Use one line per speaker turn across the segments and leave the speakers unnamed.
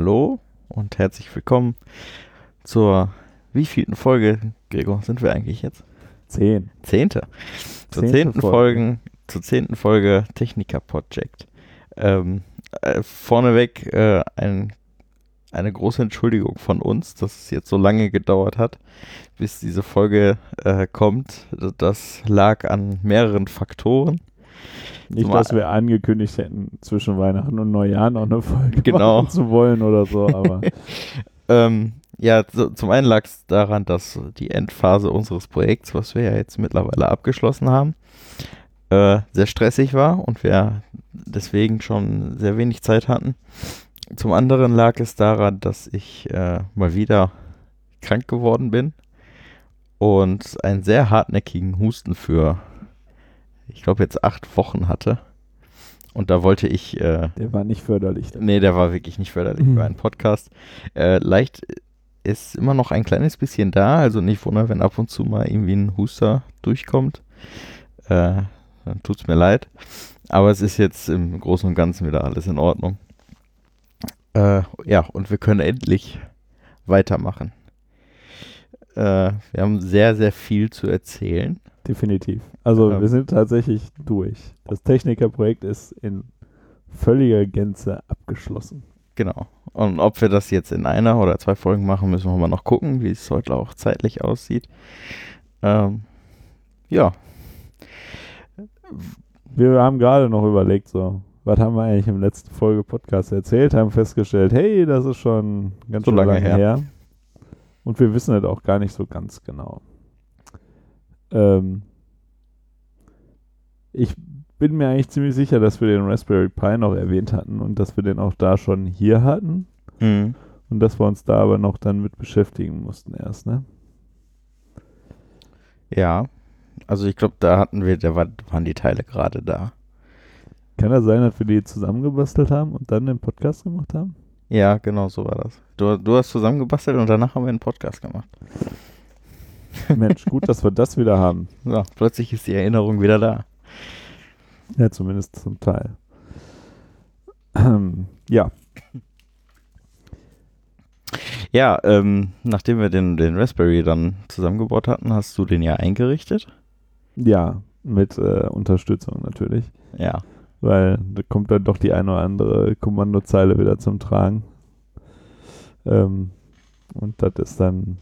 Hallo und herzlich willkommen zur wievielten Folge, Gregor, sind wir eigentlich jetzt?
Zehn.
Zehnte. Zur
Zehnte
zehnten
Folge.
Folgen, zur zehnten Folge Techniker Project. Ähm, äh, vorneweg äh, ein, eine große Entschuldigung von uns, dass es jetzt so lange gedauert hat, bis diese Folge äh, kommt. Das lag an mehreren Faktoren.
Nicht,
Zum
dass wir angekündigt hätten, zwischen Weihnachten und Neujahr noch eine Folge
Genau.
machen zu wollen oder so, aber
Ähm, ja, so, zum einen lag es daran, dass die Endphase unseres Projekts, was wir ja jetzt mittlerweile abgeschlossen haben, äh, sehr stressig war und wir deswegen schon sehr wenig Zeit hatten. Zum anderen lag es daran, dass ich äh, mal wieder krank geworden bin und einen sehr hartnäckigen Husten für, ich glaube, jetzt acht Wochen hatte. Und da wollte ich äh,
der war nicht förderlich.
Nee, der war wirklich nicht förderlich
Mhm.
für einen Podcast. Äh, leicht ist immer noch ein kleines bisschen da, also nicht wundern, wenn ab und zu mal irgendwie ein Huster durchkommt. Äh, dann tut's mir leid. Aber es ist jetzt im Großen und Ganzen wieder alles in Ordnung. Äh, ja, und wir können endlich weitermachen. Äh, wir haben sehr, sehr viel zu erzählen.
Definitiv. Also
Ja.
wir sind tatsächlich durch. Das Technikerprojekt ist in völliger Gänze abgeschlossen.
Genau. Und ob wir das jetzt in einer oder zwei Folgen machen, müssen wir mal noch gucken, wie es heute auch zeitlich aussieht. Ähm, ja,
Wir haben gerade noch überlegt, so, was haben wir eigentlich im letzten Folge Podcast erzählt, haben festgestellt, hey, das ist schon ganz
So
schön
lange
lange,
her.
her. Und wir wissen es auch gar nicht so ganz genau. Ähm, ich bin mir eigentlich ziemlich sicher, dass wir den Raspberry Pi noch erwähnt hatten und dass wir den auch da schon hier hatten
mhm.
und dass wir uns da aber noch dann mit beschäftigen mussten erst, ne?
ja. Also ich glaube, da hatten wir, da war, waren die Teile gerade da.
Kann das sein, dass wir die zusammengebastelt haben und dann den Podcast gemacht haben?
Ja, genau so war das. Du, du hast zusammengebastelt und danach haben wir einen Podcast gemacht.
Mensch, gut, dass wir das wieder haben.
So, plötzlich ist die Erinnerung wieder da.
Ja, zumindest zum Teil. Ähm, ja,
Ja, ähm, nachdem wir den, den Raspberry dann zusammengebaut hatten, hast du den ja eingerichtet.
ja, mit äh, Unterstützung natürlich,
Ja.
weil da kommt dann doch die eine oder andere Kommandozeile wieder zum Tragen. Ähm, und das ist dann,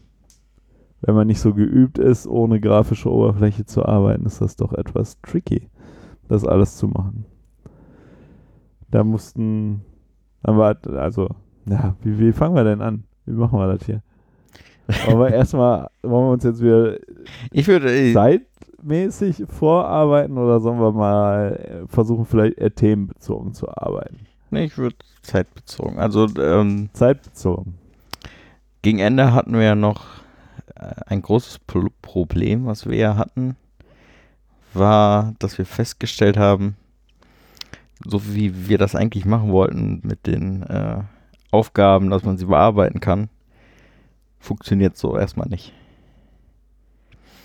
wenn man nicht so geübt ist, ohne grafische Oberfläche zu arbeiten, ist das doch etwas tricky, das alles zu machen. Da mussten, aber also, ja, wie, wie fangen wir denn an? Wie machen wir das hier? Wollen wir erstmal, wollen wir uns jetzt wieder
Ich würde, äh,
zeitmäßig vorarbeiten oder sollen wir mal versuchen, vielleicht eher themenbezogen zu arbeiten?
nee, ich würde zeitbezogen. Also, ähm,
Zeitbezogen.
gegen Ende hatten wir ja noch ein großes Pro Problem, was wir ja hatten, war, dass wir festgestellt haben, so wie wir das eigentlich machen wollten mit den äh, Aufgaben, dass man sie bearbeiten kann, funktioniert so erstmal nicht.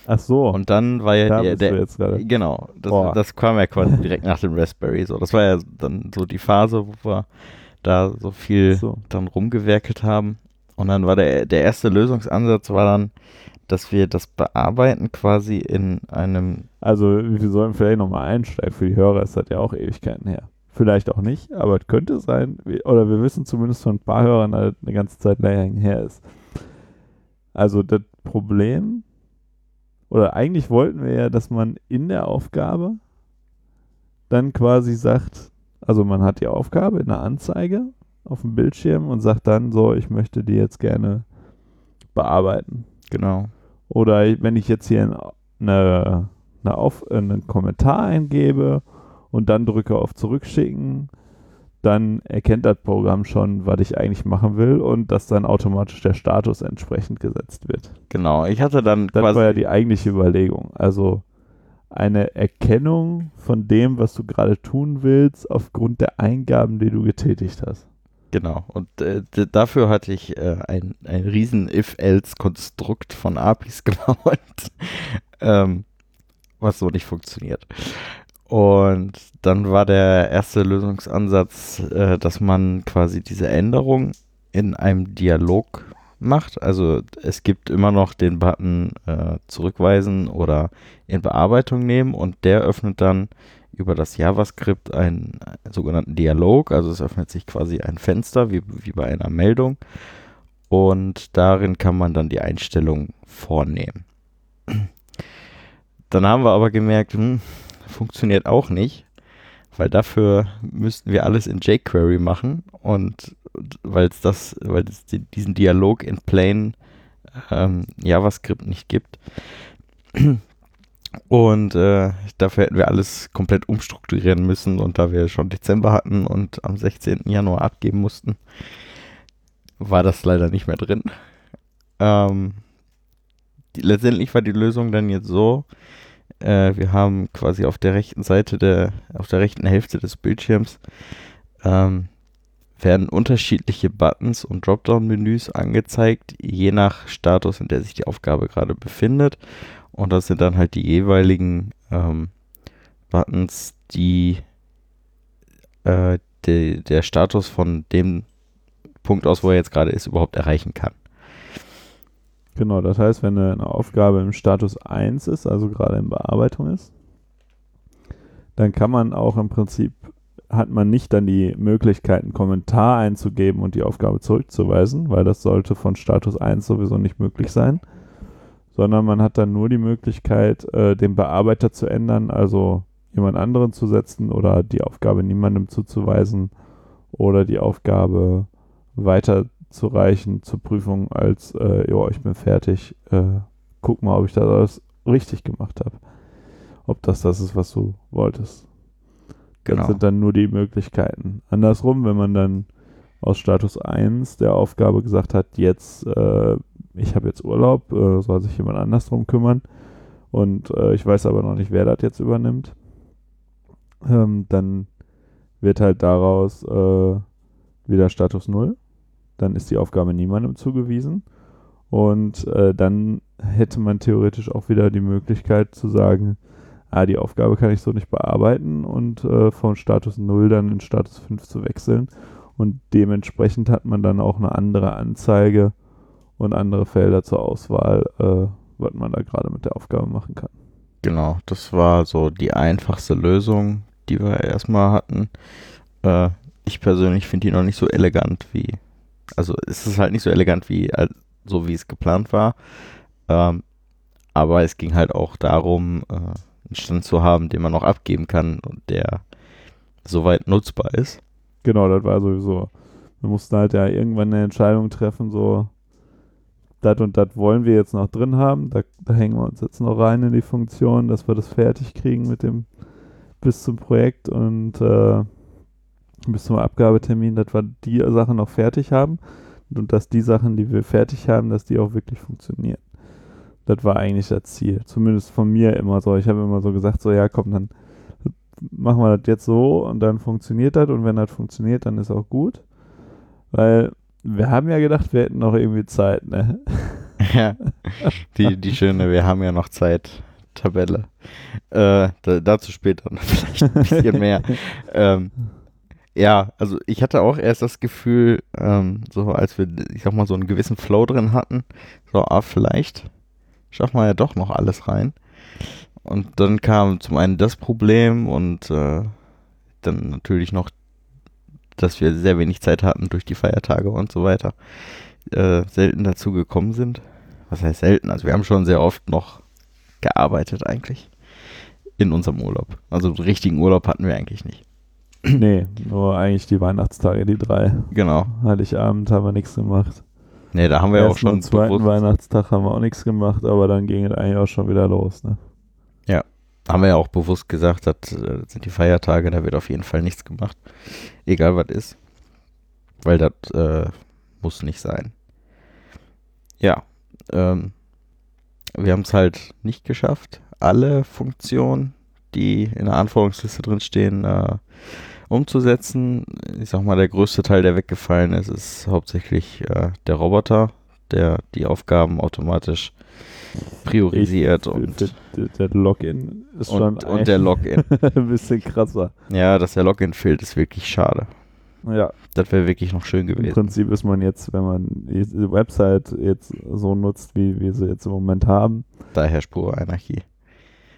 Ach so,
Und dann war ja
da
der, der
jetzt gerade.
genau, das,
Boah.
das kam ja quasi direkt nach dem Raspberry. So, das war ja dann so die Phase, wo wir da so viel
So.
dann rumgewerkelt haben. Und dann war der, der erste Lösungsansatz war dann, dass wir das Bearbeiten quasi in einem,
Also, wir sollen vielleicht nochmal einsteigen. Für die Hörer ist das ja auch Ewigkeiten her. Vielleicht auch nicht, aber es könnte sein, oder wir wissen zumindest von ein paar Hörern, dass es eine ganze Zeit lang her ist. Also, das Problem, oder eigentlich wollten wir ja, dass man in der Aufgabe dann quasi sagt, also man hat die Aufgabe in der Anzeige auf dem Bildschirm und sagt dann so, ich möchte die jetzt gerne bearbeiten.
genau,
Oder wenn ich jetzt hier eine, eine auf, einen Kommentar eingebe und dann drücke auf Zurückschicken, dann erkennt das Programm schon, was ich eigentlich machen will und dass dann automatisch der Status entsprechend gesetzt wird.
genau. Ich hatte dann
Das
quasi,
war ja die eigentliche Überlegung. Also eine Erkennung von dem, was du gerade tun willst, aufgrund der Eingaben, die du getätigt hast.
Genau. Und äh, dafür hatte ich äh, ein, ein riesen If-Else-Konstrukt von APIs gebaut, ähm, was so nicht funktioniert. Und dann war der erste Lösungsansatz, äh, dass man quasi diese Änderung in einem Dialog macht. Also es gibt immer noch den Button äh, zurückweisen oder in Bearbeitung nehmen und der öffnet dann über das JavaScript einen, sogenannten Dialog. Also es öffnet sich quasi ein Fenster wie, wie bei einer Meldung und darin kann man dann die Einstellung vornehmen. Dann haben wir aber gemerkt, hm, funktioniert auch nicht, weil dafür müssten wir alles in jQuery machen und weil es das, weil es diesen Dialog in plain ähm, JavaScript nicht gibt. Und äh, dafür hätten wir alles komplett umstrukturieren müssen und da wir schon Dezember hatten und am 16. Januar abgeben mussten, war das leider nicht mehr drin. Ähm, die, letztendlich war die Lösung dann jetzt so, äh, wir haben quasi auf der rechten Seite der, auf der rechten Hälfte des Bildschirms ähm, werden unterschiedliche Buttons und Dropdown-Menüs angezeigt, je nach Status, in der sich die Aufgabe gerade befindet. Und das sind dann halt die jeweiligen ähm, Buttons, die äh, de, der Status von dem Punkt aus, wo er jetzt gerade ist, überhaupt erreichen kann.
Genau, das heißt, wenn eine Aufgabe im Status 1 ist, also gerade in Bearbeitung ist, dann kann man auch im Prinzip, hat man nicht dann die Möglichkeit, einen Kommentar einzugeben und die Aufgabe zurückzuweisen, weil das sollte von Status 1 sowieso nicht möglich sein, sondern man hat dann nur die Möglichkeit, äh, den Bearbeiter zu ändern, also jemand anderen zu setzen oder die Aufgabe niemandem zuzuweisen oder die Aufgabe weiter zu reichen zur Prüfung als, äh, ja, ich bin fertig, äh, guck mal, ob ich das alles richtig gemacht habe. Ob das das ist, was du wolltest. Genau. Das sind dann nur die Möglichkeiten. Andersrum, wenn man dann aus Status 1 der Aufgabe gesagt hat, jetzt, äh, ich habe jetzt Urlaub, äh, soll sich jemand anders drum kümmern und äh, ich weiß aber noch nicht, wer das jetzt übernimmt, ähm, dann wird halt daraus äh, wieder Status 0 dann ist die Aufgabe niemandem zugewiesen. Und äh, dann hätte man theoretisch auch wieder die Möglichkeit zu sagen, ah, die Aufgabe kann ich so nicht bearbeiten und äh, von Status 0 dann in Status 5 zu wechseln. Und dementsprechend hat man dann auch eine andere Anzeige und andere Felder zur Auswahl, äh, was man da gerade mit der Aufgabe machen kann.
Genau, das war so die einfachste Lösung, die wir erstmal hatten. Äh, ich persönlich finde die noch nicht so elegant wie also es ist halt nicht so elegant wie äh, so wie es geplant war. Ähm, aber es ging halt auch darum, äh, einen Stand zu haben, den man noch abgeben kann und der soweit nutzbar ist.
Genau, das war sowieso. Wir mussten halt ja irgendwann eine Entscheidung treffen, so das und das wollen wir jetzt noch drin haben. Da, da hängen wir uns jetzt noch rein in die Funktion, dass wir das fertig kriegen mit dem bis zum Projekt und äh, bis zum Abgabetermin, dass wir die Sachen noch fertig haben und dass die Sachen, die wir fertig haben, dass die auch wirklich funktionieren. Das war eigentlich das Ziel. Zumindest von mir immer so. Ich habe immer so gesagt, so ja, komm, dann machen wir das jetzt so und dann funktioniert das und wenn das funktioniert, dann ist auch gut. Weil wir haben ja gedacht, wir hätten noch irgendwie Zeit, ne?
Ja, die, die schöne, wir haben ja noch Zeit. Tabelle. Äh, da, dazu später vielleicht ein bisschen mehr. ähm, ja, also ich hatte auch erst das Gefühl, ähm, so als wir, ich sag mal, so einen gewissen Flow drin hatten, so, ah, vielleicht schaffen wir ja doch noch alles rein. Und dann kam zum einen das Problem und äh, dann natürlich noch, dass wir sehr wenig Zeit hatten durch die Feiertage und so weiter, äh, selten dazu gekommen sind. Was heißt selten? Also wir haben schon sehr oft noch gearbeitet eigentlich in unserem Urlaub. Also einen richtigen Urlaub hatten wir eigentlich nicht.
Nee, nur eigentlich die Weihnachtstage, die drei.
Genau.
Heiligabend haben wir nichts gemacht.
Nee, da haben wir auch schon. Am
zweiten Weihnachtstag haben wir auch nichts gemacht, aber dann ging es eigentlich auch schon wieder los, ne?
Ja. Haben wir ja auch bewusst gesagt, das äh, sind die Feiertage, da wird auf jeden Fall nichts gemacht. Egal was ist. Weil das äh, muss nicht sein. Ja. Ähm, wir haben es halt nicht geschafft, alle Funktionen, die in der Anforderungsliste drin stehen, äh, umzusetzen. Ich sag mal, der größte Teil, der weggefallen ist, ist hauptsächlich äh, der Roboter, der die Aufgaben automatisch priorisiert ich, und
der, der, Login ist
und,
schon
und der Login
ein bisschen krasser.
Ja, dass der Login fehlt, ist wirklich schade.
Ja,
Das wäre wirklich noch schön
im
gewesen.
Prinzip ist man jetzt, wenn man die Website jetzt so nutzt, wie wir sie jetzt im Moment haben,
Da herrscht pure Anarchie.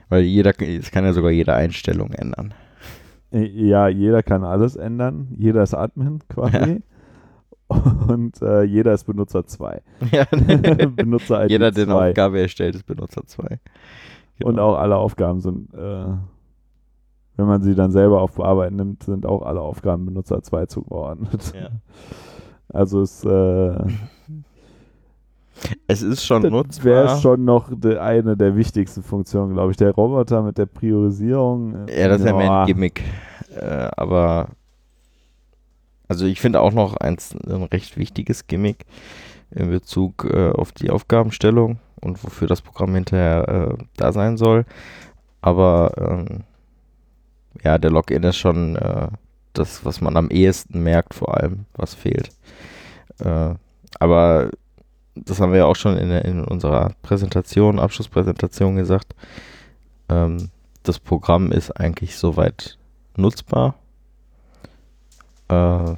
Weil jeder, es kann ja sogar jede Einstellung ändern.
ja, jeder kann alles ändern. Jeder ist Admin quasi. Und äh, jeder ist Benutzer 2.
Ja,
Benutzer ID
jeder, der eine
2.
Aufgabe erstellt, ist Benutzer 2.
Und auch alle Aufgaben sind, äh, wenn man sie dann selber auf Bearbeiten nimmt, sind auch alle Aufgaben Benutzer 2 zugeordnet.
Ja.
Also es äh,
Es ist schon
wäre
nutzbar.
schon noch de, eine der wichtigsten Funktionen, glaube ich. Der Roboter mit der Priorisierung. äh,
Ja, das ist ja mehr ein Gimmick. Äh, aber also ich finde auch noch eins, ein recht wichtiges Gimmick in Bezug äh, auf die Aufgabenstellung und wofür das Programm hinterher äh, da sein soll. Aber ähm, ja, der Login ist schon äh, das, was man am ehesten merkt, vor allem, was fehlt. Äh, aber das haben wir ja auch schon in, in unserer Präsentation, Abschlusspräsentation gesagt. Ähm, das Programm ist eigentlich soweit nutzbar. Äh,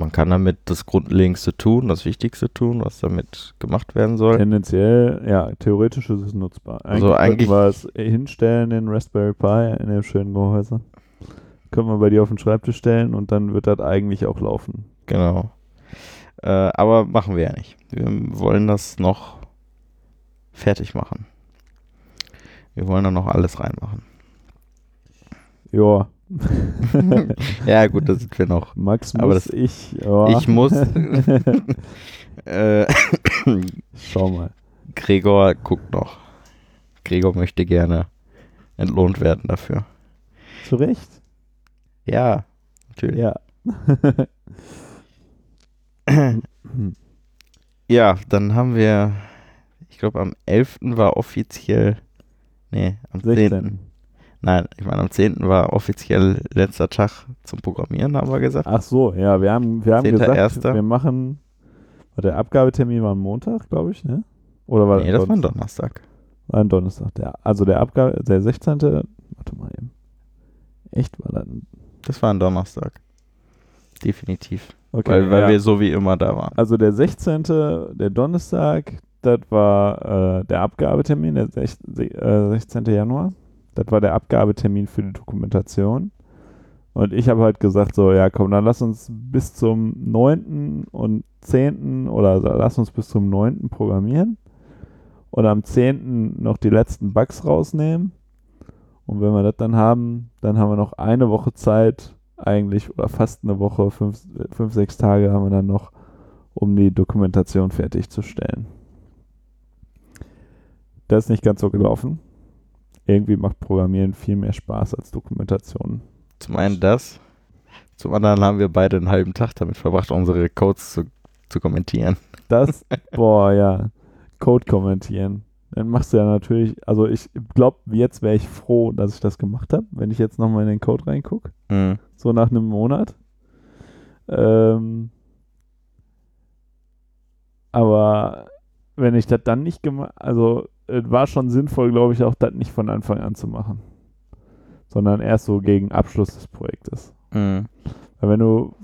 man kann damit das Grundlegendste tun, das Wichtigste tun, was damit gemacht werden soll.
Tendenziell, ja, theoretisch ist es nutzbar. Eigentlich,
Also eigentlich-
wir es hinstellen in Raspberry Pi, in dem schönen Gehäuse. Können wir bei dir auf den Schreibtisch stellen und dann wird das eigentlich auch laufen.
Genau. Äh, aber machen wir ja nicht. Wir wollen das noch fertig machen. Wir wollen da noch alles reinmachen.
Ja,
ja, gut, da sind wir noch.
Max
Aber
muss,
das-
ich, ja.
Ich muss. äh,
Schau mal.
Gregor guckt noch. Gregor möchte gerne entlohnt werden dafür.
Zu Recht?
Ja, natürlich.
Ja.
Ja, dann haben wir, ich glaube, am 11. war offiziell, nee, am 10.
16.
Nein, ich meine, am 10. war offiziell letzter Tag zum Programmieren, haben wir gesagt.
Ach so, ja, wir haben, wir haben
10.1..
gesagt, wir machen, der Abgabetermin war am Montag, glaube ich, ne? Oder war
nee, das war ein
Donnerstag? War ein Donnerstag. Der, also der Abgabe, der 16. Warte mal eben. Echt war das? ein-
Das war ein Donnerstag. Definitiv.
Okay,
weil weil
ja.
wir so wie immer da waren.
Also der 16. der Donnerstag, das war äh, der Abgabetermin, der sech, se- äh, 16. Januar. Das war der Abgabetermin für die Dokumentation. Und ich habe halt gesagt, so, ja komm, dann lass uns bis zum 9. und 10. oder lass uns bis zum 9. programmieren. Und am 10. noch die letzten Bugs rausnehmen. Und wenn wir das dann haben, dann haben wir noch eine Woche Zeit, eigentlich, oder fast eine Woche, fünf, fünf sechs Tage haben wir dann noch, um die Dokumentation fertigzustellen. Das ist nicht ganz so gelaufen. Irgendwie macht Programmieren viel mehr Spaß als Dokumentation.
Zum einen das, zum anderen haben wir beide einen halben Tag damit verbracht, unsere Codes zu, zu kommentieren.
Das, boah, ja, Code kommentieren. Dann machst du ja natürlich, also ich glaube, jetzt wäre ich froh, dass ich das gemacht habe, wenn ich jetzt nochmal in den Code reingucke.
Mhm.
so nach einem Monat. Ähm, aber wenn ich das dann nicht gemacht, also war schon sinnvoll, glaube ich, auch das nicht von Anfang an zu machen, sondern erst so gegen Abschluss des Projektes.
Mhm.
Weil wenn du,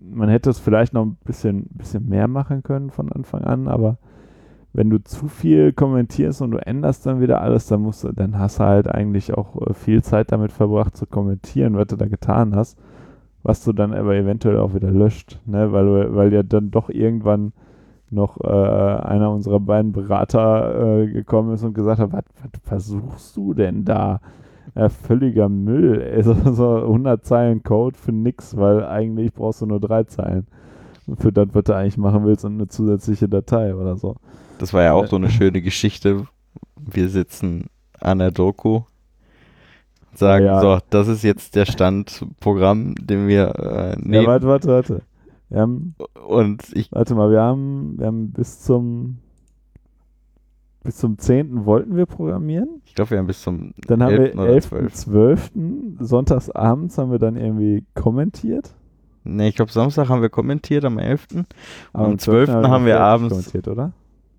man hätte es vielleicht noch ein bisschen, bisschen mehr machen können von Anfang an, aber wenn du zu viel kommentierst und du änderst dann wieder alles, dann musst du, dann hast du halt eigentlich auch äh, viel Zeit damit verbracht zu kommentieren, was du da getan hast, was du dann aber eventuell auch wieder löscht, ne? Weil du, weil ja dann doch irgendwann noch äh, einer unserer beiden Berater äh, gekommen ist und gesagt hat, was versuchst du denn da? Ja, völliger Müll. ey. So, so 100 Zeilen Code für nix, weil eigentlich brauchst du nur drei Zeilen für das, was du eigentlich machen willst und eine zusätzliche Datei oder so.
Das war ja auch so eine schöne Geschichte. Wir sitzen an der Doku und sagen,
Ja.
so, das ist jetzt der Standprogramm, den wir äh,
Ja,
nehmen.
warte, warte, warte. Wir haben,
und ich,
warte mal, wir haben, wir haben bis zum bis zum 10. wollten wir programmieren.
ich glaube, wir haben bis zum
Dann haben
11.
wir
oder
11.
12..
12. Sonntagsabends haben wir dann irgendwie kommentiert.
Nee, ich glaube, Samstag haben wir kommentiert am 11.
Aber
Am 12. haben wir
fertig
abends-
kommentiert, oder?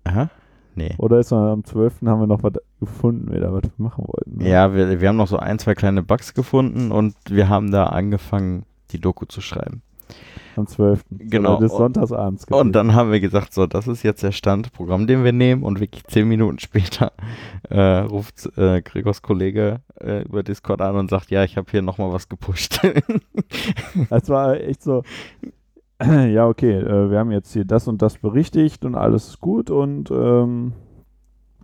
Aha. Nee.
Oder ist man am 12. haben wir noch was gefunden, wieder was wir machen wollten. ne?
Ja, wir, wir haben noch so ein, zwei kleine Bugs gefunden und wir haben da angefangen, die Doku zu schreiben.
Am 12.
Genau.
Des Sonntagsabends.
Und dann haben wir gesagt, so, das ist jetzt der Standprogramm, den wir nehmen. Und wirklich zehn Minuten später äh, ruft äh, Gregors Kollege äh, über Discord an und sagt, ja, ich habe hier nochmal was gepusht.
Das war echt so, ja, okay, äh, wir haben jetzt hier das und das berichtigt und alles ist gut und ähm,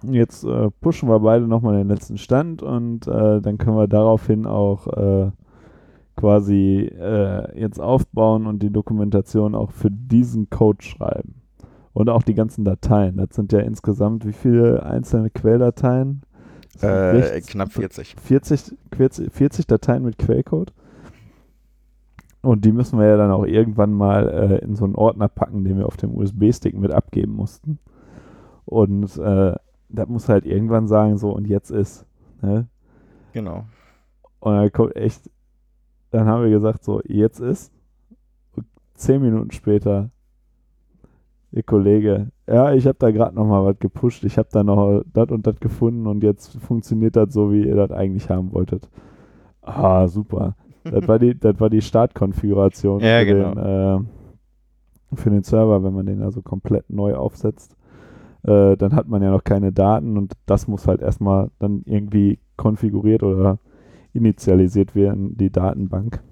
jetzt äh, pushen wir beide nochmal den letzten Stand und äh, dann können wir daraufhin auch quasi äh, jetzt aufbauen und die Dokumentation auch für diesen Code schreiben. Und auch die ganzen Dateien. Das sind ja insgesamt wie viele einzelne Quelldateien?
Äh, knapp 40.
40, 40, 40 Dateien mit Quellcode. Und die müssen wir ja dann auch irgendwann mal äh, in so einen Ordner packen, den wir auf dem USB-Stick mit abgeben mussten. Und äh, das muss halt irgendwann sagen, so und jetzt ist. Ne?
Genau.
Und dann kommt echt, dann haben wir gesagt, so jetzt ist. Und zehn Minuten später, ihr Kollege, ja, ich habe da gerade noch mal was gepusht, ich habe da noch das und das gefunden und jetzt funktioniert das so, wie ihr das eigentlich haben wolltet. Ah, super. Das war die, das war die Startkonfiguration
Ja,
für,
genau.
den, äh, für den Server, wenn man den also komplett neu aufsetzt. Äh, dann hat man ja noch keine Daten und das muss halt erstmal dann irgendwie konfiguriert oder initialisiert werden, die Datenbank.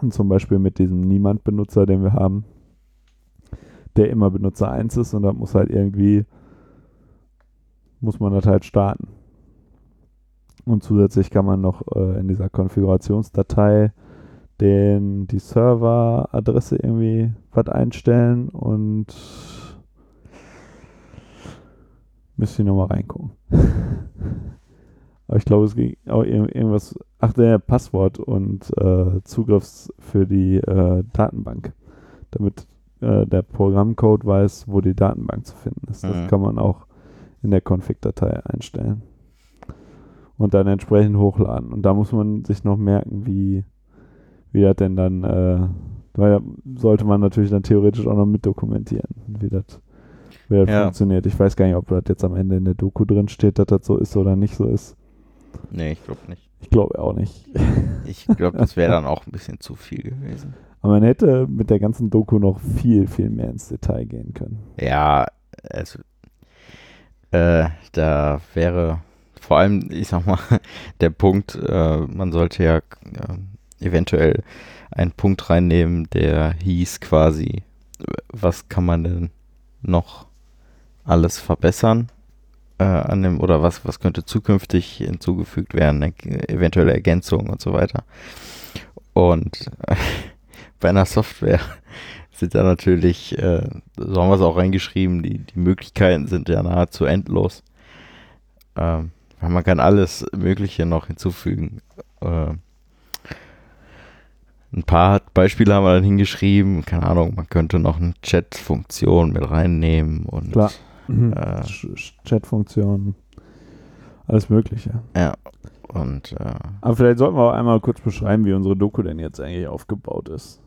Und zum Beispiel mit diesem Niemand-Benutzer, den wir haben, der immer Benutzer 1 ist und da muss halt irgendwie, muss man das halt starten. Und zusätzlich kann man noch äh, in dieser Konfigurationsdatei den, die Serveradresse irgendwie was einstellen und müsste ich nochmal reingucken. Aber ich glaube, es ging auch ir- irgendwas, ach, der Passwort und äh, Zugriffs für die äh, Datenbank, damit äh, der Programmcode weiß, wo die Datenbank zu finden ist. Das
Mhm.
kann man auch in der Config-Datei einstellen. Und dann entsprechend hochladen. Und da muss man sich noch merken, wie, wie das denn dann, äh, weil da sollte man natürlich dann theoretisch auch noch mitdokumentieren, wie das, wie das
Ja.
funktioniert. Ich weiß gar nicht, ob das jetzt am Ende in der Doku drin steht, dass das so ist oder nicht so ist.
Nee, ich glaube nicht.
Ich glaube auch nicht.
Ich glaube, das wäre dann auch ein bisschen zu viel gewesen.
Aber man hätte mit der ganzen Doku noch viel, viel mehr ins Detail gehen können.
Ja, es, äh, da wäre vor allem, ich sag mal, der Punkt, äh, man sollte ja äh, eventuell einen Punkt reinnehmen, der hieß quasi, was kann man denn noch alles verbessern äh, an dem, oder was, was könnte zukünftig hinzugefügt werden, e- eventuelle Ergänzungen und so weiter. Und äh, bei einer Software sind da natürlich, äh, so haben wir es auch reingeschrieben, die, die Möglichkeiten sind ja nahezu endlos. Ähm, man kann alles Mögliche noch hinzufügen. Äh, ein paar Beispiele haben wir dann hingeschrieben. Keine Ahnung, man könnte noch eine Chat-Funktion mit reinnehmen und
Klar.
Äh.
Ch- Ch- Chatfunktionen, alles Mögliche.
ja. Und äh,
Aber vielleicht sollten wir auch einmal kurz beschreiben, wie unsere Doku denn jetzt eigentlich aufgebaut ist.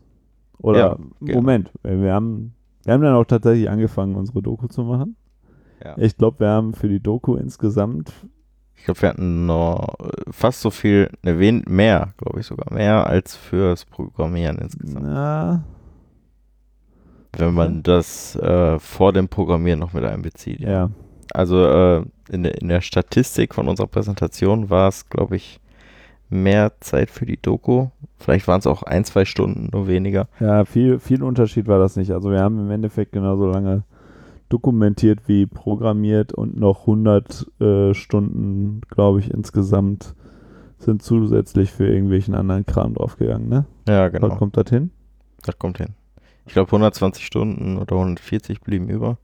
Oder,
Ja.
Moment, wir haben, wir haben dann auch tatsächlich angefangen, unsere Doku zu machen.
Ja.
Ich glaube, wir haben für die Doku insgesamt,
ich glaube, wir hatten noch äh, fast so viel, ne, mehr, glaube ich sogar, mehr als fürs Programmieren insgesamt.
na,
Wenn man das äh, vor dem Programmieren noch mit einbezieht. Ja.
ja,
Also äh, in, der, in der Statistik von unserer Präsentation war es, glaube ich, mehr Zeit für die Doku. Vielleicht waren es auch ein, zwei Stunden, nur weniger.
ja, viel, viel Unterschied war das nicht. Also wir haben im Endeffekt genauso lange dokumentiert wie programmiert und noch 100 äh, Stunden, glaube ich, insgesamt sind zusätzlich für irgendwelchen anderen Kram draufgegangen, ne?
Ja,
Was
genau.
kommt das hin?
Das kommt hin. Ich glaube, 120 Stunden oder 140 blieben über.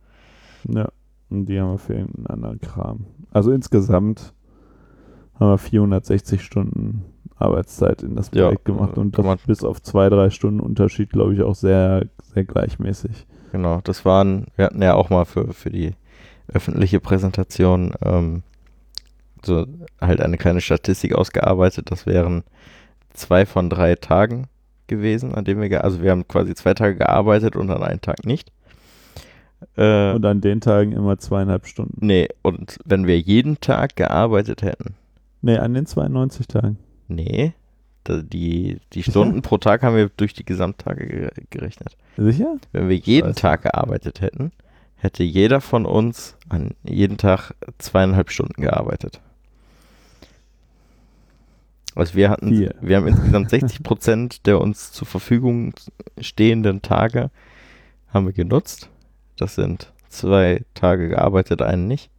Ja, und die haben wir für irgendeinen anderen Kram. Also insgesamt haben wir 460 Stunden Arbeitszeit in das
Ja,
Projekt gemacht
äh,
und das bis auf zwei, drei Stunden Unterschied, glaube ich, auch sehr, sehr gleichmäßig.
Genau, das waren, wir hatten ja auch mal für, für die öffentliche Präsentation ähm, so halt eine kleine Statistik ausgearbeitet. Das wären zwei von drei Tagen gewesen, an denen wir, also wir haben quasi zwei Tage gearbeitet und an einem Tag nicht. Äh,
Und an den Tagen immer zweieinhalb Stunden.
nee, und wenn wir jeden Tag gearbeitet hätten,
Nee, an den 92 Tagen.
nee, Die, die Stunden pro Tag haben wir durch die Gesamttage ge gerechnet.
Sicher?
Wenn wir jeden. Tag gearbeitet hätten, hätte jeder von uns an jeden Tag zweieinhalb Stunden gearbeitet. Also wir hatten,
Vier.
wir haben insgesamt 60 Prozent der uns zur Verfügung stehenden Tage haben wir genutzt. Das sind zwei Tage gearbeitet, einen nicht.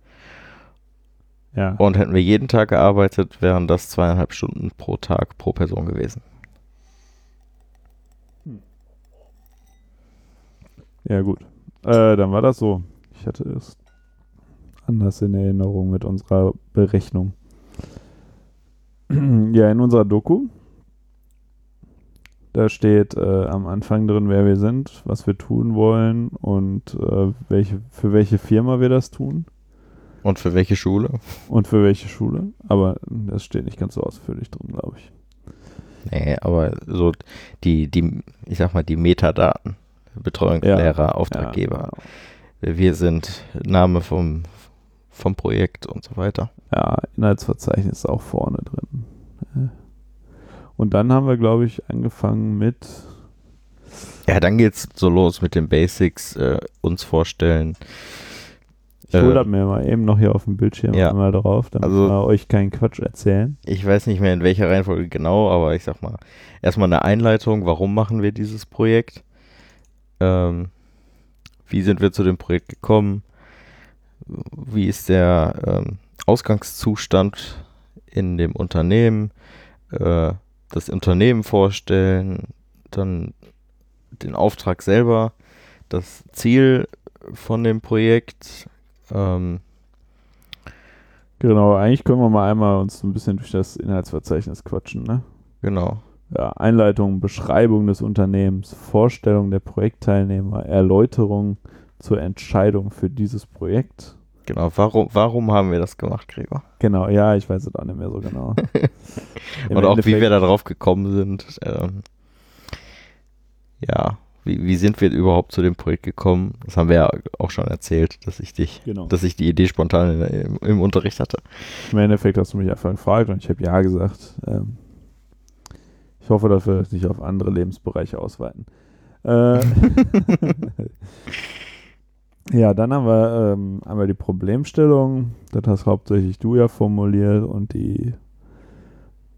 Ja.
Und hätten wir jeden Tag gearbeitet, wären das zweieinhalb Stunden pro Tag pro Person gewesen.
Ja, gut. Äh, dann war das so. Ich hatte es anders in Erinnerung mit unserer Berechnung. ja, in unserer Doku. Da steht äh, am Anfang drin, wer wir sind, was wir tun wollen und äh, welche, für welche Firma wir das tun
Und für welche Schule?
und für welche Schule. Aber das steht nicht ganz so ausführlich drin, glaube ich.
Nee, aber so die, die, ich sag mal, die Metadaten. Betreuungslehrer, Auftraggeber. Wir sind Name vom, vom Projekt und so weiter.
Ja, Inhaltsverzeichnis ist auch vorne drin. Und dann haben wir, glaube ich, angefangen mit.
Ja, dann geht's so los mit den Basics, äh, uns vorstellen.
Ich
Äh,
hole das mir mal eben noch hier auf dem Bildschirm
ja.
einmal drauf, damit
Also-
wir euch keinen Quatsch erzählen.
Ich weiß nicht mehr in welcher Reihenfolge genau, aber ich sag mal, erstmal eine Einleitung, warum machen wir dieses Projekt? Ähm, wie sind wir zu dem Projekt gekommen? Wie ist der ähm, Ausgangszustand in dem Unternehmen? Äh, das Unternehmen vorstellen, dann den Auftrag selber, das Ziel von dem Projekt, ähm,
Genau, eigentlich können wir mal einmal uns ein bisschen durch das Inhaltsverzeichnis quatschen, ne?
genau.
Ja, Einleitung, Beschreibung des Unternehmens, Vorstellung der Projektteilnehmer, Erläuterung zur Entscheidung für dieses Projekt.
Genau, warum, warum haben wir das gemacht, Gregor?
Genau, ja, ich weiß es auch nicht mehr so genau.
Und auch wie wir da drauf gekommen sind. Ähm, ja, wie, wie sind wir überhaupt zu dem Projekt gekommen? Das haben wir ja auch schon erzählt, dass ich dich,
Genau.
dass ich die Idee spontan im, im Unterricht hatte.
Im Endeffekt hast du mich einfach gefragt und ich habe ja gesagt. Ähm, ich hoffe, dass wir das nicht auf andere Lebensbereiche ausweiten. Äh, ja, dann haben wir ähm, einmal die Problemstellung. Das hast hauptsächlich du ja formuliert und die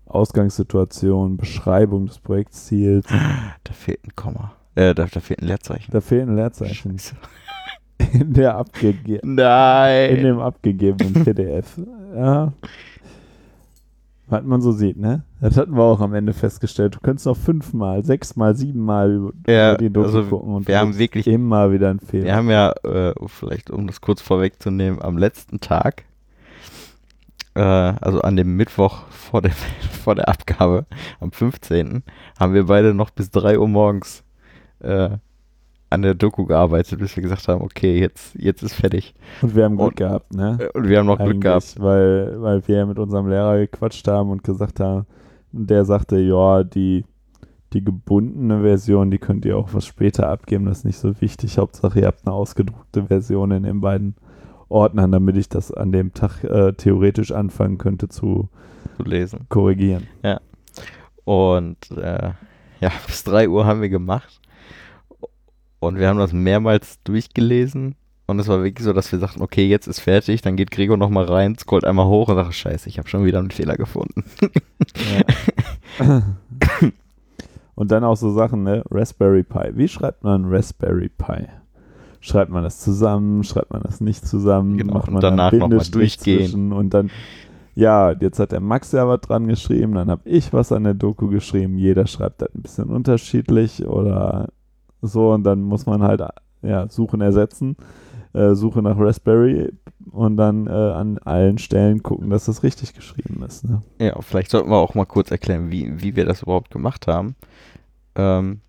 Ausgangssituation, Beschreibung des Projektziels.
Da fehlt ein Komma. Äh, da, da fehlt ein Leerzeichen.
Da fehlen Leerzeichen
Scheiße.
in, der abgege in
Nein!
dem abgegebenen PDF. Ja. Was man so sieht, ne? Das hatten wir auch am Ende festgestellt. Du könntest noch fünfmal, sechsmal, siebenmal über,
Ja,
die Doku
also
gucken und
wir haben wirklich-
immer wieder einen Fehler.
Wir haben ja, äh, vielleicht um das kurz vorwegzunehmen, am letzten Tag, äh, also an dem Mittwoch vor der, vor der Abgabe, am 15., haben wir beide noch bis 3 Uhr morgens äh, an der Doku gearbeitet, bis wir gesagt haben, okay, jetzt, jetzt ist fertig.
Und wir haben Glück
Und-
gehabt, ne?
Äh, Und wir haben noch Glück
Eigentlich,
gehabt.
Weil, weil wir ja mit unserem Lehrer gequatscht haben und gesagt haben, und der sagte, ja, die, die gebundene Version, die könnt ihr auch was später abgeben, das ist nicht so wichtig. Hauptsache, ihr habt eine ausgedruckte Version in den beiden Ordnern, damit ich das an dem Tag äh, theoretisch anfangen könnte zu
zu lesen.
korrigieren.
Und äh, ja, bis 3 Uhr haben wir gemacht. Und wir haben das mehrmals durchgelesen. Und es war wirklich so, dass wir sagten, okay, jetzt ist fertig. Dann geht Gregor nochmal rein, scrollt einmal hoch und sagt, scheiße, ich habe schon wieder einen Fehler gefunden.
Ja. Und dann auch so Sachen, ne? Raspberry Pi. Wie schreibt man Raspberry Pi? Schreibt man das zusammen? Schreibt man das nicht zusammen?
Genau,
Macht
und
man dann
danach noch mal
Bindestrich
durchgehen.
Und dann, ja, jetzt hat der Max ja was dran geschrieben, dann habe ich was an der Doku geschrieben. Jeder schreibt das ein bisschen unterschiedlich oder so. Und dann muss man halt, ja, Suchen ersetzen. Äh, Suche nach Raspberry und dann äh, an allen Stellen gucken, dass das richtig geschrieben ist. Ne?
Ja, vielleicht sollten wir auch mal kurz erklären, wie, wie wir das überhaupt gemacht haben. Ähm,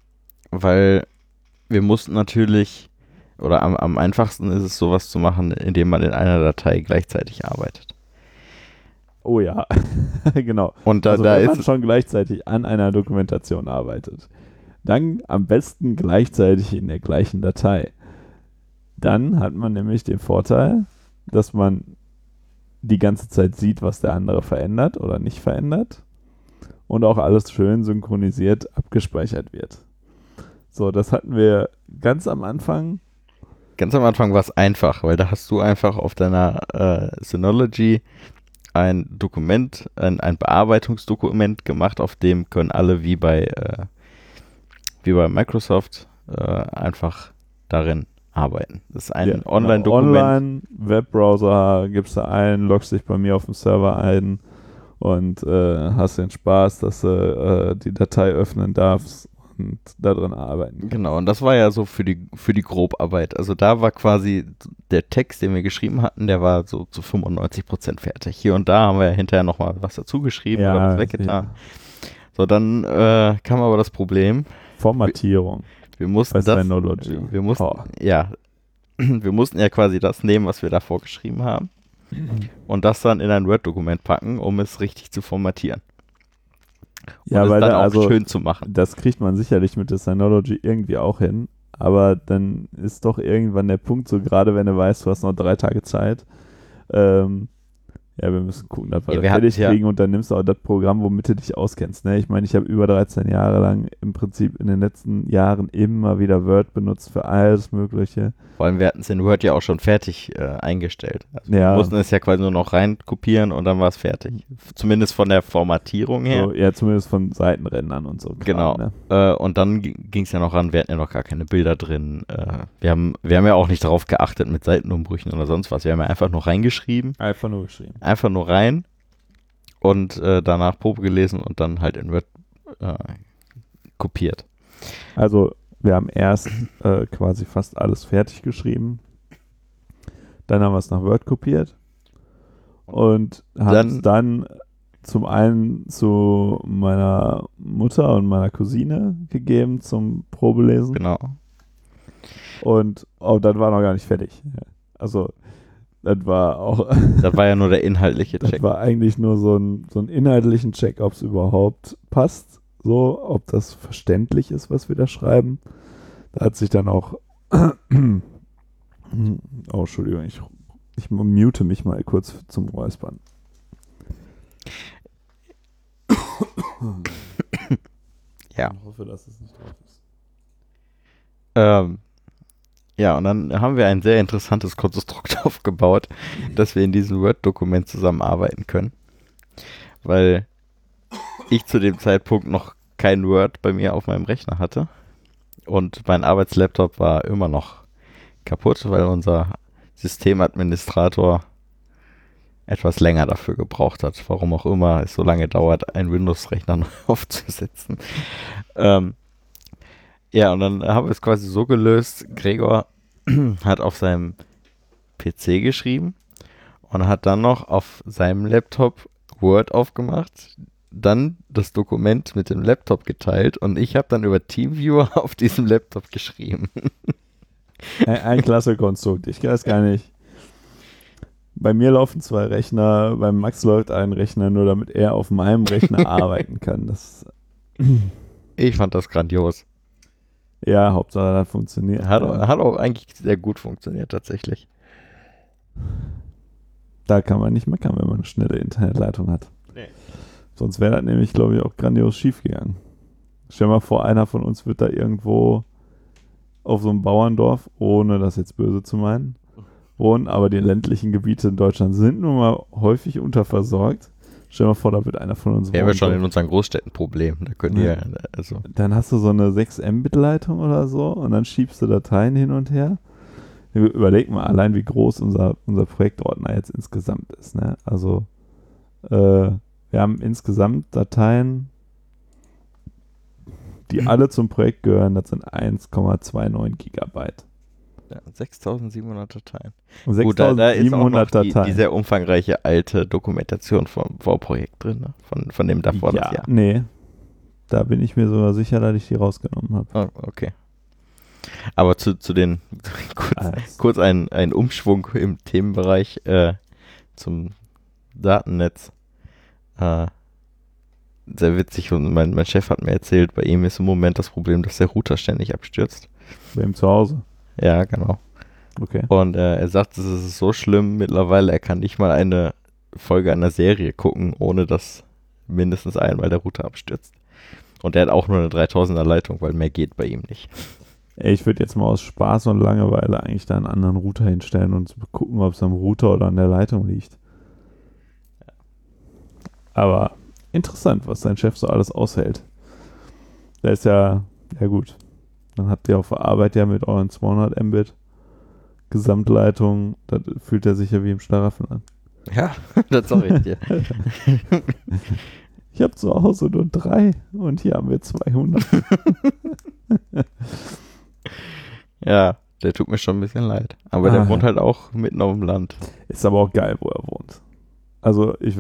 weil wir mussten natürlich, oder am, am einfachsten ist es, sowas zu machen, indem man in einer Datei gleichzeitig arbeitet.
Oh ja, genau.
Und da,
also
da
wenn man schon gleichzeitig an einer Dokumentation arbeitet, dann am besten gleichzeitig in der gleichen Datei. Dann hat man nämlich den Vorteil, dass man die ganze Zeit sieht, was der andere verändert oder nicht verändert. und auch alles schön synchronisiert abgespeichert wird. So, das hatten wir ganz am Anfang.
Ganz am Anfang war es einfach, weil da hast du einfach auf deiner äh, Synology ein Dokument, ein, ein Bearbeitungsdokument gemacht, auf dem können alle wie bei, äh, wie bei Microsoft äh, einfach darin arbeiten. Das ist ein
Ja.
Online-Dokument.
Online, Webbrowser gibst du ein, loggst dich bei mir auf dem Server ein und äh, hast den Spaß, dass du äh, die Datei öffnen darfst und da drin arbeiten.
Genau, und das war ja so für die, für die Grobarbeit. Also da war quasi der Text, den wir geschrieben hatten, der war so zu 95 Prozent fertig. Hier und da haben wir hinterher nochmal was dazu geschrieben
Ja,
oder was weggetan. So, dann äh, kam aber das Problem.
Formatierung
Wir mussten
bei
das,
Synology.
wir mussten,
Oh.
ja, wir mussten ja quasi das nehmen, was wir da vorgeschrieben haben und das dann in ein Word-Dokument packen, um es richtig zu formatieren. Und
Ja,
es
weil
dann
da
auch
also
schön zu machen.
das kriegt man sicherlich mit der Synology irgendwie auch hin, aber dann ist doch irgendwann der Punkt, so gerade wenn du weißt, du hast noch drei Tage Zeit, ähm, ja, wir müssen gucken, dass wir
Ja,
das fertig
hatten's ja-
kriegen und dann nimmst du auch das Programm, womit du dich auskennst. Ne? Ich meine, ich habe über 13 Jahre lang im Prinzip in den letzten Jahren immer wieder Word benutzt für alles Mögliche.
Vor allem, wir hatten es in Word ja auch schon fertig äh, eingestellt. Also
Ja.
Wir mussten es ja quasi nur noch rein kopieren und dann war es fertig. Zumindest von der Formatierung her.
So, ja, zumindest von Seitenrändern und so. Kram,
Genau.
Ne?
Äh, und dann ging es ja noch ran, wir hatten ja noch gar keine Bilder drin. Äh, wir, haben, wir haben ja auch nicht darauf geachtet mit Seitenumbrüchen oder sonst was. Wir haben ja einfach nur reingeschrieben,
Einfach nur geschrieben.
einfach nur rein und äh, danach Probe gelesen und dann halt in Word äh, kopiert.
Also wir haben erst äh, quasi fast alles fertig geschrieben. Dann haben wir es nach Word kopiert. Und haben es dann zum einen zu meiner Mutter und meiner Cousine gegeben zum Probelesen.
Genau.
Und oh, das war noch gar nicht fertig. Also das war auch,
Das war ja nur der inhaltliche
das
Check.
war eigentlich nur so ein, so ein inhaltlichen Check, ob es überhaupt passt, so, ob das verständlich ist, was wir da schreiben. Da hat sich dann auch, oh, Entschuldigung, ich, ich mute mich mal kurz zum Räuspern.
Ja.
Ich hoffe, dass es nicht drauf ist.
Ähm, ja, und dann haben wir ein sehr interessantes Konstrukt aufgebaut, dass wir in diesem Word-Dokument zusammenarbeiten können. Weil ich zu dem Zeitpunkt noch kein Word bei mir auf meinem Rechner hatte. Und mein Arbeitslaptop war immer noch kaputt, weil unser Systemadministrator etwas länger dafür gebraucht hat. Warum auch immer es so lange dauert, einen Windows-Rechner neu aufzusetzen. Ähm, ja, und dann haben wir es quasi so gelöst. Gregor hat auf seinem PC geschrieben und hat dann noch auf seinem Laptop Word aufgemacht, dann das Dokument mit dem Laptop geteilt und ich habe dann über TeamViewer auf diesem Laptop geschrieben.
Ein, ein klasse Konstrukt. Ich weiß gar nicht. Bei mir laufen zwei Rechner, beim Max läuft ein Rechner, nur damit er auf meinem Rechner arbeiten kann. Das,
Ich fand das grandios.
Ja, Hauptsache das funktioniert.
Hat,
Ja.
hat auch eigentlich sehr gut funktioniert tatsächlich.
Da kann man nicht meckern, wenn man eine schnelle Internetleitung hat.
Nee.
Sonst wäre das nämlich, glaube ich, auch grandios schief gegangen. Stell mal vor, einer von uns wird da irgendwo auf so einem Bauerndorf, ohne das jetzt böse zu meinen, wohnen, aber die ländlichen Gebiete in Deutschland sind nun mal häufig unterversorgt. Stell mal vor, da wird einer von uns
Wir haben ja schon in unseren Großstädten Probleme. Da können
Ja.
wir, also,
Dann hast du so eine 6 Mbit-Leitung oder so und dann schiebst du Dateien hin und her. Überleg mal allein, wie groß unser, unser Projektordner jetzt insgesamt ist. Ne? Also, äh, wir haben insgesamt Dateien, die alle zum Projekt gehören. Das sind 1,29 Gigabyte.
Ja, 6700 Dateien.
Und
Gut, da, da ist auch noch
6700
die,
Dateien.
die sehr umfangreiche alte Dokumentation vom Vorprojekt drin, ne? von, von dem davor
ja,
das Jahr.
nee. Da bin ich mir sogar sicher, dass ich die rausgenommen habe.
Oh, okay. Aber zu, zu den, kurz,
Alles.
kurz ein, ein Umschwung im Themenbereich äh, zum Datennetz. Äh, sehr witzig und mein, mein Chef hat mir erzählt, bei ihm ist im Moment das Problem, dass der Router ständig abstürzt.
Bei ihm zu Hause.
Ja, genau.
Okay.
Und äh, er sagt, es ist so schlimm mittlerweile, er kann nicht mal eine Folge einer Serie gucken, ohne dass mindestens einmal der Router abstürzt. Und der hat auch nur eine 3000er Leitung, weil mehr geht bei ihm nicht.
Ey, ich würde jetzt mal aus Spaß und Langeweile eigentlich da einen anderen Router hinstellen und gucken, ob es am Router oder an der Leitung liegt. Aber interessant, was dein Chef so alles aushält. Der ist ja, ja gut. Dann habt ihr auf der Arbeit ja mit euren 200 Mbit Gesamtleitung, da fühlt er sich ja wie im Schlaraffen an.
Ja, das sag ich dir.
Ich habe zu Hause nur drei und hier haben wir 200.
ja, der tut mir schon ein bisschen leid. Aber
Ah,
der wohnt
ja.
halt auch mitten auf dem Land.
Ist aber auch geil, wo er wohnt. Also ich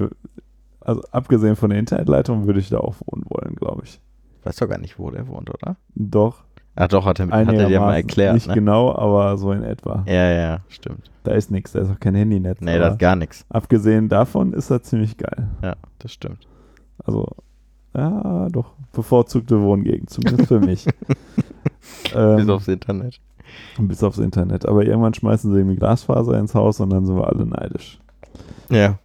also abgesehen von der Internetleitung würde ich da auch wohnen wollen, glaube ich.
Weiß doch gar nicht, wo der wohnt, oder?
Doch.
Ah, doch, hat er, hat er dir mal erklärt.
Nicht
Ne?
genau, aber so in etwa.
Ja, ja, stimmt.
Da ist nichts, da ist auch kein Handynetz.
Nee, das ist gar nichts.
abgesehen davon ist er ziemlich geil.
Ja, das stimmt.
Also, ja, doch, bevorzugte Wohngegend, zumindest für mich. ähm,
Bis aufs Internet.
bis aufs Internet. Aber irgendwann schmeißen sie irgendwie Glasfaser ins Haus und dann sind wir alle neidisch.
Ja.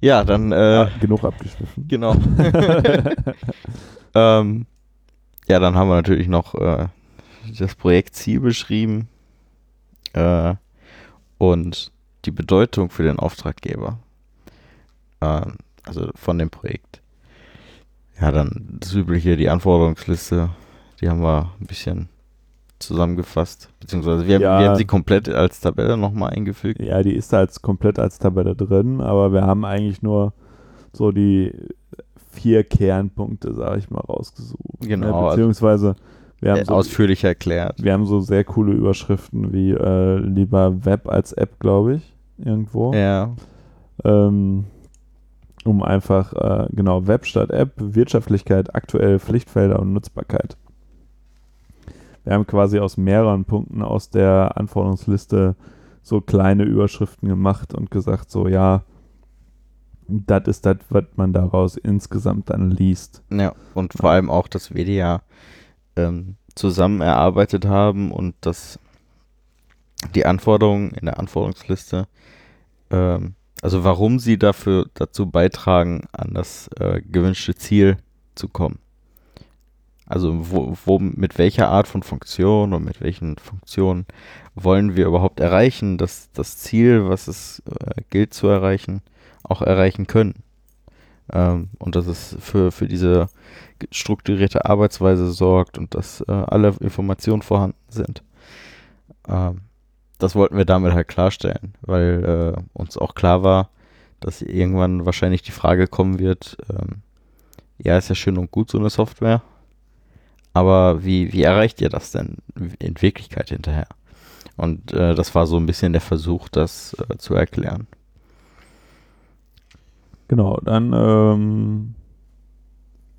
Ja, dann, äh,
Ah, genug abgeschliffen.
genau. ähm, ja, dann haben wir natürlich noch äh, das Projektziel beschrieben äh, und die Bedeutung für den Auftraggeber. Ähm, also von dem Projekt. Ja, dann das übliche, die Anforderungsliste, die haben wir ein bisschen zusammengefasst. Beziehungsweise wir, haben-
Ja.
wir haben sie komplett als Tabelle nochmal eingefügt.
Ja, die ist da als komplett als Tabelle drin, aber wir haben eigentlich nur so die vier Kernpunkte, sage ich mal, rausgesucht.
Genau, also-
Beziehungsweise wir haben,
Äh,
so,
ausführlich erklärt.
wir haben so sehr coole Überschriften wie äh, lieber Web als App, glaube ich, irgendwo.
Ja,
Ähm, um einfach, äh, genau, Web statt App, Wirtschaftlichkeit, aktuell Pflichtfelder und Nutzbarkeit. Wir haben quasi aus mehreren Punkten aus der Anforderungsliste so kleine Überschriften gemacht und gesagt, so ja, das ist das, was man daraus insgesamt dann liest.
ja. Und vor allem auch, dass wir die ja ähm, zusammen erarbeitet haben und dass die Anforderungen in der Anforderungsliste, ähm, also warum sie dafür dazu beitragen, an das äh, gewünschte Ziel zu kommen. Also wo, wo, mit welcher Art von Funktion und mit welchen Funktionen wollen wir überhaupt erreichen, dass das Ziel, was es äh, gilt zu erreichen, auch erreichen können. Ähm, und dass es für, für diese strukturierte Arbeitsweise sorgt und dass äh, alle Informationen vorhanden sind. Ähm, das wollten wir damit halt klarstellen, weil äh, uns auch klar war, dass irgendwann wahrscheinlich die Frage kommen wird, ähm, ja, ist ja schön und gut so eine Software, aber wie, wie erreicht ihr das denn in Wirklichkeit hinterher? Und äh, das war so ein bisschen der Versuch, das äh, zu erklären.
Genau, dann ähm,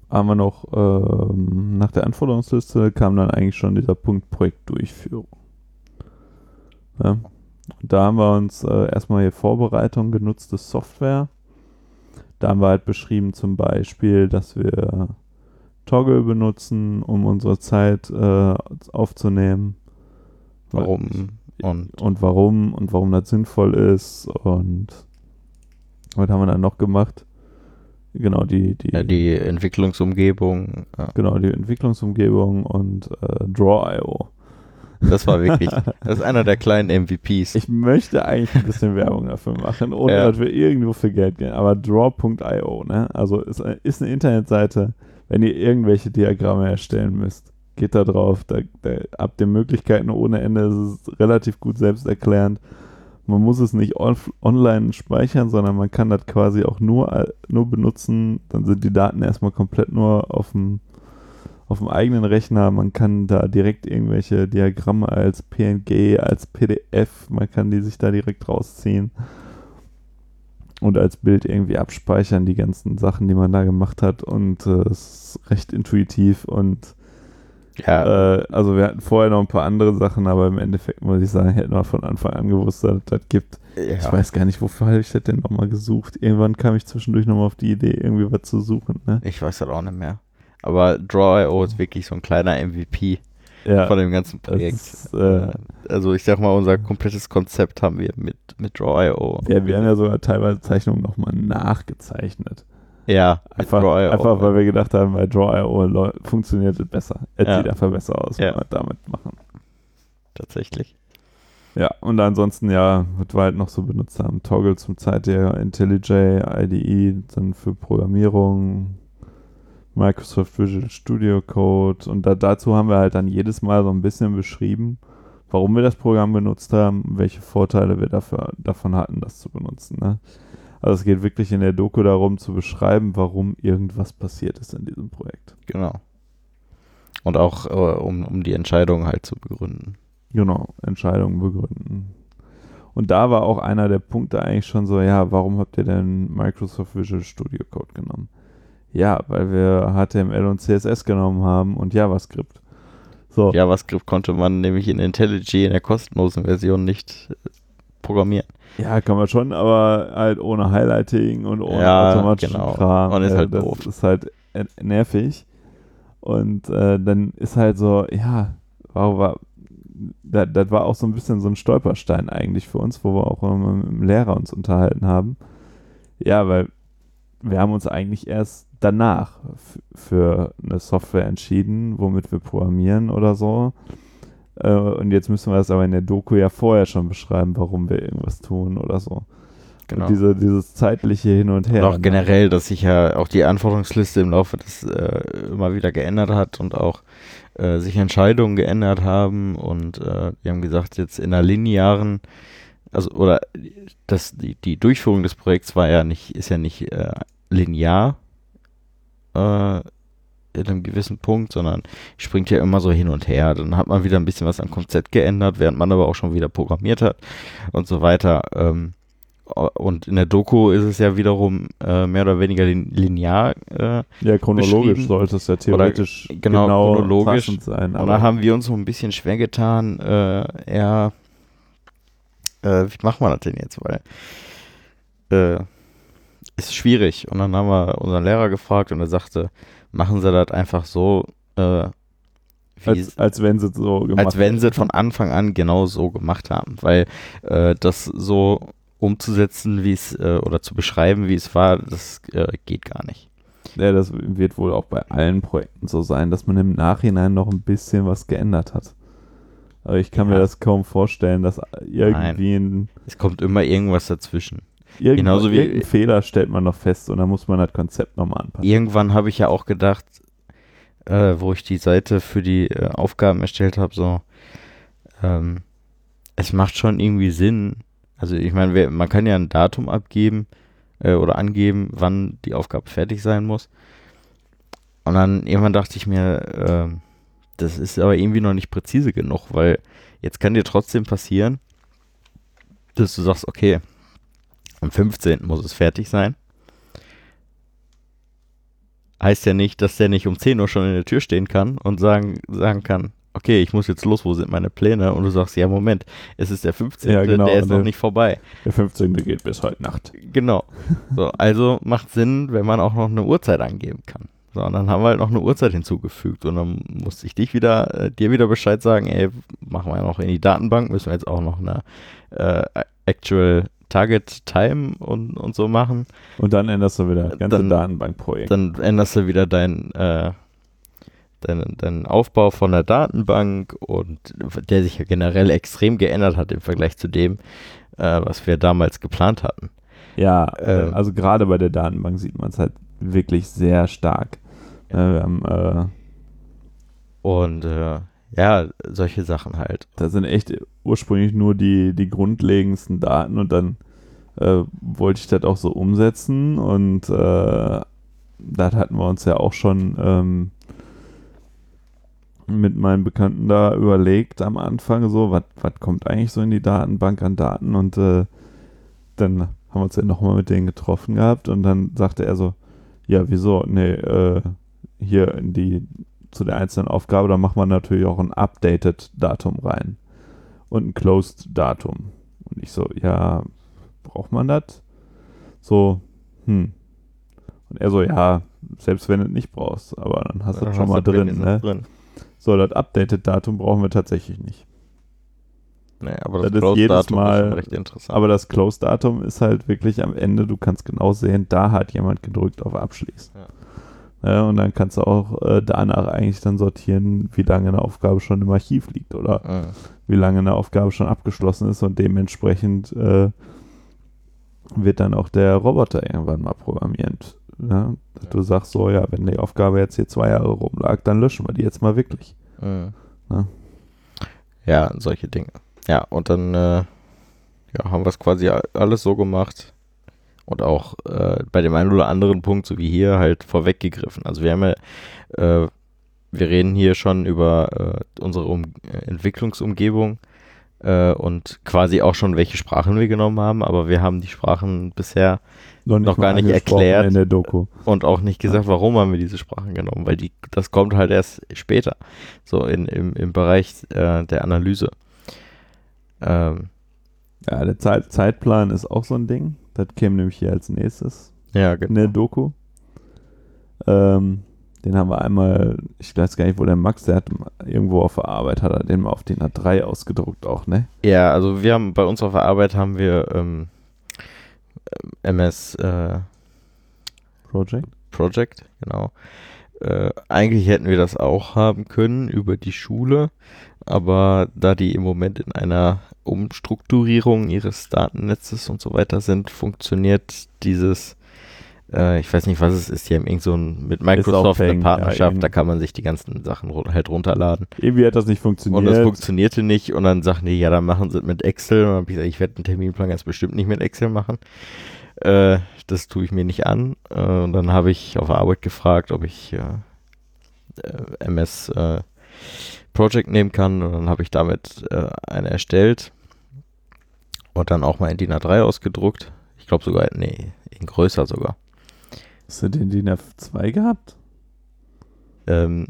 haben wir noch ähm, nach der Anforderungsliste kam dann eigentlich schon dieser Punkt Projektdurchführung. Ja. Da haben wir uns äh, erstmal hier Vorbereitung genutzte Software. Da haben wir halt beschrieben zum Beispiel, dass wir Toggle benutzen, um unsere Zeit äh, aufzunehmen.
Warum und
und warum und warum das sinnvoll ist und was haben wir dann noch gemacht? Genau, die, die,
ja, die Entwicklungsumgebung, äh,
genau, die Entwicklungsumgebung und äh, Draw.io.
das war wirklich, das ist einer der kleinen MVPs.
Ich möchte eigentlich ein bisschen Werbung dafür machen, ohne
Ja.
dass wir irgendwo für Geld gehen. Aber Draw.io, ne? Also ist, ist eine Internetseite, wenn ihr irgendwelche Diagramme erstellen müsst. Geht da drauf, da, da habt ihr Möglichkeiten ohne Ende. Es ist relativ gut selbsterklärend. Man muss es nicht on, online speichern, sondern man kann das quasi auch nur, al- nur benutzen. Dann sind die Daten erstmal komplett nur auf dem, auf dem eigenen Rechner. Man kann da direkt irgendwelche Diagramme als PNG, als PDF, man kann die sich da direkt rausziehen und als Bild irgendwie abspeichern, die ganzen Sachen, die man da gemacht hat. Und äh, es ist recht intuitiv und
ja,
äh, also wir hatten vorher noch ein paar andere Sachen, aber im Endeffekt muss ich sagen, hätten wir von Anfang an gewusst, dass es das gibt.
ja.
Ich weiß gar nicht, wofür habe ich das denn nochmal gesucht. Irgendwann kam ich zwischendurch nochmal auf die Idee, irgendwie was zu suchen. Ne?
Ich weiß das auch nicht mehr. Aber Draw.io ist wirklich so ein kleiner MVP
Ja,
von dem ganzen Projekt.
ist, äh,
also ich sag mal, unser komplettes Konzept haben wir mit, mit Draw.io.
Ja, wir haben ja sogar teilweise Zeichnungen nochmal nachgezeichnet.
Ja,
Einfach, einfach weil wir gedacht haben, bei Draw.io funktioniert es besser. Es
Ja.
sieht einfach besser aus,
Ja.
wenn wir damit machen.
Tatsächlich.
Ja, und ansonsten, ja, was wir halt noch so benutzt haben. Toggle zum Zeit der IntelliJ, IDE, dann für Programmierung, Microsoft Visual Studio Code. Und da, dazu haben wir halt dann jedes Mal so ein bisschen beschrieben, warum wir das Programm benutzt haben, welche Vorteile wir dafür, davon hatten, das zu benutzen. Ne? Also es geht wirklich in der Doku darum zu beschreiben, warum irgendwas passiert ist in diesem Projekt.
Genau. Und auch äh, um, um die Entscheidung halt zu begründen.
Genau, Entscheidungen begründen. Und da war auch einer der Punkte eigentlich schon so, ja, warum habt ihr denn Microsoft Visual Studio Code genommen? Ja, weil wir HTML und CSS genommen haben und JavaScript. So,
JavaScript konnte man nämlich in IntelliJ in der kostenlosen Version nicht äh, programmieren.
Ja, kann man schon, aber halt ohne Highlighting und ohne
Ja,
automatischen
genau.
Kram.
Und ist
Äh,
halt
das
doof.
ist halt nervig. Und äh, dann ist halt so, ja, warum war, das, das war auch so ein bisschen so ein Stolperstein eigentlich für uns, wo wir auch mit dem Lehrer uns unterhalten haben. Ja, weil wir haben uns eigentlich erst danach für eine Software entschieden, womit wir programmieren oder so. Äh, und jetzt müssen wir das aber in der Doku ja vorher schon beschreiben, warum wir irgendwas tun oder so.
Genau.
Und diese, dieses zeitliche Hin und
Und
Her.
auch generell, dass sich ja auch die Anforderungsliste im Laufe des äh, immer wieder geändert hat und auch äh, sich Entscheidungen geändert haben und äh, wir haben gesagt, jetzt in einer linearen, also oder das, die, die Durchführung des Projekts war ja nicht, ist ja nicht äh, linear äh, in einem gewissen Punkt, sondern springt ja immer so hin und her. Dann hat man wieder ein bisschen was am Konzept geändert, während man aber auch schon wieder programmiert hat und so weiter. Ähm, und in der Doku ist es ja wiederum äh, mehr oder weniger lin linear. Äh,
ja, chronologisch sollte es ja theoretisch
genau,
genau,
chronologisch.
sein.
und da haben wir uns so ein bisschen schwer getan, äh, eher, äh, wie machen wir das denn jetzt? Weil äh, ist schwierig. Und dann haben wir unseren Lehrer gefragt und er sagte, machen Sie das einfach so, äh,
als, als wenn sie es so gemacht
als wenn sie es von Anfang an genau so gemacht haben, weil äh, das so umzusetzen, wie es äh, oder zu beschreiben, wie es war, das äh, geht gar nicht.
Ja, das wird wohl auch bei allen Projekten so sein, dass man im Nachhinein noch ein bisschen was geändert hat. Aber ich kann
Ja.
mir das kaum vorstellen, dass irgendwie ein,
Es kommt immer irgendwas dazwischen.
Irgend,
Genauso wie-
irgendein Fehler stellt man noch fest und dann muss man das Konzept nochmal anpassen.
Irgendwann habe ich ja auch gedacht, äh, wo ich die Seite für die äh, Aufgaben erstellt habe, so, ähm, es macht schon irgendwie Sinn. Also ich meine, man kann ja ein Datum abgeben äh, oder angeben, wann die Aufgabe fertig sein muss. Und dann irgendwann dachte ich mir, ähm, das ist aber irgendwie noch nicht präzise genug, weil jetzt kann dir trotzdem passieren, dass du sagst, okay, am 15. muss es fertig sein. Heißt ja nicht, dass der nicht um 10 Uhr schon in der Tür stehen kann und sagen, sagen kann, okay, ich muss jetzt los, wo sind meine Pläne? Und du sagst, ja, Moment, es ist der 15.,
Ja, genau,
der ist
und
noch
der-
nicht vorbei.
Der 15. geht bis heute Nacht.
Genau. So, also macht Sinn, wenn man auch noch eine Uhrzeit angeben kann. So, und dann haben wir halt noch eine Uhrzeit hinzugefügt und dann musste ich dich wieder, äh, dir wieder Bescheid sagen, ey, machen wir noch in die Datenbank, müssen wir jetzt auch noch eine äh, Actual Target Time und, und so machen.
Und dann änderst du wieder das ganze
Dann-
Datenbankprojekt.
Dann änderst du wieder dein, äh, deinen, deinen Aufbau von der Datenbank und der sich ja generell extrem geändert hat im Vergleich zu dem, äh, was wir damals geplant hatten.
Ja,
Ähm.
also gerade bei der Datenbank sieht man es halt wirklich sehr stark. Äh, wir haben, äh,
Und äh, ja, solche Sachen halt.
da sind echt ursprünglich nur die, die grundlegendsten Daten und dann äh, wollte ich das auch so umsetzen und äh, das hatten wir uns ja auch schon ähm, mit meinen Bekannten da überlegt am Anfang so, was kommt eigentlich so in die Datenbank an Daten und äh, dann haben wir uns ja nochmal mit denen getroffen gehabt und dann sagte er so, ja, wieso? Nee, äh, hier in die, zu der einzelnen Aufgabe, da macht man natürlich auch ein Updated-Datum rein und ein Closed-Datum. Und ich so, ja, braucht man das? So, hm. Und er so, ja, selbst wenn du es nicht brauchst, aber dann hast du es schon mal drin,
ist
ne?
drin.
So, das Updated-Datum brauchen wir tatsächlich nicht.
Nee, aber
Das
das,
ist jedes
Datum ist
Mal-
schon recht interessant.
Aber das Close-Datum ist halt wirklich am Ende, du kannst genau sehen, da hat jemand gedrückt auf Abschließen. Ja, und dann kannst du auch äh, danach eigentlich dann sortieren, wie lange eine Aufgabe schon im Archiv liegt oder
Mhm.
wie lange eine Aufgabe schon abgeschlossen ist und dementsprechend äh, wird dann auch der Roboter irgendwann mal programmierend. Ja? Dass Du sagst so, ja, wenn die Aufgabe jetzt hier zwei Jahre rumlag, dann löschen wir die jetzt mal wirklich.
Mhm.
Ja.
Ja, solche Dinge. Ja, und dann äh, ja, haben wir es quasi alles so gemacht und auch äh, bei dem einen oder anderen Punkt, so wie hier, halt vorweggegriffen. Also wir haben ja, äh, wir reden hier schon über äh, unsere um Entwicklungsumgebung äh, und quasi auch schon, welche Sprachen wir genommen haben, aber wir haben die Sprachen bisher Noch
mal
gar nicht erklärt.
In der Doku.
und auch nicht gesagt, warum haben wir diese Sprachen genommen, weil die, das kommt halt erst später, so in, im, im Bereich äh, der Analyse. Ähm,
Ja, der Zeit Zeitplan ist auch so ein Ding. Das käme nämlich hier als nächstes
ja,
in
genau.
der Doku. Ähm, den haben wir einmal, ich weiß gar nicht, wo der Max, der hat irgendwo auf der Arbeit, hat er den mal auf den A3 ausgedruckt auch, ne?
Ja, also wir haben bei uns auf der Arbeit haben wir ähm, MS äh,
Project?
Project, genau. Äh, eigentlich hätten wir das auch haben können über die Schule, aber da die im Moment in einer Umstrukturierung ihres Datennetzes und so weiter sind, funktioniert dieses, äh, ich weiß nicht, was es ist, die haben irgend so ein, mit Microsoft eine
ja,
Partnerschaft,
irgend-
da kann man sich die ganzen Sachen halt runterladen.
Irgendwie hat das nicht funktioniert.
Und das funktionierte nicht und dann sagten die, ja, dann machen sie es mit Excel. Und dann habe ich gesagt, ich werde einen Terminplan ganz bestimmt nicht mit Excel machen. Äh, das tue ich mir nicht an. Äh, und dann habe ich auf Arbeit gefragt, ob ich äh, äh, MS äh, Project nehmen kann. Und dann habe ich damit äh, eine erstellt und dann auch mal in DIN A3 ausgedruckt. Ich glaube sogar, nee, in größer sogar.
Hast du den DIN F2 gehabt?
Ähm,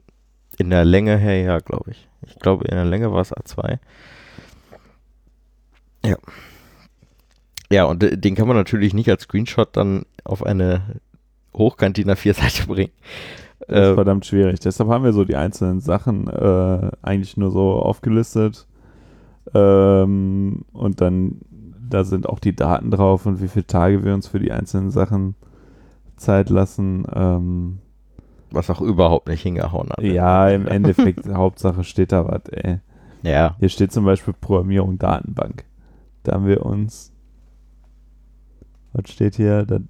in der Länge her, ja, glaube ich. Ich glaube, in der Länge war es A2. Ja. Ja, und de- den kann man natürlich nicht als Screenshot dann auf eine hochkant DIN A4-Seite bringen.
Das ist
Äh,
verdammt schwierig. Deshalb haben wir so die einzelnen Sachen äh, eigentlich nur so aufgelistet. Ähm, und dann, da sind auch die Daten drauf und wie viele Tage wir uns für die einzelnen Sachen Zeit lassen. Ähm,
was auch überhaupt nicht hingehauen hat.
ja, im Endeffekt, Hauptsache steht da was, ey.
Ja,
Hier steht zum Beispiel Programmierung Datenbank. Da haben wir uns. Was steht hier? Das,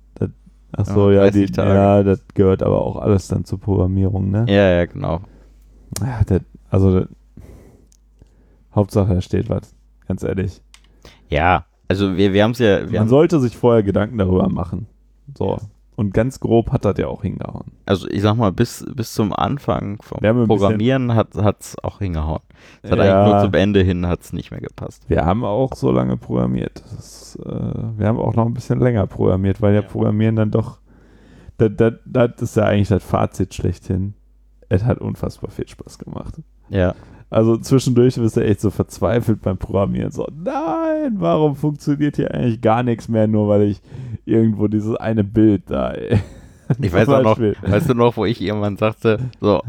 ach so,
Ja,
die,
30 Tage.
ja, das gehört aber auch alles dann zur Programmierung, ne?
ja, ja, genau.
Ja, das, also das, Hauptsache, da steht was. Ganz ehrlich.
Ja, also wir, wir haben es ja, wir
Man sollte sich vorher Gedanken darüber machen. So. Und ganz grob hat das ja auch hingehauen.
also ich sag mal, bis, bis zum Anfang vom Programmieren hat es auch hingehauen. Es hat eigentlich nur zum Ende hin hat es nicht mehr gepasst.
Wir haben auch so lange programmiert. Das, äh, wir haben auch noch ein bisschen länger programmiert, weil ja,
Ja.
Programmieren dann doch. Das, das, das ist ja eigentlich das Fazit schlechthin. Es hat unfassbar viel Spaß gemacht.
Ja.
Also zwischendurch bist du echt so verzweifelt beim Programmieren. So, nein, warum funktioniert hier eigentlich gar nichts mehr, nur weil ich irgendwo dieses eine Bild da. Ey.
Ich weiß auch noch, weißt du noch, wo ich irgendwann sagte, so,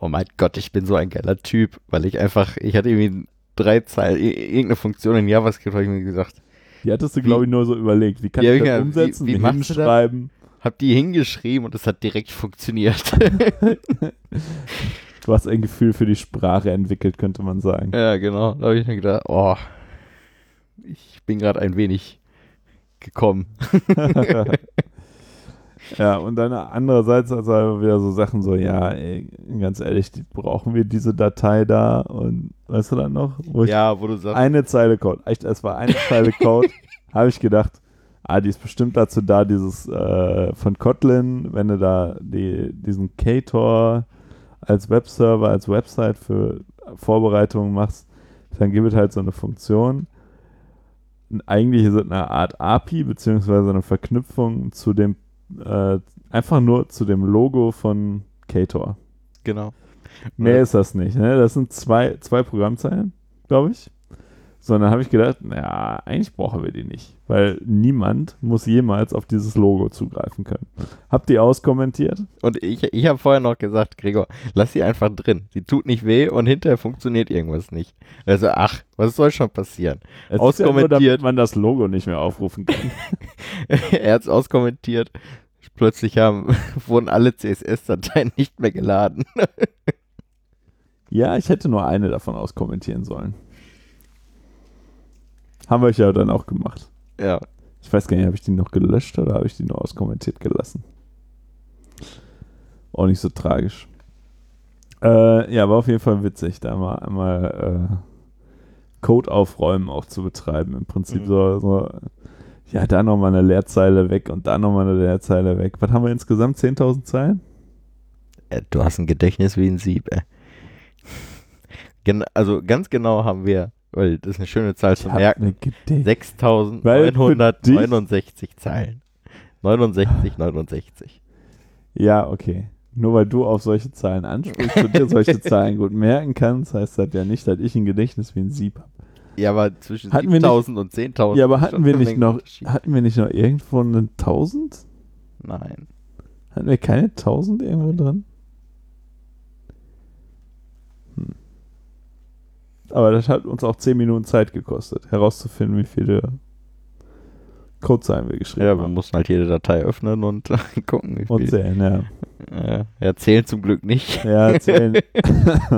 oh mein Gott, ich bin so ein geiler Typ, weil ich einfach, ich hatte irgendwie drei Zeilen, irgendeine Funktion in JavaScript, habe ich mir gesagt,
Die hattest du, glaube ich, nur so überlegt. Wie kann
Ja,
ich das
ja,
umsetzen,
wie
wie, hinschreiben?
hab die hingeschrieben und es hat direkt funktioniert.
Du hast ein Gefühl für die Sprache entwickelt, könnte man sagen.
ja, genau. Da habe ich mir gedacht, oh, ich bin gerade ein wenig gekommen.
ja, und dann andererseits also wieder so Sachen so, ja, ey, ganz ehrlich, die, brauchen wir diese Datei da? Und weißt du dann noch? Wo ich
Ja, wo du sagst,
eine Zeile Code, echt, es war eine Zeile Code, habe ich gedacht, ah, die ist bestimmt dazu da, dieses äh, von Kotlin, wenn du da die, diesen Ktor als Webserver, als Website für Vorbereitungen machst, dann gibt es halt so eine Funktion. Eigentlich ist es eine Art API, beziehungsweise eine Verknüpfung zu dem, äh, einfach nur zu dem Logo von Ktor.
genau.
Mehr
Ja.
ist das nicht. Ne? Das sind zwei, zwei Programmzeilen, glaube ich. Sondern habe ich gedacht, naja, eigentlich brauchen wir die nicht, weil niemand muss jemals auf dieses Logo zugreifen können. Habt ihr auskommentiert?
Und ich, ich habe vorher noch gesagt, Gregor, lass sie einfach drin. Sie tut nicht weh und hinterher funktioniert irgendwas nicht. Also, ach, was soll schon passieren?
Es ist ja nur,
Auskommentiert.
damit man das Logo nicht mehr aufrufen kann.
er hat es auskommentiert. Plötzlich haben, wurden alle CSS-Dateien nicht mehr geladen.
ja, ich hätte nur eine davon auskommentieren sollen. Haben wir ja dann auch gemacht.
ja.
Ich weiß gar nicht, habe ich die noch gelöscht oder habe ich die nur auskommentiert gelassen? Auch nicht so tragisch. Äh, ja, war auf jeden Fall witzig, da mal einmal äh, Code aufräumen auch zu betreiben. Im Prinzip
Mhm.
so, so, ja, da nochmal eine Leerzeile weg und da nochmal eine Leerzeile weg. Was haben wir insgesamt? 10.000 Zeilen?
Äh, Du hast ein Gedächtnis wie ein Sieb, ey. Gen also ganz genau haben wir, weil das ist eine schöne Zahl zu merken,
eine Gedächt-
6969 Zeilen. 69, 69.
Ja, okay. Nur weil du auf solche Zahlen ansprichst und dir solche Zahlen gut merken kannst, heißt das ja nicht, dass ich ein Gedächtnis wie ein Sieb habe.
Ja, aber zwischen
Hatten wir nicht-
7000 und 10.000.
Ja, aber hatten wir
eine
nicht noch, hatten wir nicht noch irgendwo einen 1000?
Nein.
Hatten wir keine 1000 irgendwo drin? Aber das hat uns auch 10 Minuten Zeit gekostet, herauszufinden, wie viele Codezeilen wir geschrieben
Ja, wir
haben.
mussten halt jede Datei öffnen und gucken, wie
Und
viel.
zählen, ja.
Ja, zählen zum Glück nicht.
Ja, zählen. das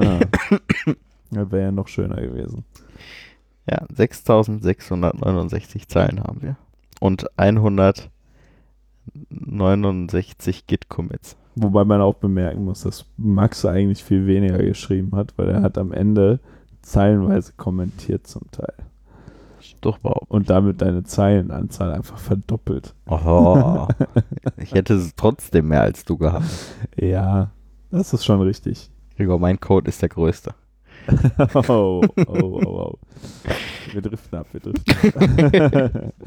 wäre ja noch schöner gewesen.
Ja, 6669 Zeilen haben wir. Und 169 Git-Commits.
Wobei man auch bemerken muss, dass Max eigentlich viel weniger geschrieben hat, weil er hat am Ende zeilenweise kommentiert zum Teil.
Doch, wow.
Und damit deine Zeilenanzahl einfach verdoppelt.
Oh, ich hätte es trotzdem mehr als du gehabt.
Ja, das ist schon richtig.
Gregor, mein Code ist der größte.
oh, oh, oh, oh. Wir driften ab, wir driften ab.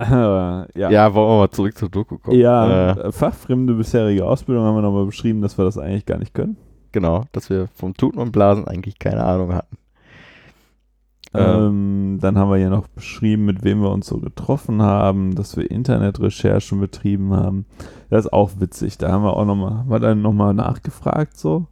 Ja.
Ja, wollen wir mal zurück zur Doku kommen?
Ja,
Äh,
fachfremde bisherige Ausbildung haben wir nochmal beschrieben, dass wir das eigentlich gar nicht können.
Genau, dass wir vom Tuten und Blasen eigentlich keine Ahnung hatten.
Ähm, dann haben wir hier noch beschrieben, mit wem wir uns so getroffen haben, dass wir Internetrecherchen betrieben haben. Das ist auch witzig. Da haben wir auch nochmal, haben wir dann nochmal nachgefragt so.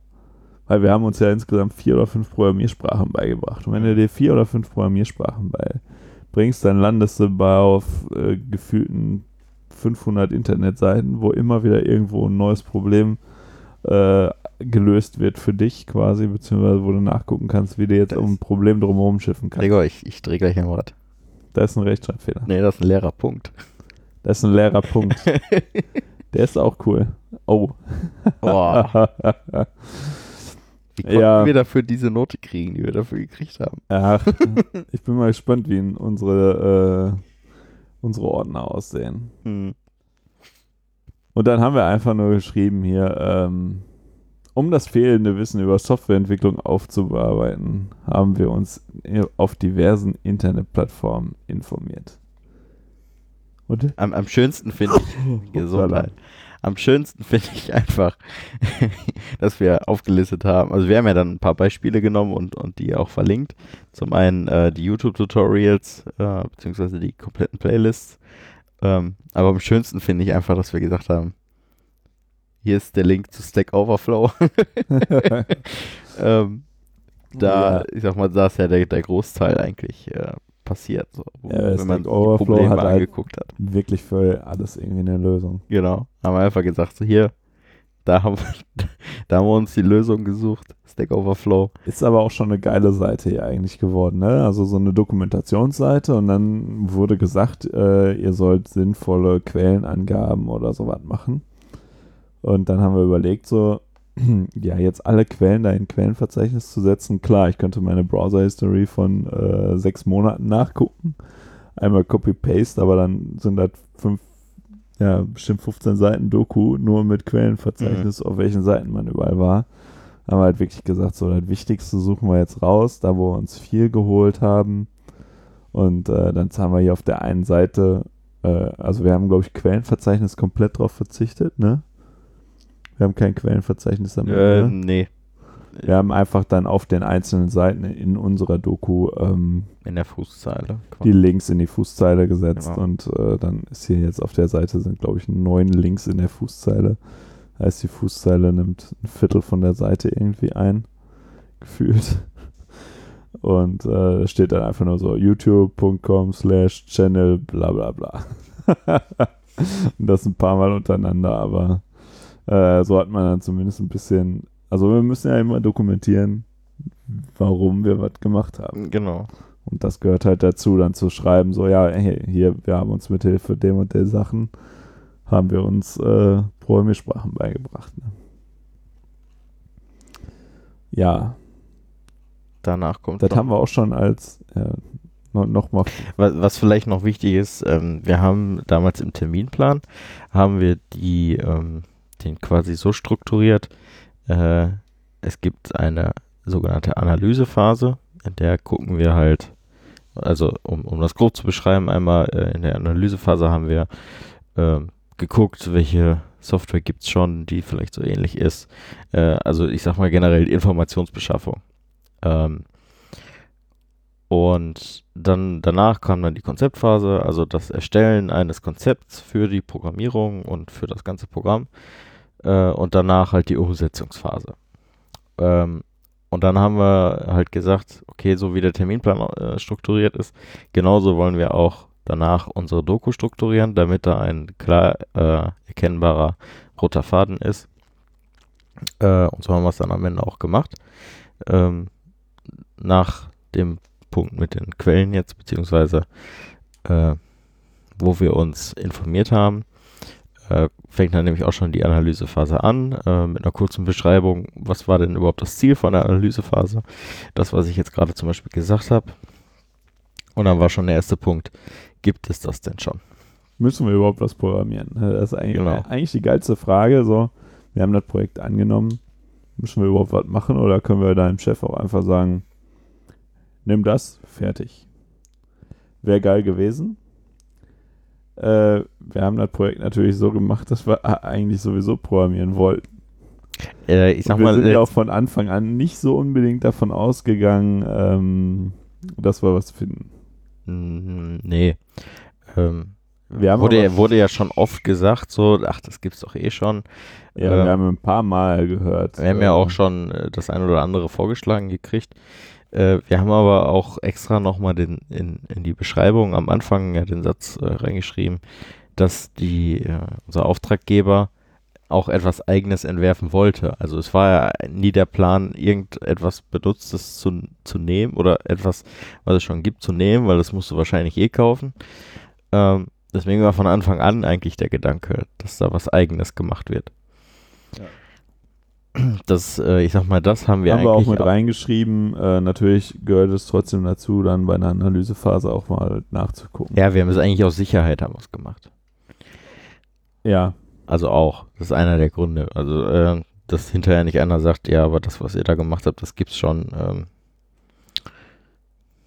Weil wir haben uns ja insgesamt vier oder fünf Programmiersprachen beigebracht. Und wenn du dir vier oder fünf Programmiersprachen beibringst, dann landest du bei auf äh, gefühlten 500 Internetseiten, wo immer wieder irgendwo ein neues Problem äh, gelöst wird für dich quasi, beziehungsweise wo du nachgucken kannst, wie du jetzt
Das-
um ein Problem drumherum schiffen kannst.
Gregor, ich, ich drehe gleich am Rad.
Da ist ein Rechtschreibfehler.
Nee, das ist ein leerer Punkt.
Das ist ein leerer Punkt. Der ist auch cool. Oh.
Boah, wie konnten
Ja.
wir dafür diese Note kriegen, die wir dafür gekriegt haben?
Ach, ich bin mal gespannt, wie unsere, äh, unsere Ordner aussehen.
Hm.
Und dann haben wir einfach nur geschrieben hier, ähm, um das fehlende Wissen über Softwareentwicklung aufzubearbeiten, haben wir uns auf diversen Internetplattformen informiert. Und
Am, am schönsten finde ich, Gesundheit. Am schönsten finde ich einfach, dass wir aufgelistet haben. Also wir haben ja dann ein paar Beispiele genommen und, und die auch verlinkt. Zum einen äh, die YouTube-Tutorials, äh, beziehungsweise die kompletten Playlists. Ähm, aber am schönsten finde ich einfach, dass wir gesagt haben, hier ist der Link zu Stack Overflow. ähm, da,
Ja.
ich sag mal, da ist ja der, der Großteil eigentlich äh, passiert, so, wo,
Ja,
wenn
Stack
man sich die
Overflow
Probleme
hat halt-
angeguckt hat.
wirklich für alles irgendwie eine Lösung.
Genau. Haben wir einfach gesagt, so hier, da haben, da haben wir uns die Lösung gesucht. Stack Overflow.
Ist aber auch schon eine geile Seite hier eigentlich geworden, ne? Also so eine Dokumentationsseite und dann wurde gesagt, äh, ihr sollt sinnvolle Quellenangaben oder sowas machen. Und dann haben wir überlegt, so, ja, jetzt alle Quellen da in Quellenverzeichnis zu setzen. Klar, ich könnte meine Browser-History von äh, sechs Monaten nachgucken. Einmal Copy-Paste, aber dann sind das fünf, ja, bestimmt 15 Seiten Doku, nur mit Quellenverzeichnis, auf welchen Seiten man überall war haben wir halt wirklich gesagt, so das Wichtigste suchen wir jetzt raus, da wo wir uns viel geholt haben. Und äh, dann haben wir hier auf der einen Seite, äh, also wir haben, glaube ich, Quellenverzeichnis komplett drauf verzichtet, ne? Wir haben kein Quellenverzeichnis damit.
Äh,
ne?
nee.
Wir haben einfach dann auf den einzelnen Seiten in unserer Doku ähm,
in der Fußzeile.
die Links in die Fußzeile gesetzt
Genau.
und äh, dann ist hier jetzt auf der Seite sind, glaube ich, neun Links in der Fußzeile. Heißt, die Fußzeile nimmt ein Viertel von der Seite irgendwie ein, gefühlt. Und äh, da steht dann einfach nur so youtube.com slash channel bla bla bla. und das ein paar Mal untereinander, aber äh, so hat man dann zumindest ein bisschen, also wir müssen ja immer dokumentieren, warum wir was gemacht haben.
Genau.
Und das gehört halt dazu, dann zu schreiben, so, ja, hey, hier, wir haben uns mit Hilfe dem und der Sachen, haben wir uns äh, Programmiersprachen beigebracht. Ne? Ja,
Danach kommt
das haben wir auch schon als, ja, noch, noch mal,
Was, was vielleicht noch wichtig ist, ähm, wir haben damals im Terminplan, haben wir die, ähm, den quasi so strukturiert, äh, es gibt eine sogenannte Analysephase, in der gucken wir halt, also um, um das grob zu beschreiben, einmal äh, in der Analysephase haben wir ähm, geguckt, welche Software gibt es schon, die vielleicht so ähnlich ist. Äh, also ich sag mal generell Informationsbeschaffung. Ähm, und dann danach kam dann die Konzeptphase, also das Erstellen eines Konzepts für die Programmierung und für das ganze Programm. Äh, und danach halt die Umsetzungsphase. Ähm, und dann haben wir halt gesagt, okay, so wie der Terminplan äh, strukturiert ist, genauso wollen wir auch danach unsere Doku strukturieren, damit da ein klar äh, erkennbarer roter Faden ist. Äh, und so haben wir es dann am Ende auch gemacht. Ähm, nach dem Punkt mit den Quellen jetzt, beziehungsweise äh, wo wir uns informiert haben, äh, fängt dann nämlich auch schon die Analysephase an, äh, mit einer kurzen Beschreibung, was war denn überhaupt das Ziel von der Analysephase, das, was ich jetzt gerade zum Beispiel gesagt habe. Und dann war schon der erste Punkt, gibt es das denn schon?
müssen wir überhaupt was programmieren? Ne, Das ist eigentlich,
Genau.
eigentlich die geilste Frage, so, wir haben das Projekt angenommen, müssen wir überhaupt was machen oder können wir deinem Chef auch einfach sagen, nimm das, fertig. Wäre geil gewesen. Äh, wir haben das Projekt natürlich so gemacht, dass wir eigentlich sowieso programmieren wollten.
Äh, ich sag
wir
mal,
sind
äh,
ja auch von Anfang an nicht so unbedingt davon ausgegangen, ähm, dass wir was finden.
Mm, Nee. Ähm,
Wir haben
wurde, wurde ja schon oft gesagt, so, ach, das gibt's doch eh schon.
Ja,
Ähm,
wir haben ein paar Mal gehört.
Wir haben ja
äh,
auch schon äh, das eine oder andere vorgeschlagen gekriegt. Äh, wir haben aber auch extra nochmal den, in, in die Beschreibung am Anfang ja den Satz äh, reingeschrieben, dass die, äh, unser Auftraggeber auch etwas Eigenes entwerfen wollte. Also es war ja nie der Plan, irgendetwas Benutztes zu, zu nehmen oder etwas, was es schon gibt, zu nehmen, weil das musst du wahrscheinlich eh kaufen. Ähm, deswegen war von Anfang an eigentlich der Gedanke, dass da was Eigenes gemacht wird. Das, äh, ich sag mal, das haben wir
haben wir auch
eigentlich
mit reingeschrieben. Äh, natürlich gehört es trotzdem dazu, dann bei einer Analysephase auch mal nachzugucken.
Ja, wir haben es eigentlich aus Sicherheit haben wir's gemacht.
Ja,
Also auch. Das ist einer der Gründe. Also, äh, dass hinterher nicht einer sagt, ja, aber das, was ihr da gemacht habt, das gibt's schon. Ähm,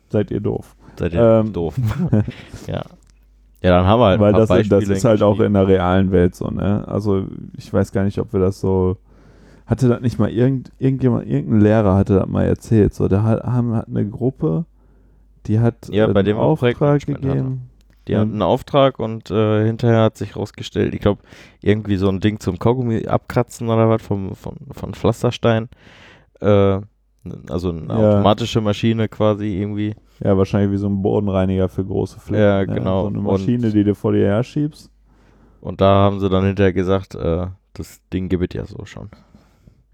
seid ihr doof.
seid ihr
Ähm,
doof. ja. Ja, dann haben wir halt
Weil
ein paar
das, das ist halt auch in der realen Welt so, ne? Also ich weiß gar nicht, ob wir das so. Hatte das nicht mal irgend, irgendjemand, irgendein Lehrer hatte das mal erzählt. So, der hat, haben, hat eine Gruppe, die hat
Ja, bei dem
Auftrag gegeben.
Die hatten einen Auftrag und äh, hinterher hat sich rausgestellt, ich glaube, irgendwie so ein Ding zum Kaugummi abkratzen oder was vom, von, von Pflasterstein. Äh, also eine
Ja.
automatische Maschine quasi irgendwie.
Ja, wahrscheinlich wie so ein Bodenreiniger für große Flächen.
Ja,
ne?
genau.
So eine
Und-
Maschine, die du vor dir her schiebst.
Und da haben sie dann hinterher gesagt, äh, das Ding gibt es ja so schon.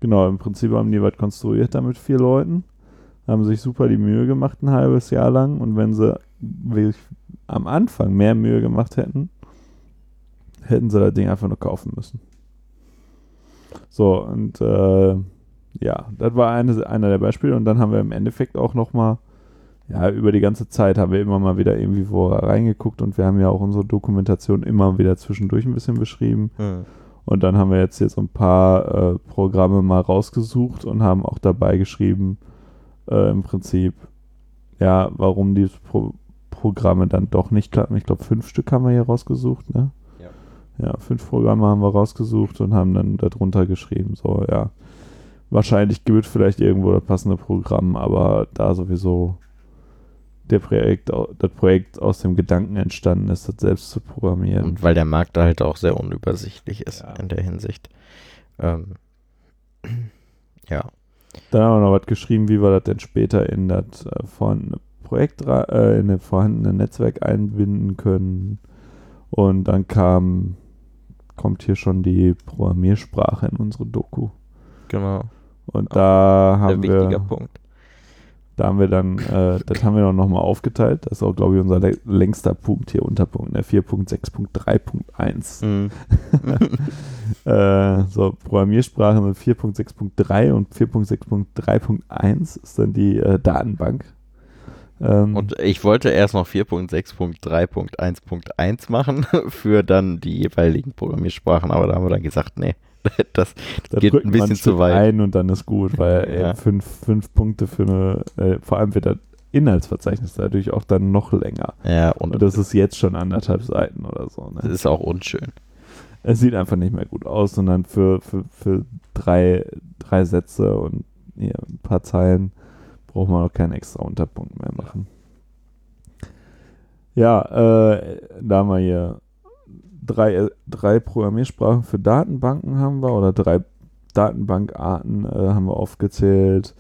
Genau, im Prinzip haben die was konstruiert da mit vier Leuten, haben sich super die Mühe gemacht ein halbes Jahr lang und wenn sie wirklich am Anfang mehr Mühe gemacht hätten, hätten sie das Ding einfach nur kaufen müssen. So, und äh, ja, das war eine, einer der Beispiele und dann haben wir im Endeffekt auch nochmal, ja, über die ganze Zeit haben wir immer mal wieder irgendwie wo reingeguckt und wir haben ja auch unsere Dokumentation immer wieder zwischendurch ein bisschen beschrieben. Und dann haben wir jetzt hier so ein paar äh, Programme mal rausgesucht und haben auch dabei geschrieben, äh, im Prinzip, ja, warum die Pro Programme dann doch nicht klappen. Ich glaube, fünf Stück haben wir hier rausgesucht, ne?
Ja.
Ja, fünf Programme haben wir rausgesucht und haben dann darunter geschrieben, so, ja, Wahrscheinlich gibt es vielleicht irgendwo das passende Programm, aber da sowieso der Projekt, das Projekt aus dem Gedanken entstanden ist, das selbst zu programmieren.
Und weil der Markt da halt auch sehr unübersichtlich ist
Ja.
in der Hinsicht. Ähm, ja.
Dann haben wir noch was geschrieben, wie wir das denn später in das äh, vorhandene Projekt, äh, in das vorhandene Netzwerk einbinden können. Und dann kam, kommt hier schon die Programmiersprache in unsere Doku.
Genau.
Und da
Sehr
haben
wichtiger
wir,
Punkt.
Da haben wir dann, äh, das haben wir dann nochmal aufgeteilt. Das ist auch, glaube ich, unser lä- längster Punkt hier, Unterpunkt, ne? 4.6.3.1.
Mhm.
Äh, so, Programmiersprache mit 4.6.3 und 4.6.3.1 ist dann die äh, Datenbank. Ähm,
Und ich wollte erst noch 4.6.3.1.1 machen für dann die jeweiligen Programmiersprachen, aber da haben wir dann gesagt, nee, das
da
geht
drückt
ein bisschen zu weit.
ein und dann ist gut, weil
Ja.
ey, fünf, fünf Punkte für eine, äh, vor allem wird das Inhaltsverzeichnis dadurch auch dann noch länger.
Ja, und
Und das ist jetzt schon anderthalb Seiten oder so.
das
Ne?
ist auch unschön.
Es sieht einfach nicht mehr gut aus, sondern für, für, für drei, drei Sätze und hier ein paar Zeilen braucht man auch keinen extra Unterpunkt mehr machen. Ja, äh, da haben wir hier drei, drei Programmiersprachen für Datenbanken haben wir oder drei Datenbankarten äh, haben wir aufgezählt.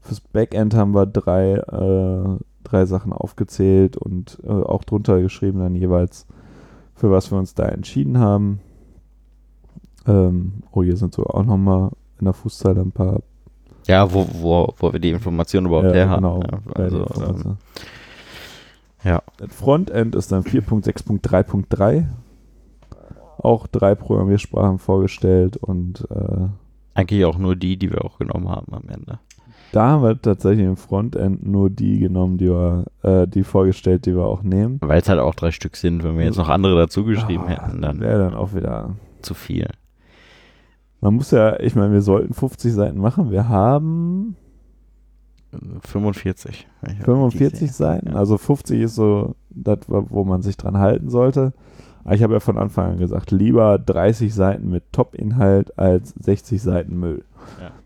Fürs Backend haben wir drei, äh, drei Sachen aufgezählt und äh, auch drunter geschrieben dann jeweils, für was wir uns da entschieden haben. Ähm, oh, hier sind sogar auch nochmal in der Fußzeile ein paar
Ja, wo, wo, wo wir die Informationen überhaupt her haben.
genau,
Ja,
bei
also, ähm, ja.
Das Frontend ist dann 4.6.3.3. Auch drei Programmiersprachen vorgestellt und äh,
eigentlich auch nur die, die wir auch genommen haben am Ende.
da haben wir tatsächlich im Frontend nur die genommen, die wir, äh, die vorgestellt, die wir auch nehmen.
Weil es halt auch drei Stück sind. Wenn wir jetzt noch andere dazu geschrieben
Ah,
hätten, dann
wäre dann auch wieder.
zu viel.
Man muss ja, ich meine, wir sollten 50 Seiten machen. Wir haben
45. wenn ich
45
richtig sehe.
Seiten.
Ja.
Also 50 ist so das, wo man sich dran halten sollte. Aber ich habe ja von Anfang an gesagt, lieber 30 Seiten mit Top-Inhalt als 60 Seiten Müll.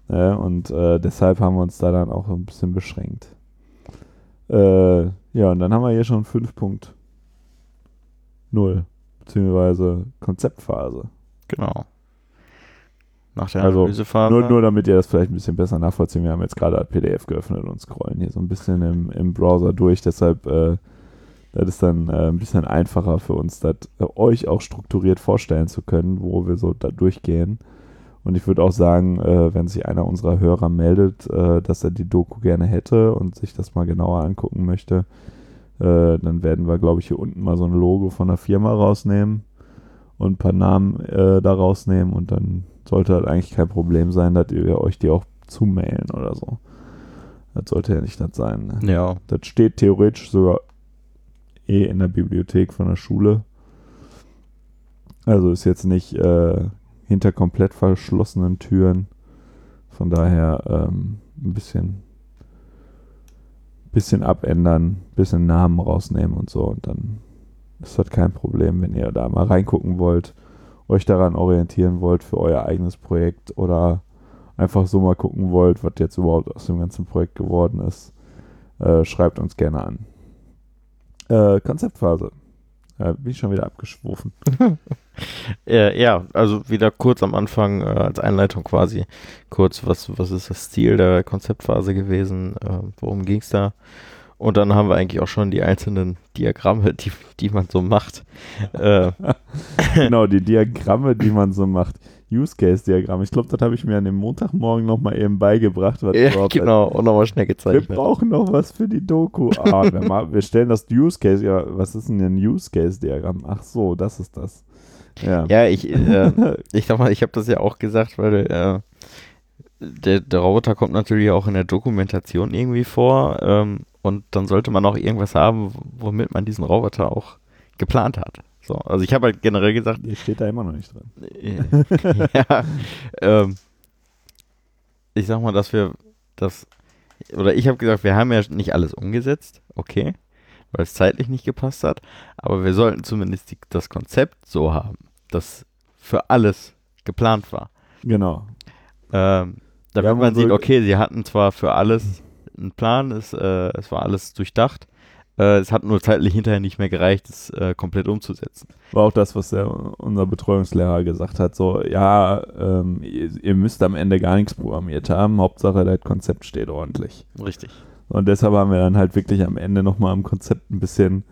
Ja, und äh, deshalb haben wir uns da dann auch ein bisschen beschränkt. Äh, ja, und dann haben wir hier schon 5.0, beziehungsweise Konzeptphase.
Genau. Nach der
Also,
Analysephase.
Nur, nur damit ihr das vielleicht ein bisschen besser nachvollziehen. Wir haben jetzt gerade PDF geöffnet und scrollen hier so ein bisschen im, im Browser durch. Deshalb, äh, das ist dann äh, ein bisschen einfacher für uns, das äh, euch auch strukturiert vorstellen zu können, wo wir so da durchgehen. Und ich würde auch sagen, äh, wenn sich einer unserer Hörer meldet, äh, dass er die Doku gerne hätte und sich das mal genauer angucken möchte, äh, dann werden wir, glaube ich, hier unten mal so ein Logo von der Firma rausnehmen und ein paar Namen da rausnehmen und dann sollte halt eigentlich kein Problem sein, dass ihr euch die auch zumailen oder so. Das sollte ja nicht das sein. Ne?
ja.
Das steht theoretisch sogar eh in der Bibliothek von der Schule. Also ist jetzt nicht äh, hinter komplett verschlossenen Türen. Von daher ähm, ein bisschen, bisschen abändern, bisschen Namen rausnehmen und so. Und dann ist das kein Problem, wenn ihr da mal reingucken wollt, euch daran orientieren wollt für euer eigenes Projekt oder einfach so mal gucken wollt, was jetzt überhaupt aus dem ganzen Projekt geworden ist. Äh, schreibt uns gerne an. Äh, Konzeptphase. Äh, bin ich schon wieder abgeschwofen.
Äh, ja, also wieder kurz am Anfang äh, als Einleitung quasi kurz, was, was ist das Ziel der Konzeptphase gewesen, äh, worum ging es da? Und dann haben wir eigentlich auch schon die einzelnen Diagramme, die, die man so macht. äh,
genau, die Diagramme, die man so macht. Use Case Diagramm. Ich glaube, das habe ich mir an dem Montagmorgen nochmal eben beigebracht. Was
ja, genau, und nochmal schnell
Wir
gezeichnet.
brauchen noch was für die Doku. Ah, wir, ma- wir stellen das Use Case. Ja, was ist denn ein Use Case Diagramm? Ach so, das ist das. Ja.
Ja, ich, äh, ich sag mal, ich habe das ja auch gesagt, weil äh, der, der Roboter kommt natürlich auch in der Dokumentation irgendwie vor ähm, und dann sollte man auch irgendwas haben, womit man diesen Roboter auch geplant hat. So, also ich habe halt generell gesagt,
Hier steht da immer noch nicht drin.
äh, ja, ähm, ich sag mal, dass wir das, oder ich habe gesagt, wir haben ja nicht alles umgesetzt, okay, weil es zeitlich nicht gepasst hat, aber wir sollten zumindest die, das Konzept so haben, dass für alles geplant war.
Genau.
Ähm, damit man sieht, okay, sie hatten zwar für alles einen Plan, es, äh, es war alles durchdacht, äh, es hat nur zeitlich hinterher nicht mehr gereicht, es äh, komplett umzusetzen.
War auch das, was der, unser Betreuungslehrer gesagt hat. So, ja, ähm, ihr, ihr müsst am Ende gar nichts programmiert haben. Hauptsache, das Konzept steht ordentlich.
Richtig.
Und deshalb haben wir dann halt wirklich am Ende nochmal am Konzept ein bisschen,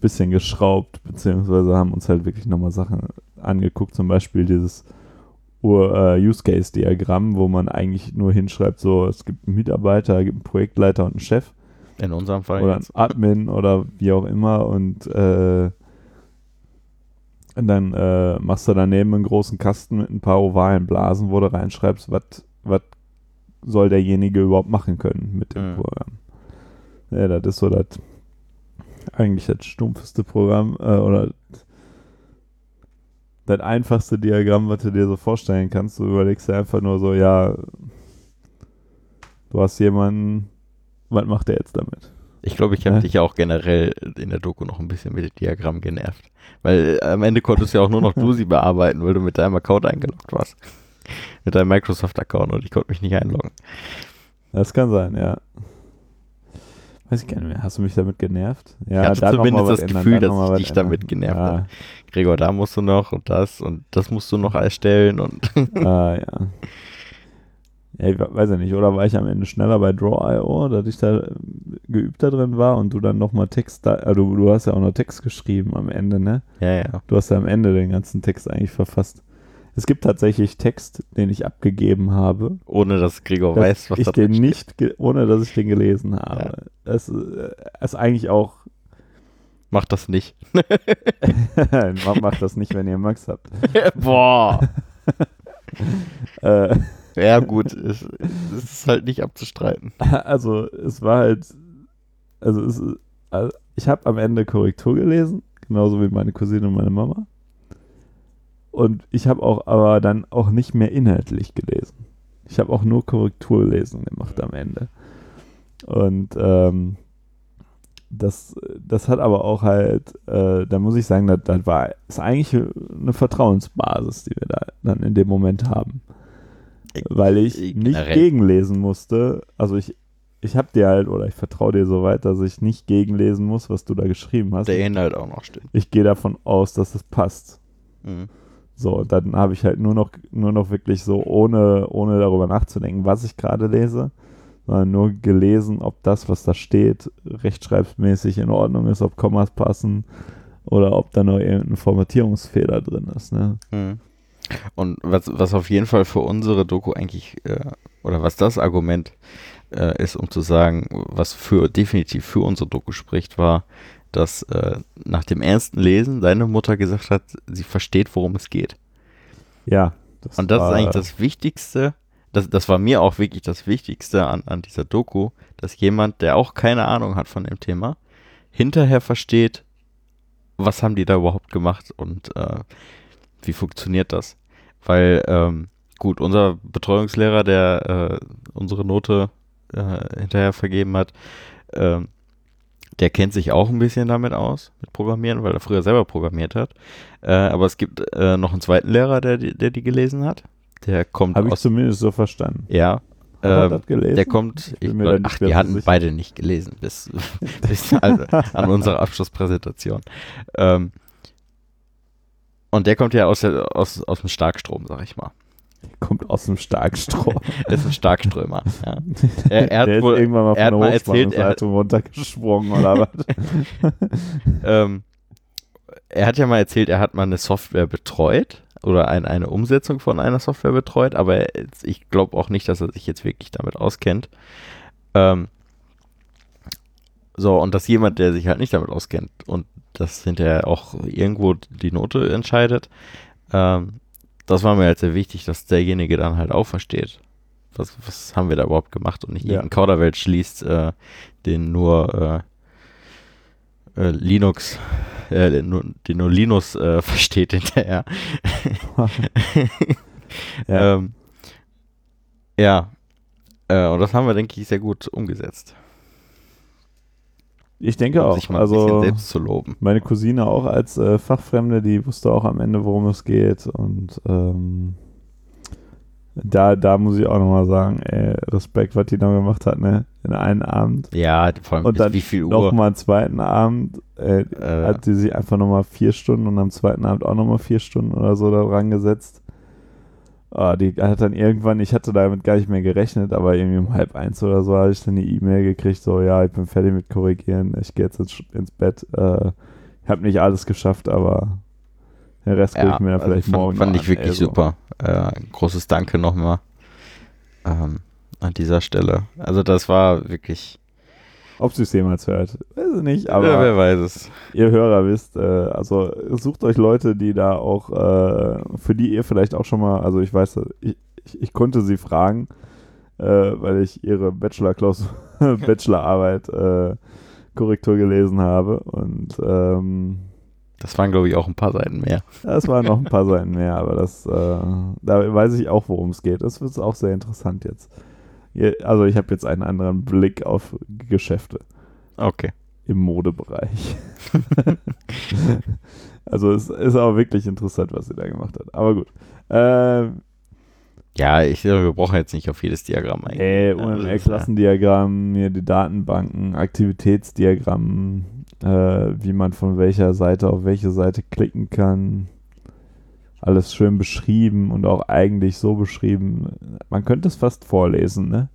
bisschen geschraubt, beziehungsweise haben uns halt wirklich nochmal Sachen angeguckt, zum Beispiel dieses äh, Use-Case-Diagramm, wo man eigentlich nur hinschreibt, so, es gibt einen Mitarbeiter, gibt einen Projektleiter und einen Chef
In unserem Fall
oder
jetzt.
ein Admin oder wie auch immer und, äh, und dann äh, machst du daneben einen großen Kasten mit ein paar ovalen Blasen, wo du reinschreibst, was soll derjenige überhaupt machen können mit dem
Mhm.
Programm. Ja, das ist so das eigentlich das stumpfeste Programm äh, oder das einfachste Diagramm, was du dir so vorstellen kannst. Du überlegst dir einfach nur so, ja, du hast jemanden, was macht der jetzt damit?
Ich glaube, ich habe
Ja.
dich ja auch generell in der Doku noch ein bisschen mit dem Diagramm genervt. Weil äh, am Ende konntest ja auch nur noch du sie bearbeiten, weil du mit deinem Account eingeloggt warst. Mit deinem Microsoft-Account und ich konnte mich nicht einloggen.
Das kann sein, ja. Weiß ich gar nicht mehr. Hast du mich damit genervt? Ja,
Ich hatte
da
zumindest das
ändern,
Gefühl, dass ich dich
ändern.
damit genervt
ja.
habe. Gregor, da musst du noch und das und das musst du noch erstellen und
ah, ja. Ja, ich weiß ja nicht, oder war ich am Ende schneller bei Draw.io, dass ich da äh, geübter drin war und du dann nochmal Text, da, also du, hast ja auch noch Text geschrieben am Ende, ne?
ja, ja.
Du hast ja am Ende den ganzen Text eigentlich verfasst. Es gibt tatsächlich Text, den ich abgegeben habe,
Ohne dass Gregor
dass
weiß, was
ich
da
den
steht.
nicht, ohne dass ich den gelesen habe. Es äh, ist eigentlich auch,
Mach das nicht.
macht das nicht, wenn ihr Max habt.
Boah.
Äh,
Ja, gut, es, es ist halt nicht abzustreiten.
also es war halt, also, es, also ich habe am Ende Korrektur gelesen, genauso wie meine Cousine und meine Mama. Und ich habe auch aber dann auch nicht mehr inhaltlich gelesen. Ich habe auch nur Korrekturlesen gemacht am Ende. Und ähm, das, das hat aber auch halt, äh, da muss ich sagen, das, das war ist eigentlich eine Vertrauensbasis, die wir da dann in dem Moment haben. Weil ich
Ich-
nicht
generell.
gegenlesen musste. Also ich, ich habe dir halt, oder ich vertraue dir so weit, dass ich nicht gegenlesen muss, was du da geschrieben hast.
Der Inhalt auch noch stimmt.
Ich gehe davon aus, dass es passt.
Mhm.
So, und dann habe ich halt nur noch, nur noch wirklich so, ohne, ohne darüber nachzudenken, was ich gerade lese, sondern nur gelesen, ob das, was da steht, rechtschreibsmäßig in Ordnung ist, ob Kommas passen oder ob da noch irgendein Formatierungsfehler drin ist. Ne?
Mhm. Und was, was auf jeden Fall für unsere Doku eigentlich, äh, oder was das Argument äh, ist, um zu sagen, was für definitiv für unsere Doku spricht, war, dass äh, nach dem ersten Lesen deine Mutter gesagt hat, sie versteht, worum es geht.
Ja.
Und das
war-
ist eigentlich das Wichtigste, das, das war mir auch wirklich das Wichtigste an, an dieser Doku, dass jemand, der auch keine Ahnung hat von dem Thema, hinterher versteht, was haben die da überhaupt gemacht und äh, wie funktioniert das. Weil, ähm, gut, unser Betreuungslehrer, der äh, unsere Note äh, hinterher vergeben hat, ähm, der kennt sich auch ein bisschen damit aus, mit Programmieren, weil er früher selber programmiert hat. Äh, aber es gibt äh, noch einen zweiten Lehrer, der, die- der die gelesen hat. Der kommt
Habe ich zumindest so verstanden.
Ja. Ähm, der kommt.
Ich
Ich glaub, ach, die hatten
sicher.
beide nicht gelesen bis, bis also an unserer Abschlusspräsentation. Ähm, und der kommt ja aus, der, aus, aus dem Starkstrom, sag ich mal.
Kommt aus dem Starkstrom.
Er ist ein Starkströmer. Ja. Er, er hat
der
wohl,
ist irgendwann mal
hat
von der
er hat-
Hochspannungsleitung runtergesprungen oder was?
ähm, er hat ja mal erzählt, er hat mal eine Software betreut oder ein, eine Umsetzung von einer Software betreut, aber er- ich glaube auch nicht, dass er sich jetzt wirklich damit auskennt. Ähm, so, und dass jemand, der sich halt nicht damit auskennt und das hinterher auch irgendwo die Note entscheidet, ähm, das war mir halt sehr wichtig, dass derjenige dann halt auch versteht, was, was haben wir da überhaupt gemacht und nicht
Ja.
irgendein Kauderwelsch schließt, äh, den nur äh, äh, Linux, äh, nur, den nur Linus äh, versteht hinterher.
Ja.
ähm, ja. Äh, und das haben wir, denke ich, sehr gut umgesetzt.
Ich denke
um
auch.
sich mal
Also
selbst zu loben.
meine Cousine auch als äh, Fachfremde, die wusste auch am Ende, worum es geht. Und ähm, Da, da muss ich auch nochmal sagen, ey, Respekt, was die da gemacht hat, ne? In einem Abend.
Ja, vor allem
Und dann
wie viel Uhr?
Nochmal einen zweiten Abend, äh,
Äh,
hat sie sich einfach nochmal vier Stunden und am zweiten Abend auch nochmal vier Stunden oder so da dran Ah, die hat dann irgendwann, ich hatte damit gar nicht mehr gerechnet, aber irgendwie um halb eins oder so hatte ich dann eine E-Mail gekriegt, so, ja, ich bin fertig mit Korrigieren, ich gehe jetzt ins, ins Bett. Äh, ich habe nicht alles geschafft, aber den Rest gucke
ja,
ich mir dann
also
vielleicht
fand,
morgen
fand ich
an,
wirklich
ey, so.
super. Äh, großes Danke nochmal ähm, an dieser Stelle. Also das war wirklich,
Ob sie es jemals hört, weiß ich nicht, aber
ja, wer weiß es.
ihr Hörer wisst, äh, also sucht euch Leute, die da auch, äh, für die ihr vielleicht auch schon mal, also ich weiß, ich, ich, ich konnte sie fragen, äh, weil ich ihre Bachelor-Klausur, Bachelorarbeit, äh, Korrektur gelesen habe und ähm,
Das waren, glaube ich, auch ein paar Seiten mehr.
das waren noch ein paar Seiten mehr, aber das, äh, da weiß ich auch, worum es geht. Das wird auch sehr interessant jetzt. Also ich habe jetzt einen anderen Blick auf Geschäfte
Okay.
im Modebereich. also es ist auch wirklich interessant, was sie da gemacht hat. Aber gut. Ähm,
Ja, ich wir brauchen jetzt nicht auf jedes Diagramm eingehen. ist,
UML-Klassendiagramm, hier die Datenbanken, Aktivitätsdiagramm, äh, wie man von welcher Seite auf welche Seite klicken kann. Alles schön beschrieben und auch eigentlich so beschrieben. Man könnte es fast vorlesen, ne?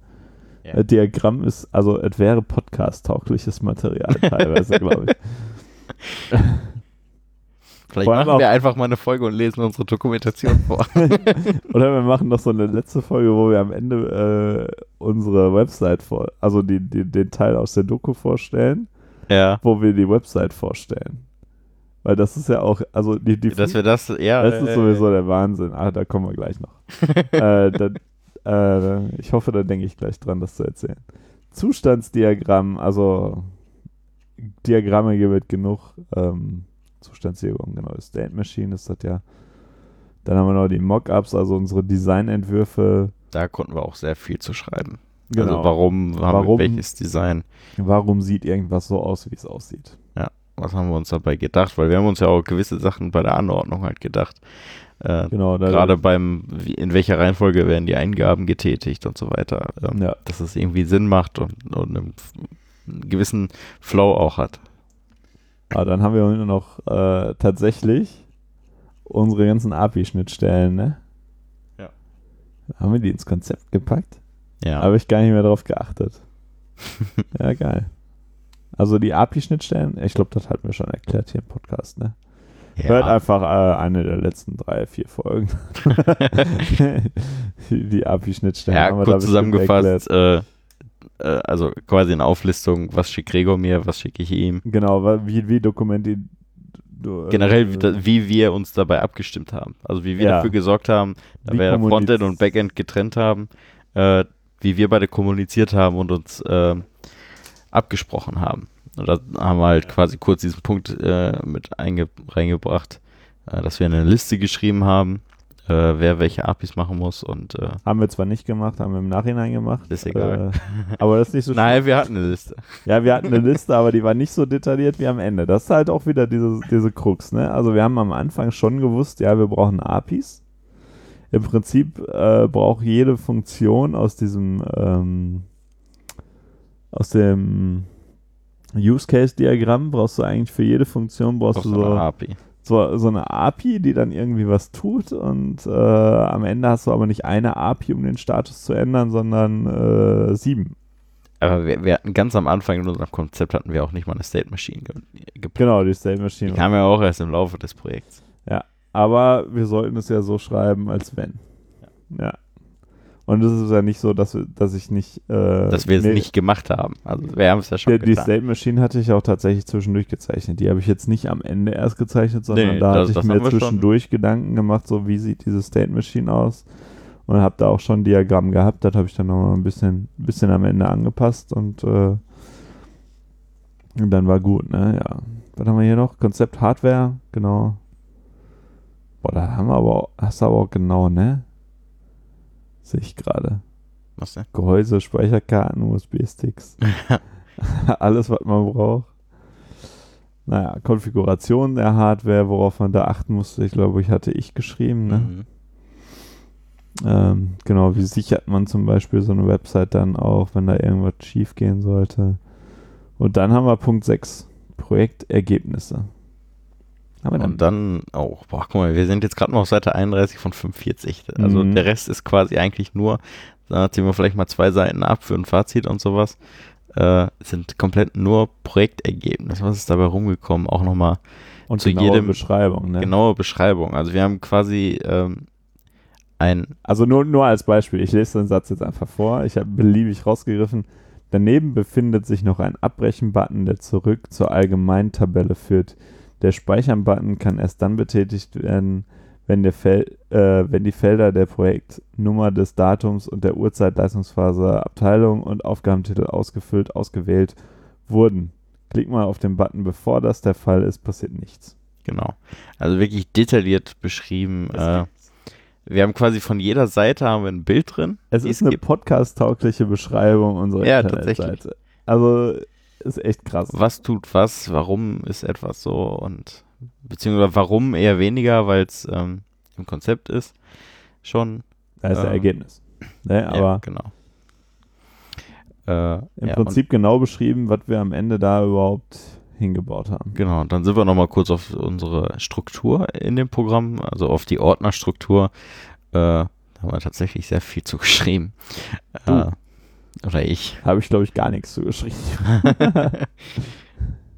Ja.
Das Diagramm ist, also es wäre podcast-taugliches Material teilweise, glaube ich.
Vielleicht
vor
machen wir einfach mal eine Folge und lesen unsere Dokumentation vor.
Oder wir machen noch so eine letzte Folge, wo wir am Ende äh, unsere Website vor, also die, die, den Teil aus der Doku vorstellen,
ja.
wo wir die Website vorstellen. Weil das ist ja auch, also die, die
Dass wir das, ja.
das ist
äh,
sowieso der Wahnsinn. Ah, da kommen wir gleich noch. äh, da, äh, ich hoffe, da denke ich gleich dran, das zu erzählen. Zustandsdiagramm, also Diagramme gibt genug. Ähm, Zustandsdiagramm, genau. State Machine ist das ja. Dann haben wir noch die Mockups, also unsere Designentwürfe.
Da konnten wir auch sehr viel zu schreiben.
Genau.
Also warum
Warum?
welches Design?
Warum sieht irgendwas so aus, wie es aussieht?
Was haben wir uns dabei gedacht? Weil wir haben uns ja auch gewisse Sachen bei der Anordnung halt gedacht. Äh,
Genau,
Gerade beim, wie, in welcher Reihenfolge werden die Eingaben getätigt und so weiter. Ähm,
Ja.
Dass es irgendwie Sinn macht und, und einen, einen gewissen Flow auch hat.
Ah, dann haben wir noch äh, tatsächlich unsere ganzen API-Schnittstellen, ne?
Ja.
Haben wir die ins Konzept gepackt?
Ja.
Habe ich gar nicht mehr drauf geachtet. ja, geil. Also die API-Schnittstellen, ich glaube, das hatten wir schon erklärt hier im Podcast, ne? Hört
ja.
einfach äh, eine der letzten drei, vier Folgen. die API-Schnittstellen
ja, kurz zusammengefasst, äh, äh, also quasi eine Auflistung, was schickt Gregor mir, was schicke ich ihm.
Genau, wie, wie Dokumenti du, äh,
Generell, wie, wie wir uns dabei abgestimmt haben. Also wie wir
Ja.
dafür gesorgt haben, da wir Frontend und Backend getrennt haben, äh, wie wir beide kommuniziert haben und uns äh, abgesprochen haben. Und da haben wir halt quasi kurz diesen Punkt äh, mit einge reingebracht, äh, dass wir eine Liste geschrieben haben, äh, wer welche APIs machen muss und äh,
Haben wir zwar nicht gemacht, haben wir im Nachhinein gemacht.
Ist egal.
Äh, aber das ist nicht so
Nein, wir hatten eine Liste.
Ja, wir hatten eine Liste, aber die war nicht so detailliert wie am Ende. Das ist halt auch wieder diese, diese Krux, ne? Also wir haben am Anfang schon gewusst, ja, wir brauchen APIs. Im Prinzip äh, braucht jede Funktion aus diesem ähm, aus dem Use Case Diagramm brauchst du eigentlich für jede Funktion brauchst du
du eine
so,
API.
so, so eine API, die dann irgendwie was tut und äh, am Ende hast du aber nicht eine API, um den Status zu ändern, sondern äh, sieben.
Aber wir, wir hatten ganz am Anfang in unserem Konzept hatten wir auch nicht mal eine State Machine ge geplant.
Genau, die State Machine.
Die kam ja auch erst im Laufe des Projekts.
Aber wir sollten es ja so schreiben, als wenn. Ja. Und es ist ja nicht so, dass, dass ich nicht. Äh,
Dass wir es
nee,
nicht gemacht haben. Also wir haben es ja schon
Die, die. State Machine hatte ich auch tatsächlich zwischendurch gezeichnet. Die habe ich jetzt nicht am Ende erst gezeichnet, sondern
Nee,
da
das-
hatte ich
das
mir
haben wir schon.
zwischendurch Gedanken gemacht, so wie sieht diese State Machine aus. Und habe da auch schon ein Diagramm gehabt. Das habe ich dann nochmal ein bisschen, bisschen am Ende angepasst und, äh, und dann war gut, ne? Ja. Was haben wir hier noch? Konzept Hardware, genau. Boah, da haben wir aber auch, hast du aber auch genau, ne? Sehe ich gerade.
Was denn?
Gehäuse, Speicherkarten, USB-Sticks. Alles, was man braucht. Naja, Konfiguration der Hardware, worauf man da achten musste, ich glaube, ich hatte ich geschrieben, ne?
Mhm.
Ähm, genau, wie sichert man zum Beispiel so eine Website dann auch, wenn da irgendwas schief gehen sollte. Und dann haben wir Punkt 6, Projektergebnisse.
Aber dann, und dann auch, boah, guck mal, wir sind jetzt gerade noch auf Seite 31 von 45. Also mhm. der Rest ist quasi eigentlich nur, da ziehen wir vielleicht mal zwei Seiten ab für ein Fazit und sowas. Äh, sind komplett nur Projektergebnisse. Was ist dabei rumgekommen? Auch nochmal
und zu jedem
Beschreibung, ne? Genaue Beschreibung. Also wir haben quasi ähm, ein.
Also nur, nur als Beispiel, ich lese den Satz jetzt einfach vor. Ich habe beliebig rausgegriffen. Daneben befindet sich noch ein Abbrechen-Button, der zurück zur allgemeinen Tabelle führt. Der Speichern-Button kann erst dann betätigt werden, wenn, äh, wenn die Felder der Projektnummer des Datums und der Uhrzeit, Leistungsphase, Abteilung und Aufgabentitel ausgefüllt, ausgewählt wurden. Klick mal auf den Button, bevor das der Fall ist, passiert nichts.
Genau. Also wirklich detailliert beschrieben. Äh, wir haben quasi von jeder Seite haben wir ein Bild drin.
Es ist eine podcast-taugliche Beschreibung unserer
ja, Internetseite.
Also ist echt krass.
Was tut was, warum ist etwas so und beziehungsweise warum eher weniger, weil es ähm, im Konzept ist. Schon.
Da ist ähm, der Ergebnis. Ne, aber ja,
genau.
Äh, Im ja, Prinzip genau beschrieben, was wir am Ende da überhaupt hingebaut haben.
Genau, und dann sind wir nochmal kurz auf unsere Struktur in dem Programm, also auf die Ordnerstruktur. Äh, da haben wir tatsächlich sehr viel zu geschrieben. Äh, oder ich.
Habe ich, glaube ich, gar nichts zu geschrieben.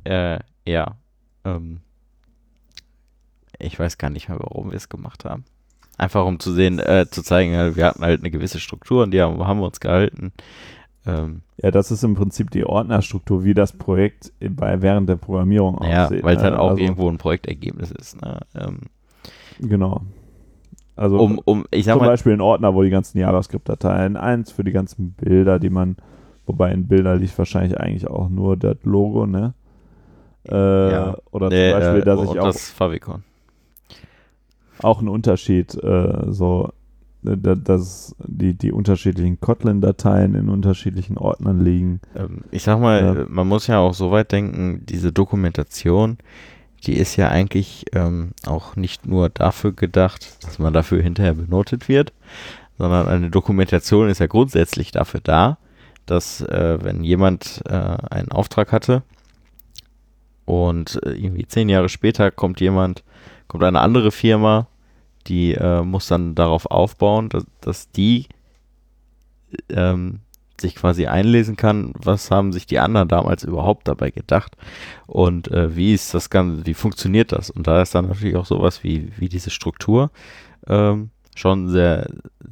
äh, ja. Ähm, ich weiß gar nicht mehr, warum wir es gemacht haben. Einfach um zu sehen, äh, zu zeigen, wir hatten halt eine gewisse Struktur und die haben, haben wir uns gehalten.
Ähm, ja, das ist im Prinzip die Ordnerstruktur, wie das Projekt bei, während der Programmierung
aussieht. Ja, weil es halt ne? auch also, irgendwo ein Projektergebnis ist. Ne? Ähm,
genau. Also
um, um, ich
sag
zum
mal, Beispiel ein Ordner, wo die ganzen JavaScript-Dateien, eins für die ganzen Bilder, die man, wobei in Bilder liegt wahrscheinlich eigentlich auch nur das Logo, ne?
Äh, ja.
Oder zum nee, Beispiel, dass
äh,
ich auch
das Favicon.
auch ein Unterschied, äh, so äh, dass die, die unterschiedlichen Kotlin-Dateien in unterschiedlichen Ordnern liegen.
Ähm, ich sag mal, ja. man muss ja auch so weit denken, diese Dokumentation, die ist ja eigentlich ähm, auch nicht nur dafür gedacht, dass man dafür hinterher benotet wird, sondern eine Dokumentation ist ja grundsätzlich dafür da, dass äh, wenn jemand äh, einen Auftrag hatte und äh, irgendwie zehn Jahre später kommt jemand, kommt eine andere Firma die äh, muss dann darauf aufbauen, dass, dass die ähm, sich quasi einlesen kann, was haben sich die anderen damals überhaupt dabei gedacht und äh, wie ist das Ganze, wie funktioniert das? Und da ist dann natürlich auch sowas wie, wie diese Struktur ähm, schon sehr,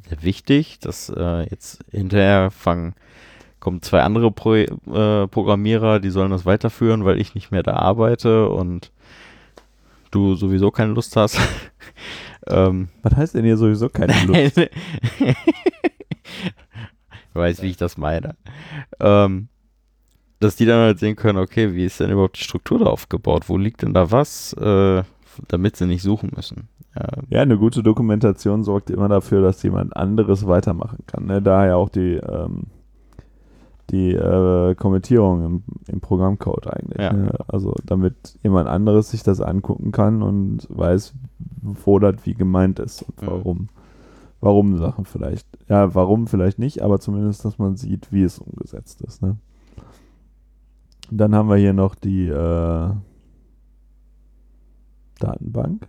sehr wichtig, dass äh, jetzt hinterher fangen, kommen zwei andere Pro, äh, Programmierer, die sollen das weiterführen, weil ich nicht mehr da arbeite und du sowieso keine Lust hast.
Ähm, Was heißt denn hier sowieso keine Lust?
weiß, wie ich das meine. Ähm, dass die dann halt sehen können, okay, wie ist denn überhaupt die Struktur da aufgebaut? Wo liegt denn da was, äh, damit sie nicht suchen müssen?
Ja. ja, eine gute Dokumentation sorgt immer dafür, dass jemand anderes weitermachen kann. Ne? Daher auch die ähm, die äh, Kommentierung im, im, Programmcode eigentlich. Ja. Ne? Also damit jemand anderes sich das angucken kann und weiß, wo das wie gemeint ist und warum. Mhm. Warum Sachen vielleicht. Ja, warum vielleicht nicht, aber zumindest, dass man sieht, wie es umgesetzt ist. Ne? Dann haben wir hier noch die äh, Datenbank.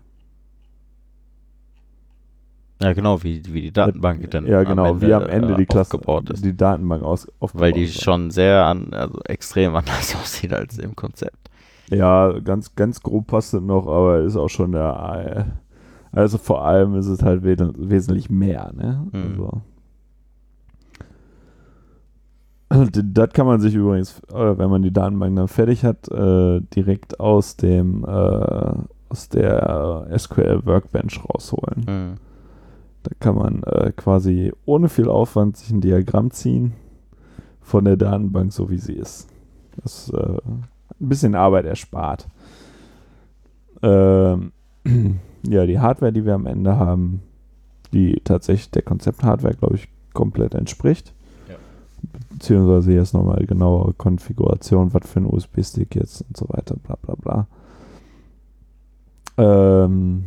Ja, genau, wie, wie die Datenbank
dann Ja, genau, am Ende, wie am Ende äh, die Klasse
ist.
Die Datenbank aus,
aufgebaut Weil die ist. schon sehr an, also extrem anders aussieht als im Konzept.
Ja, ganz, ganz grob passt es noch, aber ist auch schon der. Also vor allem ist es halt we wesentlich mehr, ne? Mhm. Also. Das kann man sich übrigens, äh, wenn man die Datenbank dann fertig hat, äh, direkt aus dem äh, aus der SQL Workbench rausholen. Mhm. Da kann man äh, quasi ohne viel Aufwand sich ein Diagramm ziehen von der Datenbank, so wie sie ist. Das ist äh, ein bisschen Arbeit erspart. Ähm, ja, die Hardware, die wir am Ende haben, die tatsächlich der Konzept-Hardware, glaube ich, komplett entspricht. Ja. Beziehungsweise jetzt nochmal genauere Konfiguration, was für ein USB-Stick jetzt und so weiter, bla bla bla. Ähm,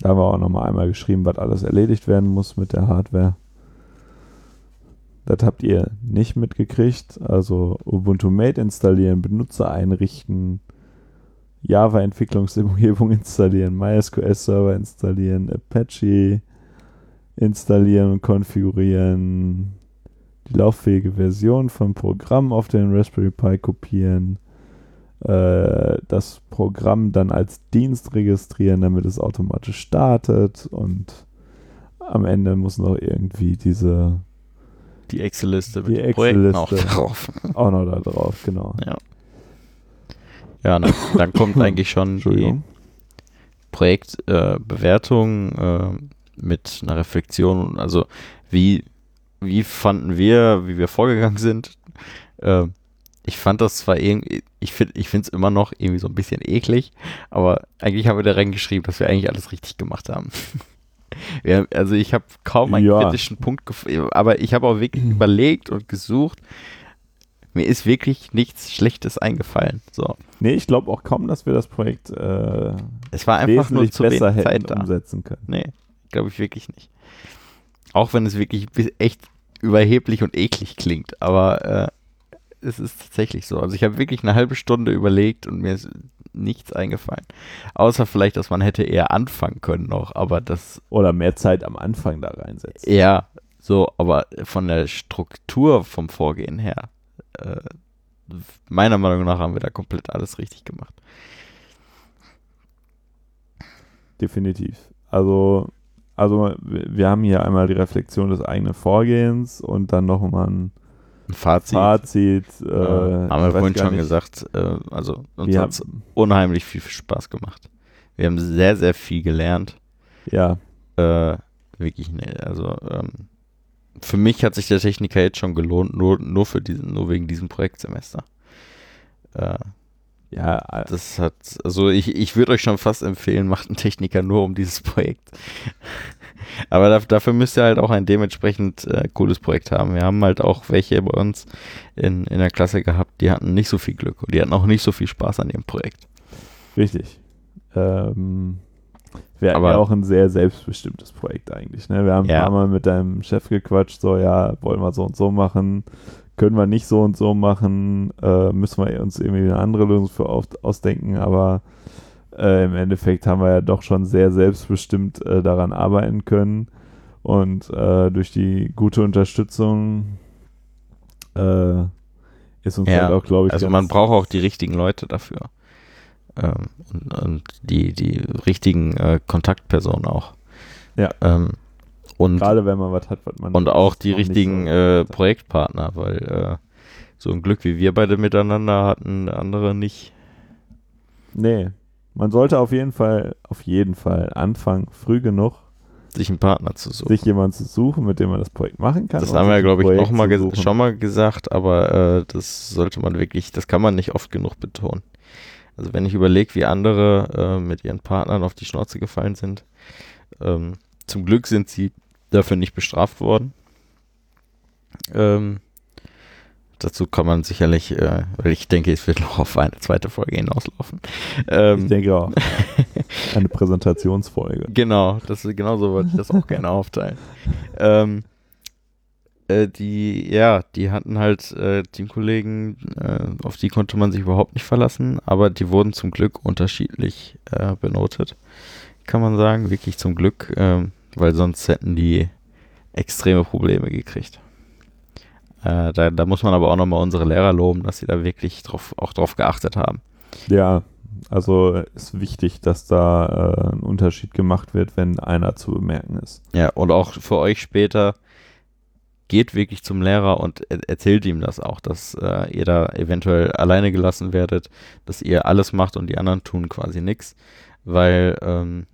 Da haben wir auch nochmal einmal geschrieben, was alles erledigt werden muss mit der Hardware. Das habt ihr nicht mitgekriegt. Also Ubuntu Mate installieren, Benutzer einrichten, Java-Entwicklungsumgebung installieren, MySQL-Server installieren, Apache installieren und konfigurieren, die lauffähige Version vom Programm auf den Raspberry Pi kopieren, äh, das Programm dann als Dienst registrieren, damit es automatisch startet und am Ende muss noch irgendwie diese
die Excel-Liste
die Excel-Liste auch drauf. Auch noch da drauf, genau.
Ja. Ja, dann, dann kommt eigentlich schon die Projektbewertung äh, äh, mit einer Reflexion. Also wie, wie fanden wir, wie wir vorgegangen sind. Äh, ich fand das zwar irgendwie, ich finde ich es immer noch irgendwie so ein bisschen eklig, aber eigentlich haben wir da reingeschrieben, dass wir eigentlich alles richtig gemacht haben. ja, also ich habe kaum einen ja. kritischen Punkt gefunden, aber ich habe auch wirklich überlegt und gesucht. Mir ist wirklich nichts Schlechtes eingefallen. So.
Nee, ich glaube auch kaum, dass wir das Projekt äh,
es war einfach nur zu
besser hätten Zeit umsetzen können.
Nee, glaube ich wirklich nicht. Auch wenn es wirklich echt überheblich und eklig klingt, aber äh, es ist tatsächlich so. Also ich habe wirklich eine halbe Stunde überlegt und mir ist nichts eingefallen. Außer vielleicht, dass man hätte eher anfangen können noch, aber das.
Oder mehr Zeit am Anfang da reinsetzen.
Ja, so, aber von der Struktur vom Vorgehen her, äh, meiner Meinung nach haben wir da komplett alles richtig gemacht.
Definitiv. Also, also wir haben hier einmal die Reflexion des eigenen Vorgehens und dann nochmal ein
Fazit.
Fazit äh,
ja, haben wir vorhin schon nicht. gesagt. Äh, also uns hat es unheimlich viel Spaß gemacht. Wir haben sehr, sehr viel gelernt.
Ja.
Äh, wirklich, ne, also ähm, für mich hat sich der Techniker jetzt schon gelohnt, nur, nur für diesen, nur wegen diesem Projektsemester. Äh, ja, äh, das hat, also ich, ich würde euch schon fast empfehlen, macht einen Techniker nur um dieses Projekt. Aber da, dafür müsst ihr halt auch ein dementsprechend äh, cooles Projekt haben. Wir haben halt auch welche bei uns in, in der Klasse gehabt, die hatten nicht so viel Glück und die hatten auch nicht so viel Spaß an ihrem Projekt.
Richtig. Ähm, wir hatten ja auch ein sehr selbstbestimmtes Projekt eigentlich. Ne? Wir haben ja. ein paar Mal mit deinem Chef gequatscht, so ja, wollen wir so und so machen, können wir nicht so und so machen, äh, müssen wir uns irgendwie eine andere Lösung für ausdenken, aber äh, im Endeffekt haben wir ja doch schon sehr selbstbestimmt äh, daran arbeiten können. Und äh, durch die gute Unterstützung äh, ist uns
ja,
halt auch, glaube ich.
Also man braucht auch die richtigen Leute dafür. Ähm, und, und, die, die richtigen äh, Kontaktpersonen auch.
Ja.
Ähm, und,
Gerade wenn man was hat, was man.
Und auch die richtigen so äh, Projektpartner, weil so ein Glück wie wir beide miteinander hatten andere nicht.
Nee, man sollte auf jeden Fall, auf jeden Fall anfangen, früh genug
sich einen Partner zu suchen.
Sich jemanden zu suchen, mit dem man das Projekt machen kann.
Das haben wir, glaube ich, auch mal schon mal gesagt, aber äh, das sollte man wirklich, das kann man nicht oft genug betonen. Also wenn ich überlege, wie andere äh, mit ihren Partnern auf die Schnauze gefallen sind, ähm, zum Glück sind sie dafür nicht bestraft worden. Ähm, dazu kann man sicherlich, äh, ich denke, es wird noch auf eine zweite Folge hinauslaufen.
Ähm, ich denke auch. Eine Präsentationsfolge.
Genau, das, genau so wollte ich das auch gerne aufteilen. Ähm, äh, die, ja, die hatten halt äh, Teamkollegen, äh, auf die konnte man sich überhaupt nicht verlassen, aber die wurden zum Glück unterschiedlich äh, benotet, kann man sagen, wirklich zum Glück, ähm, weil sonst hätten die extreme Probleme gekriegt. Äh, da, da, muss man aber auch nochmal unsere Lehrer loben, dass sie da wirklich drauf, auch drauf geachtet haben.
Ja, also ist wichtig, dass da äh, ein Unterschied gemacht wird, wenn einer zu bemerken ist.
Ja, und auch für euch später geht wirklich zum Lehrer und er erzählt ihm das auch, dass äh, ihr da eventuell alleine gelassen werdet, dass ihr alles macht und die anderen tun quasi nichts, weil ähm,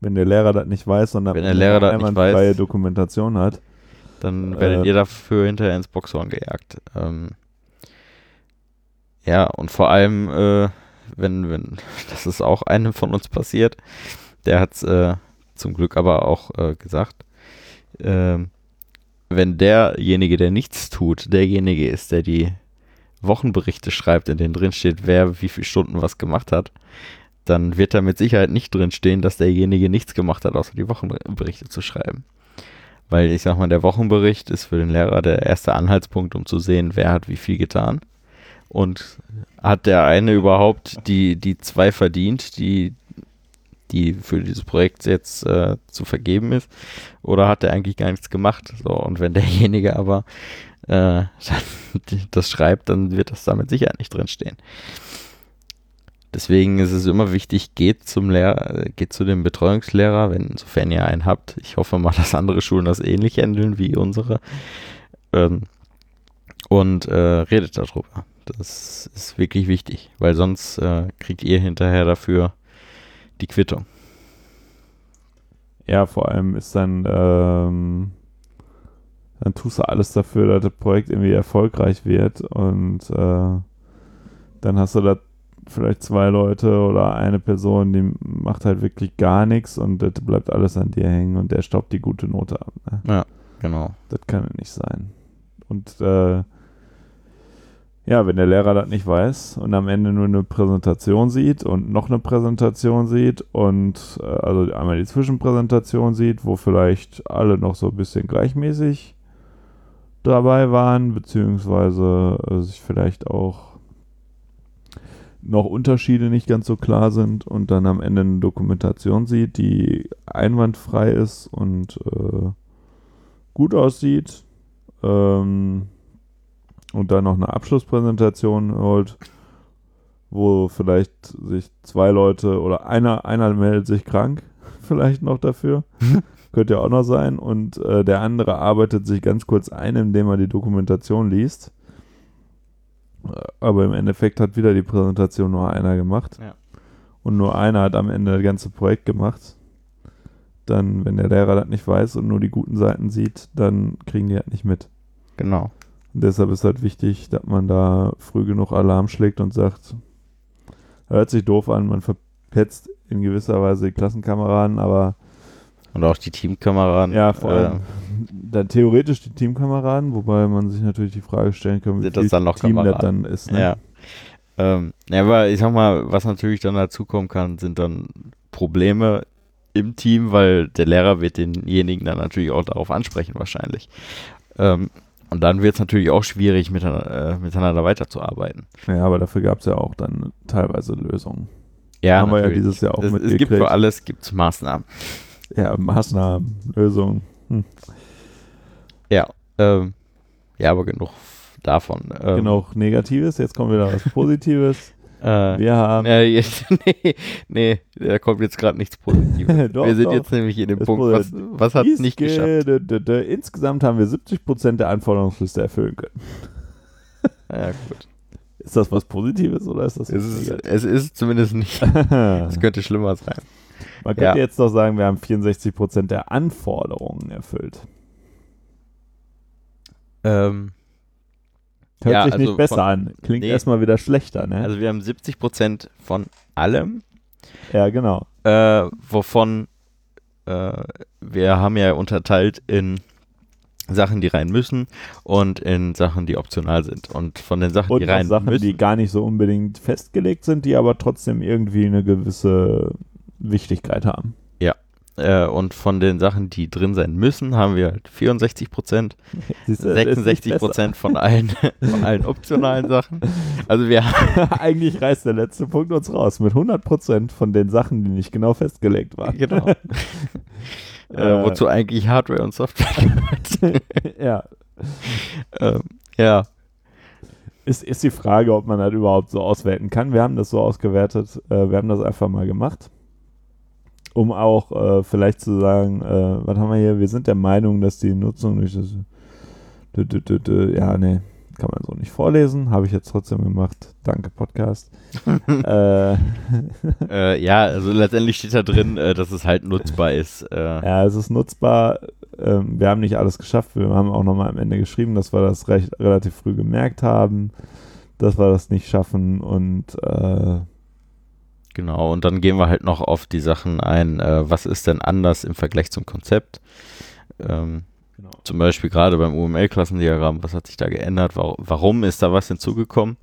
wenn der Lehrer das nicht weiß, sondern
wenn der Lehrer das nicht weiß,
Dokumentation hat,
dann werdet äh, ihr dafür hinterher ins Boxhorn gejagt. Ähm, ja, und vor allem, äh, wenn, wenn, das ist auch einem von uns passiert, der hat es äh, zum Glück aber auch äh, gesagt, ähm, wenn derjenige, der nichts tut, derjenige ist, der die Wochenberichte schreibt, in denen drin steht, wer wie viele Stunden was gemacht hat, dann wird da mit Sicherheit nicht drin stehen, dass derjenige nichts gemacht hat, außer die Wochenberichte zu schreiben. Weil ich sag mal, der Wochenbericht ist für den Lehrer der erste Anhaltspunkt, um zu sehen, wer hat wie viel getan. Und hat der eine überhaupt die, die zwei verdient, die, die für dieses Projekt jetzt äh, zu vergeben ist? Oder hat der eigentlich gar nichts gemacht? So, und wenn derjenige aber äh, das schreibt, dann wird das da mit Sicherheit nicht drinstehen. Deswegen ist es immer wichtig, geht zum Lehrer, geht zu dem Betreuungslehrer, wenn, sofern ihr einen habt. Ich hoffe mal, dass andere Schulen das ähnlich handeln wie unsere. Ähm, und äh, redet darüber. Das ist wirklich wichtig, weil sonst äh, kriegt ihr hinterher dafür die Quittung.
Ja, vor allem ist dann, ähm, dann tust du alles dafür, dass das Projekt irgendwie erfolgreich wird und äh, dann hast du da vielleicht zwei Leute oder eine Person, die macht halt wirklich gar nichts und das bleibt alles an dir hängen und der staubt die gute Note ab. Ne?
Ja, genau.
Das kann ja nicht sein. Und äh, ja, wenn der Lehrer das nicht weiß und am Ende nur eine Präsentation sieht und noch eine Präsentation sieht und äh, also einmal die Zwischenpräsentation sieht, wo vielleicht alle noch so ein bisschen gleichmäßig dabei waren, beziehungsweise äh, sich vielleicht auch noch Unterschiede nicht ganz so klar sind und dann am Ende eine Dokumentation sieht, die einwandfrei ist und äh, gut aussieht. Ähm, und dann noch eine Abschlusspräsentation holt, wo vielleicht sich zwei Leute oder einer, einer meldet sich krank, vielleicht noch dafür. Könnte ja auch noch sein. Und äh, der andere arbeitet sich ganz kurz ein, indem er die Dokumentation liest. Aber im Endeffekt hat wieder die Präsentation nur einer gemacht.
Ja.
Und nur einer hat am Ende das ganze Projekt gemacht. Dann, wenn der Lehrer das nicht weiß und nur die guten Seiten sieht, dann kriegen die halt nicht mit.
Genau.
Und deshalb ist halt wichtig, dass man da früh genug Alarm schlägt und sagt, hört sich doof an, man verpetzt in gewisser Weise die Klassenkameraden, aber
Und auch die Teamkameraden.
ja, vor allem
äh,
dann theoretisch die Teamkameraden, wobei man sich natürlich die Frage stellen kann, wie
Sind das dann noch
Team
Kameraden?
dann ist. Ne?
Ja. Ähm, ja, aber ich sag mal, was natürlich dann dazukommen kann, sind dann Probleme im Team, weil der Lehrer wird denjenigen dann natürlich auch darauf ansprechen wahrscheinlich. Ähm, und dann wird es natürlich auch schwierig, miteinander, äh, miteinander weiterzuarbeiten.
ja, aber dafür gab es ja auch dann teilweise Lösungen.
Ja,
Haben wir ja
natürlich.
dieses Jahr auch
es, es gibt
mitgekriegt.
für alles gibt's Maßnahmen.
Ja, Maßnahmen, Lösungen. Hm.
Ja, ähm, ja, aber genug davon. Ähm,
Genug Negatives, jetzt kommt wieder was Positives.
Äh,
Wir haben
ja, jetzt, nee, nee, da kommt jetzt gerade nichts Positives.
Doch,
wir sind
doch.
jetzt nämlich in dem
Das
Punkt, was, was hat es nicht geschafft?
Insgesamt haben wir 70% der Anforderungsliste erfüllen können.
Ja, gut.
Ist das was Positives oder ist das
Es ist, es ist zumindest nicht. Es könnte schlimmer sein.
Man könnte
Ja.
jetzt doch sagen, wir haben 64% der Anforderungen erfüllt.
Ähm,
Hört
Ja,
sich
also
nicht besser
von-
an. Klingt
nee.
erstmal wieder schlechter, ne?
also wir haben 70 Prozent von allem,
ja, genau.
äh, wovon äh, wir haben ja unterteilt in Sachen, die rein müssen und in Sachen, die optional sind. Und von den Sachen,
Und
die rein
Sachen,
müssen,
die gar nicht so unbedingt festgelegt sind, die aber trotzdem irgendwie eine gewisse Wichtigkeit haben.
Äh, und von den Sachen, die drin sein müssen, haben wir halt 64 Prozent.
Siehst du, das ist nicht
66
besser.
Prozent von allen, von allen optionalen Sachen. Also wir
Eigentlich reißt der letzte Punkt uns raus mit 100% von den Sachen, die nicht genau festgelegt waren.
genau. äh,
Äh.
wozu eigentlich Hardware und Software gehört.
ja.
ähm, ja,
Ist, ist die Frage, ob man das überhaupt so auswerten kann. Wir haben das so ausgewertet, äh, wir haben das einfach mal gemacht. Um auch äh, vielleicht zu sagen, äh, was haben wir hier? Wir sind der Meinung, dass die Nutzung durch das. Ja, nee, kann man so nicht vorlesen. Habe ich jetzt trotzdem gemacht. Danke, Podcast. äh,
äh, ja, also letztendlich steht da drin, äh, dass es halt nutzbar ist. Äh,
Ja, es ist nutzbar. Ähm, wir haben nicht alles geschafft. Wir haben auch nochmal am Ende geschrieben, dass wir das recht, relativ früh gemerkt haben, dass wir das nicht schaffen. Und
Genau, und dann gehen wir halt noch auf die Sachen ein, äh, was ist denn anders im Vergleich zum Konzept? Ähm,
Genau.
Zum Beispiel gerade beim UML-Klassendiagramm, was hat sich da geändert? Warum, ist da was hinzugekommen?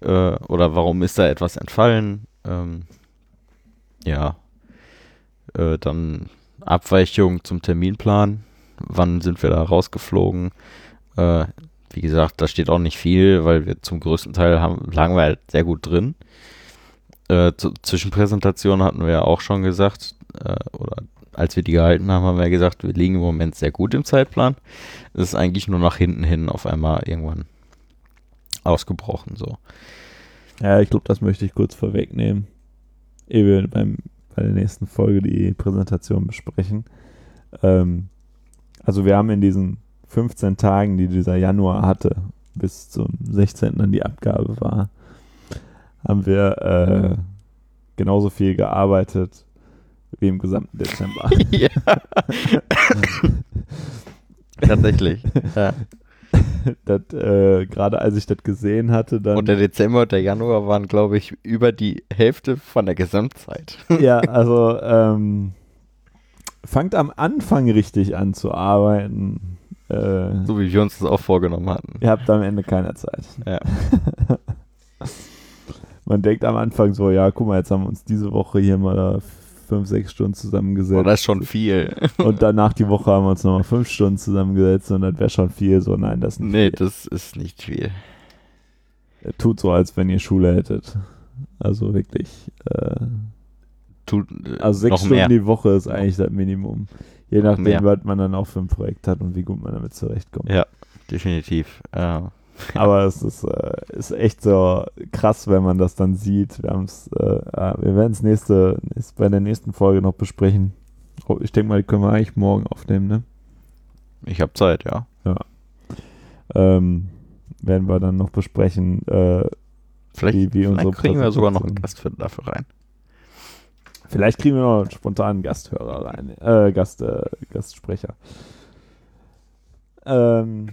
Äh, oder warum ist da etwas entfallen? Ähm, Ja. Äh, dann Abweichung zum Terminplan. Wann sind wir da rausgeflogen? Äh, wie gesagt, da steht auch nicht viel, weil wir zum größten Teil haben, lagen wir halt sehr gut drin. Äh, Zwischenpräsentation hatten wir ja auch schon gesagt, äh, oder als wir die gehalten haben, haben wir gesagt, wir liegen im Moment sehr gut im Zeitplan. Es ist eigentlich nur nach hinten hin auf einmal irgendwann ausgebrochen. So.
Ja, ich glaube, das möchte ich kurz vorwegnehmen, ehe wir beim, bei der nächsten Folge die Präsentation besprechen. Ähm, also wir haben in diesen 15 Tagen, die dieser Januar hatte, bis zum 16. dann die Abgabe war, haben wir äh, genauso viel gearbeitet wie im gesamten Dezember.
ja. Tatsächlich. Ja.
das, äh, gerade als ich das gesehen hatte, dann.
Und der Dezember und der Januar waren, glaube ich, über die Hälfte von der Gesamtzeit.
ja, also ähm, fangt am Anfang richtig an zu arbeiten. Äh,
so wie wir uns das auch vorgenommen hatten.
Ihr habt am Ende keine Zeit.
Ja.
Man denkt am Anfang so, ja, guck mal, jetzt haben wir uns diese Woche hier mal fünf, sechs Stunden zusammengesetzt.
Oh, das ist schon viel.
Und danach die Woche haben wir uns nochmal fünf Stunden zusammengesetzt und das wäre schon viel. So, nein, das ist
nicht Nee, viel. das ist nicht viel.
Tut so, als wenn ihr Schule hättet. Also wirklich. Äh,
Tut,
äh, also sechs Stunden
mehr.
die Woche ist eigentlich das Minimum. Je nachdem, was man dann auch für ein Projekt hat und wie gut man damit zurechtkommt.
Ja, definitiv. Äh,
Aber es ist, äh, ist echt so krass, wenn man das dann sieht. Wir, haben's, äh, wir werden es nächste, bei der nächsten Folge noch besprechen. Oh, ich denke mal, die können wir eigentlich morgen aufnehmen, ne?
Ich habe Zeit, ja.
Ja. Ähm, werden wir dann noch besprechen, äh,
vielleicht,
wie, wie
vielleicht kriegen wir sogar noch einen Gast für, dafür rein.
Vielleicht kriegen wir noch einen spontanen Gasthörer rein, äh, Gast, äh, Gastsprecher. Ähm,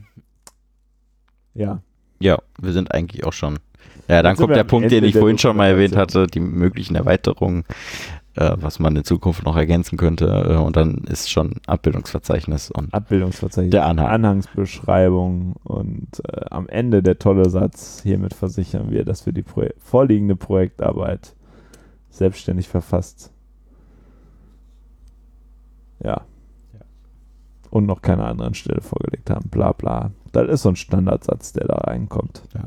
ja.
Ja, wir sind eigentlich auch schon. Ja, dann kommt der Punkt, den ich vorhin schon mal erwähnt hatte, die möglichen Erweiterungen, äh, was man in Zukunft noch ergänzen könnte. Äh, und dann ist schon Abbildungsverzeichnis und
Abbildungsverzeichnis,
der Anhang.
Anhangsbeschreibung und äh, am Ende der tolle Satz, hiermit versichern wir, dass wir die Pro vorliegende Projektarbeit selbstständig verfasst. Ja. ja. Und noch keine anderen Stelle vorgelegt haben. Bla bla. Das ist so ein Standardsatz, der da reinkommt.
Ja.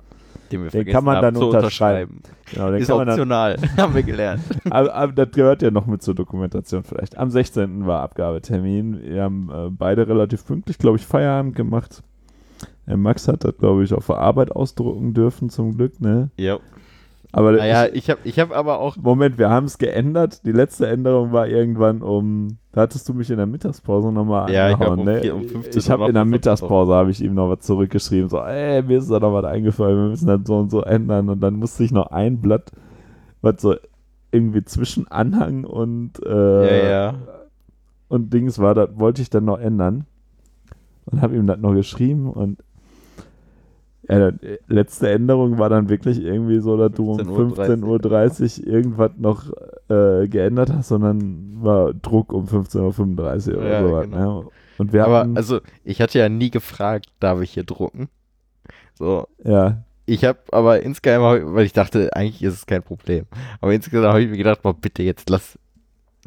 Den, den kann man dann unterschreiben.
Genau, den ist optional, dann, haben wir gelernt.
aber, aber, das gehört ja noch mit zur Dokumentation vielleicht. Am 16. war Abgabetermin. Wir haben äh, beide relativ pünktlich, glaube ich, Feierabend gemacht. Der Max hat das, glaube ich, auf der Arbeit ausdrucken dürfen, zum Glück, ne?
Ja.
Aber
naja, ich, ich habe ich hab aber auch.
Moment, wir haben es geändert. Die letzte Änderung war irgendwann um. Da hattest du mich in der Mittagspause nochmal
ja,
angehauen,
um,
ne?
um 15
Ich habe in der Mittagspause habe ich ihm noch was zurückgeschrieben, so, ey, mir ist da noch was eingefallen, wir müssen das so und so ändern. Und dann musste ich noch ein Blatt, was so irgendwie zwischen Anhang und
äh, ja, ja.
und Dings war, das wollte ich dann noch ändern. Und habe ihm das noch geschrieben und ja, die letzte Änderung war dann wirklich irgendwie so, dass du um 15.30 Uhr irgendwas noch äh, geändert hast, sondern war Druck um 15.35 Uhr oder
ja,
so.
Genau.
Ne? Und wir
Aber
hatten,
also, ich hatte ja nie gefragt, darf ich hier drucken? So.
Ja.
Ich habe aber insgeheim, weil ich dachte, eigentlich ist es kein Problem. Aber insgesamt habe ich mir gedacht, boah, bitte jetzt lass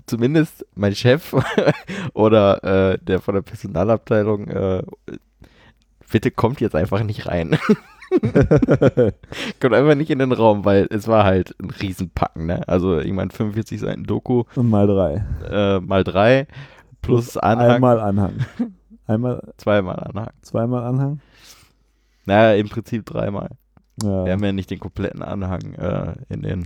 zumindest mein Chef oder äh, der von der Personalabteilung äh, bitte kommt jetzt einfach nicht rein. kommt einfach nicht in den Raum, weil es war halt ein Riesenpacken, ne? Also ich meine 45 Seiten Doku.
Und mal drei.
Äh, mal drei plus, plus Anhang.
Einmal Anhang. Einmal.
Zweimal Anhang.
Zweimal Anhang?
Naja, im Prinzip dreimal.
Ja.
Wir haben ja nicht den kompletten Anhang äh, in den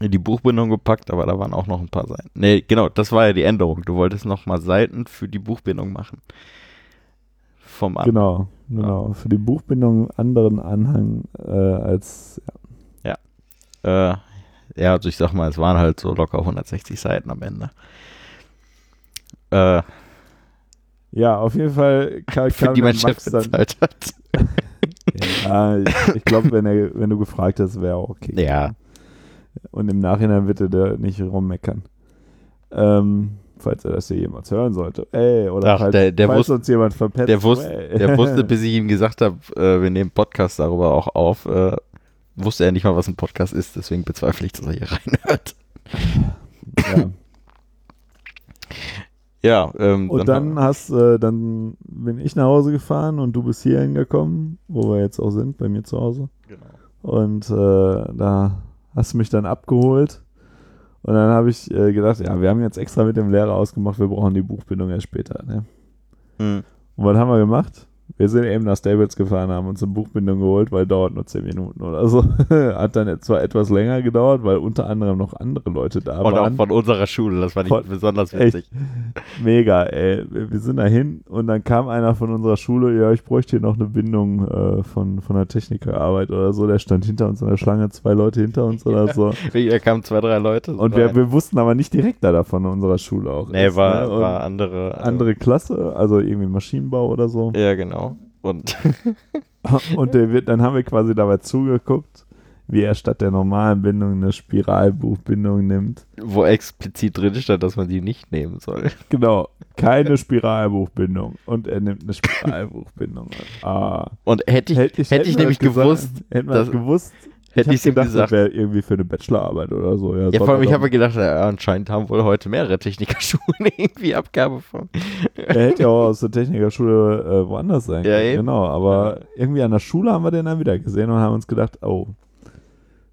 in die Buchbindung gepackt, aber da waren auch noch ein paar Seiten. Nee, genau, das war ja die Änderung. Du wolltest noch mal Seiten für die Buchbindung machen vom
Anhang. Genau, genau. Ja. Für die Buchbindung anderen Anhang äh, als.
Ja. Ja. Äh, ja, also ich sag mal, es waren halt so locker 160 Seiten am Ende. Äh,
ja, auf jeden Fall
kam, für die mein Chef bezahlt hat.
ja, ich, ich glaube, wenn, wenn du gefragt hast, wäre auch okay.
Ja.
Und im Nachhinein bitte der nicht rummeckern. Ähm, falls er das hier jemals hören sollte. Ey, oder
Ach,
falls,
der, der
falls
wusste,
uns jemand verpetzt.
Der, wus der wusste, bis ich ihm gesagt habe, äh, wir nehmen Podcast darüber auch auf, äh, wusste er nicht mal, was ein Podcast ist, deswegen bezweifle ich, dass er hier reinhört.
Ja.
Ja, ähm,
Und dann hast äh, dann bin ich nach Hause gefahren und du bist hier hingekommen, wo wir jetzt auch sind, bei mir zu Hause.
Genau.
Und äh, da hast du mich dann abgeholt. Und dann habe ich äh, gedacht, ja, wir haben jetzt extra mit dem Lehrer ausgemacht, wir brauchen die Buchbindung erst später. Ne?
Hm.
Und was haben wir gemacht? Wir sind eben nach Stables gefahren, haben uns eine Buchbindung geholt, weil dauert nur 10 Minuten oder so. Hat dann zwar etwas länger gedauert, weil unter anderem noch andere Leute da
Und auch
waren.
von unserer Schule, das war nicht
Von-
besonders
echt.
witzig.
Mega, ey. Wir sind da hin und dann kam einer von unserer Schule, ja, ich bräuchte hier noch eine Bindung äh, von, von der Technikerarbeit oder so. Der stand hinter uns in der Schlange, zwei Leute hinter uns oder so.
Da kamen zwei, drei Leute.
Und wir, wir wussten aber nicht direkt da davon in unserer Schule auch.
nee,
ist,
war,
ne? Und
war andere. äh,
andere Klasse, also irgendwie Maschinenbau oder so.
Ja, genau. Und
Und der wird, dann haben wir quasi dabei zugeguckt, wie er statt der normalen Bindung eine Spiralbuchbindung nimmt.
wo explizit drin stand, dass man die nicht nehmen soll.
Genau, keine Spiralbuchbindung. Und er nimmt eine Spiralbuchbindung. Ah.
Und hätte ich, hätte ich,
hätten wir
nämlich
gesagt-
gewusst, dass-
das gewusst,
hätte ich ihm
gedacht,
gesagt.
das wäre irgendwie für eine Bachelorarbeit oder so. Ja,
Ja, vor allem, ich
soll
habe mir gedacht, ja, anscheinend haben wohl heute mehrere Technikerschulen irgendwie Abgabe von.
er hätte ja auch aus der Technikerschule äh, woanders sein
Ja,
können.
eben.
Genau, aber irgendwie an der Schule haben wir den dann wieder gesehen und haben uns gedacht, oh,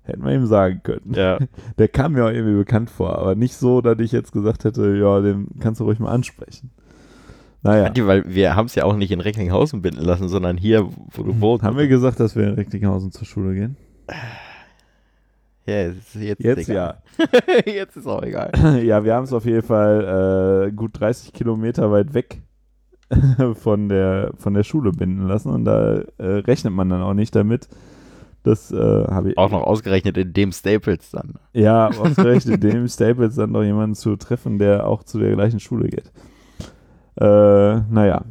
hätten wir ihm sagen können.
Ja,
Der kam mir auch irgendwie bekannt vor, aber nicht so, dass ich jetzt gesagt hätte, ja, den kannst du ruhig mal ansprechen. Naja,
Die, weil wir haben es ja auch nicht in Recklinghausen binden lassen, sondern hier, wo du wohnst.
haben wir gesagt, dass wir in Recklinghausen zur Schule gehen?
Ja, jetzt, jetzt,
Jetzt
ist egal. jetzt ist auch egal.
ja, wir haben es auf jeden Fall äh, gut 30 Kilometer weit weg von der, von der Schule binden lassen und da äh, rechnet man dann auch nicht damit. Das äh, habe ich
Auch noch ausgerechnet in dem Staples dann.
Ja, ausgerechnet dem Staples dann noch jemanden zu treffen, der auch zu der gleichen Schule geht. Äh, naja.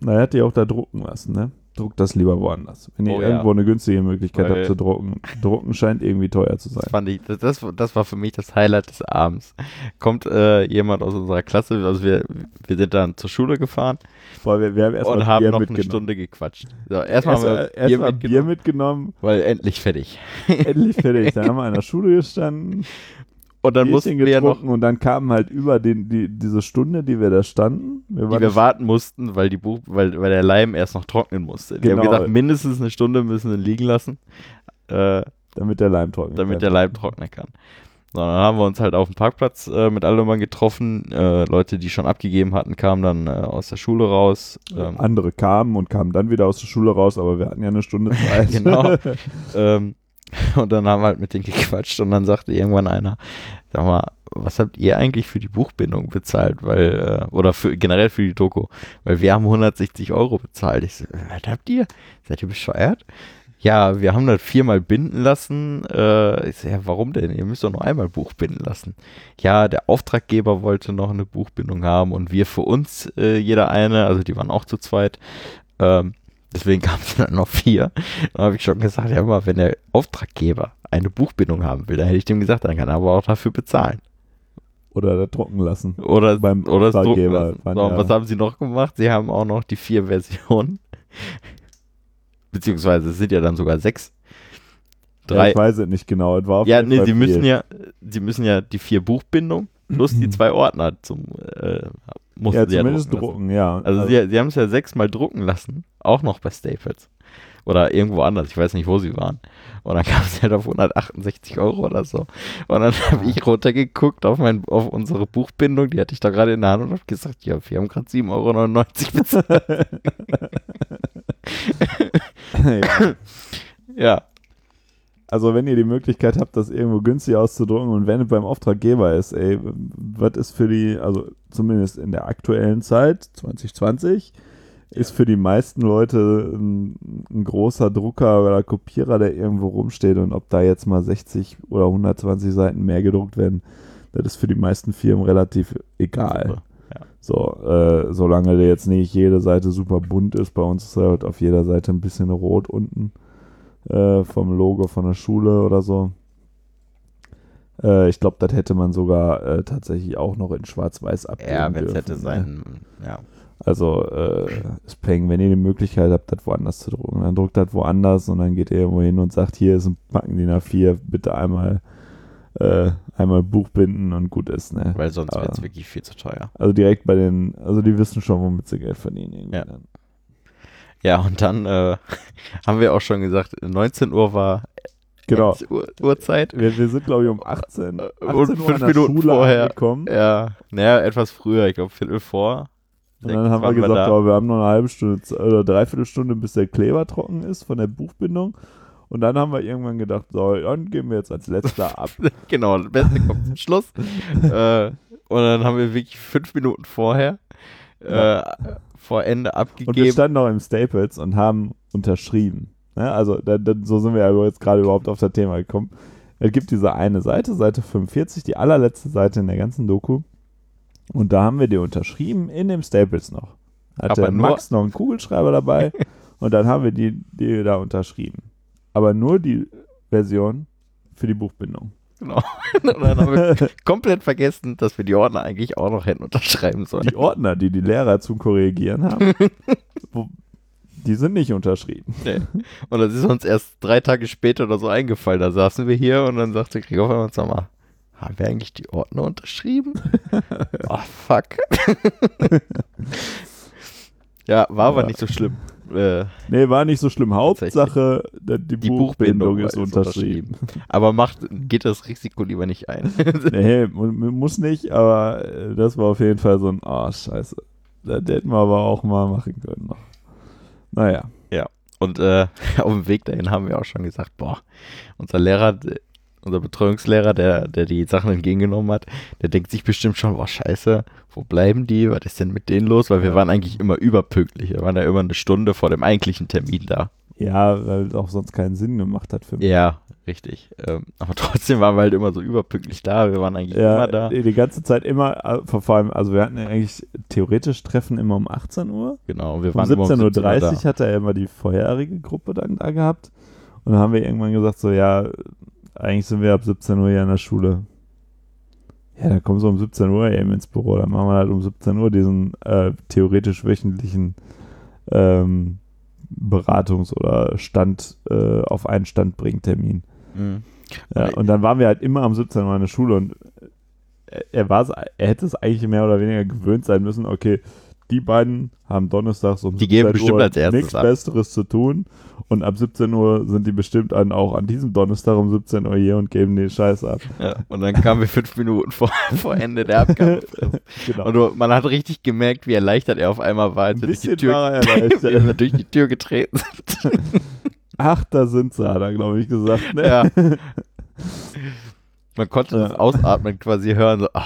Na, er hat die auch da drucken lassen, ne? Druckt das lieber woanders. Wenn ihr
Oh ja.
irgendwo eine günstige Möglichkeit
Weil-
habt zu drucken. Drucken scheint irgendwie teuer zu sein.
Das, fand ich, das, das, war für mich das Highlight des Abends. Kommt äh, jemand aus unserer Klasse, also wir, wir sind dann zur Schule gefahren
Boah, wir, wir haben erstmal
und haben
Bier
noch eine. Stunde gequatscht. So, erstmal
Erst,
haben wir
erst
Bier mitgenommen,
Bier mitgenommen,
weil endlich fertig.
endlich fertig. Dann haben wir an der Schule gestanden,
Und dann
Bierchen
mussten wir ja noch,
und dann kamen halt über den, die, diese Stunde, die wir da standen. Wir
die wir warten mussten, weil die Buch, weil, weil der Leim erst noch trocknen musste. Die haben
Genau.
gesagt, mindestens eine Stunde müssen wir liegen lassen, äh,
damit der Leim trocken
damit
kann.
der Leim trocknen kann. So, dann haben wir uns halt auf dem Parkplatz äh, mit allen getroffen. Äh, Leute, die schon abgegeben hatten, kamen dann äh, aus der Schule raus. Ähm,
Andere kamen und kamen dann wieder aus der Schule raus, aber wir hatten ja eine Stunde Zeit.
Genau. ähm, und dann haben wir halt mit denen gequatscht und dann sagte irgendwann einer, sag mal, was habt ihr eigentlich für die Buchbindung bezahlt? Weil, äh, oder für, generell für die Doku? Weil wir haben 160 Euro bezahlt. Ich so, was habt ihr? Seid ihr bescheuert? Ja, wir haben das viermal binden lassen. Äh, ich so, ja, warum denn? Ihr müsst doch nur einmal Buch binden lassen. Ja, der Auftraggeber wollte noch eine Buchbindung haben und wir für uns äh, jeder eine, also die waren auch zu zweit. Ähm, deswegen kamen es dann noch vier. Da habe ich schon gesagt, ja mal, wenn der Auftraggeber eine Buchbindung haben will, dann hätte ich dem gesagt, dann kann er aber auch dafür bezahlen.
Oder da drucken lassen.
Oder,
Beim
oder
Auftraggeber.
So,
ja-
was haben sie noch gemacht? Sie haben auch noch die vier Versionen. Beziehungsweise es sind ja dann sogar sechs.
Ja,
Drei.
ich weiß es nicht genau. Es war
Ja, nee, sie müssen ja, sie müssen ja die vier Buchbindungen plus die zwei Ordner zum äh, mussten
Ja,
sie ja
zumindest
drucken. lassen.
drucken, ja.
Also, sie, sie haben es ja sechsmal drucken lassen, auch noch bei Staples. Oder irgendwo anders, ich weiß nicht, wo sie waren. Und dann kam es halt auf 168 Euro oder so. Und dann habe ich runtergeguckt auf, mein, auf unsere Buchbindung, die hatte ich da gerade in der Hand und habe gesagt, ja, wir haben gerade 7,99 Euro bezahlt.
ja.
ja,
Also wenn ihr die Möglichkeit habt, das irgendwo günstig auszudrucken und wenn es beim Auftraggeber ist, ey, was ist für die, also zumindest in der aktuellen Zeit, 2020, ist für die meisten Leute ein, ein großer Drucker oder Kopierer, der irgendwo rumsteht und ob da jetzt mal 60 oder 120 Seiten mehr gedruckt werden, das ist für die meisten Firmen relativ egal.
Ja.
So, äh, solange der jetzt nicht jede Seite super bunt ist, bei uns ist halt auf jeder Seite ein bisschen rot unten äh, vom Logo von der Schule oder so. Äh, ich glaube, das hätte man sogar äh, tatsächlich auch noch in Schwarz-Weiß abgeben
ja wenn es hätte
ne?
sein, ja.
Also, äh, ist Peng, wenn ihr die Möglichkeit habt, das woanders zu drucken, dann druckt das woanders und dann geht ihr irgendwo hin und sagt, hier ist ein Packen DIN A4, bitte einmal äh, einmal Buch binden und gut ist. Ne?
Weil sonst wäre es wirklich viel zu teuer.
Also direkt bei den, also die wissen schon, womit sie Geld verdienen.
Ja.
dann.
Ja, und dann äh, haben wir auch schon gesagt, 19 Uhr war
Genau.
Uhr, Uhrzeit.
Wir, wir sind, glaube ich, um 18, 18
Und
Uhr
fünf Minuten
Schule
vorher.
angekommen.
Ja, naja, etwas früher, ich glaube Viertel vor.
Und dann haben wir gesagt,
da.
oh, wir haben noch eine halbe Stunde oder dreiviertel Stunde, bis der Kleber trocken ist von der Buchbindung. Und dann haben wir irgendwann gedacht, so, dann gehen wir jetzt als letzter ab.
Genau, das Beste kommt zum Schluss. äh, und dann haben wir wirklich fünf Minuten vorher äh, vor Ende
Und wir
abgegeben.
standen noch im Staples und haben unterschrieben. Ne? Also da, da, so sind wir aber jetzt gerade überhaupt auf das Thema gekommen. Es gibt diese eine Seite, Seite 45, die allerletzte Seite in der ganzen Doku. Und da haben wir die unterschrieben in dem Staples noch. Hatte
Aber nur-
Max noch einen Kugelschreiber dabei und dann haben wir die, die da unterschrieben. Aber nur die Version für die Buchbindung.
Genau. und dann haben wir komplett vergessen, dass wir die Ordner eigentlich auch noch hätten unterschreiben sollen.
Die Ordner, die die Lehrer zum Korrigieren haben, die sind nicht unterschrieben.
Nee. Und das ist uns erst drei Tage später oder so eingefallen. Da saßen wir hier und dann sagte Gregor auf einmal, sag mal, haben wir eigentlich die Ordner unterschrieben? oh, fuck. ja, war aber
Ja.
nicht so schlimm. Äh,
Nee, war nicht so schlimm. Hauptsache, die,
Die
Buchbindung,
Buchbindung
ist
jetzt
unterschrieben.
aber macht, geht das Risiko lieber nicht ein.
nee, mu- mu- muss nicht, aber äh, das war auf jeden Fall so ein, ah, scheiße. Das hätten wir aber auch mal machen können noch. Naja,
Und äh, auf dem Weg dahin haben wir auch schon gesagt, boah, unser Lehrer, unser Betreuungslehrer, der, der die Sachen entgegengenommen hat, der denkt sich bestimmt schon, boah, scheiße, wo bleiben die? Was ist denn mit denen los? Weil wir waren eigentlich immer überpünktlich. Wir waren ja immer eine Stunde vor dem eigentlichen Termin da.
ja, weil es auch sonst keinen Sinn gemacht hat für mich.
Ja, richtig. Ähm, aber trotzdem waren wir halt immer so überpünktlich da. Wir waren eigentlich
Ja,
immer da.
die die ganze Zeit immer, äh, vor allem, also wir hatten ja eigentlich theoretisch Treffen immer um 18 Uhr.
Genau, wir
Um
waren immer
17.30 Uhr
da.
hat er immer die vorherige Gruppe dann da gehabt. Und dann haben wir irgendwann gesagt, so ja, eigentlich sind wir ab 17 Uhr hier in der Schule. Ja, dann kommen sie um 17 Uhr eben ins Büro. Dann machen wir halt um 17 Uhr diesen äh, theoretisch wöchentlichen ähm, Beratungs- oder Stand äh, auf einen Stand bringen Termin.
Mhm.
Ja,
Und-
dann waren wir halt immer am 17 Uhr in der Schule und er, er, war's, er hätte es eigentlich mehr oder weniger gewöhnt sein müssen, okay, die beiden haben donnerstags um
Die geben
17
bestimmt
Uhr
als erstes
nichts
ab.
Besseres zu tun und ab 17 Uhr sind die bestimmt an, auch an diesem Donnerstag um 17 Uhr hier und geben den Scheiß ab.
Ja, und dann kamen wir fünf Minuten vor, vor Ende der Abgabe.
genau.
Und man hat richtig gemerkt, wie erleichtert er auf einmal war, als
Ein
wir durch die Tür,
er
wir durch die Tür getreten sind.
Ach, da sind sie, hat er, glaube ich, gesagt. Ne?
Ja. Man konnte das
Ja.
Ausatmen quasi hören, so, ah,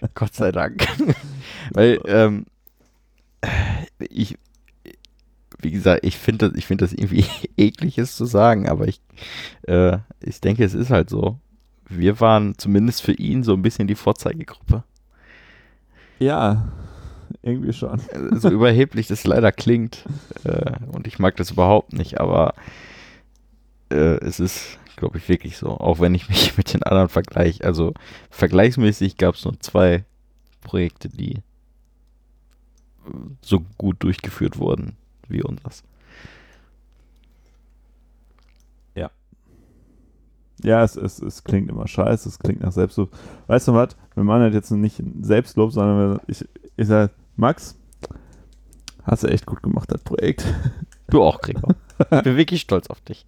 Gott sei Dank. Weil, ähm, ich, wie gesagt, ich finde das, ich finde das irgendwie eklig, es zu sagen, aber ich, äh, ich denke, es ist halt so. Wir waren zumindest für ihn so ein bisschen die Vorzeigegruppe.
ja, irgendwie schon.
so überheblich das leider klingt. Äh, und ich mag das überhaupt nicht, aber äh, es ist, glaube ich, wirklich so. Auch wenn ich mich mit den anderen vergleiche. Also vergleichsmäßig gab es nur zwei Projekte, die so gut durchgeführt wurden wie unseres.
Ja, es, es, es klingt immer scheiße, es klingt nach Selbstlob. Weißt du was? Wir machen das jetzt nicht Selbstlob, sondern ich, ich sage, Max, hast du echt gut gemacht, das Projekt.
Du auch, Gregor. Ich bin wirklich stolz auf dich.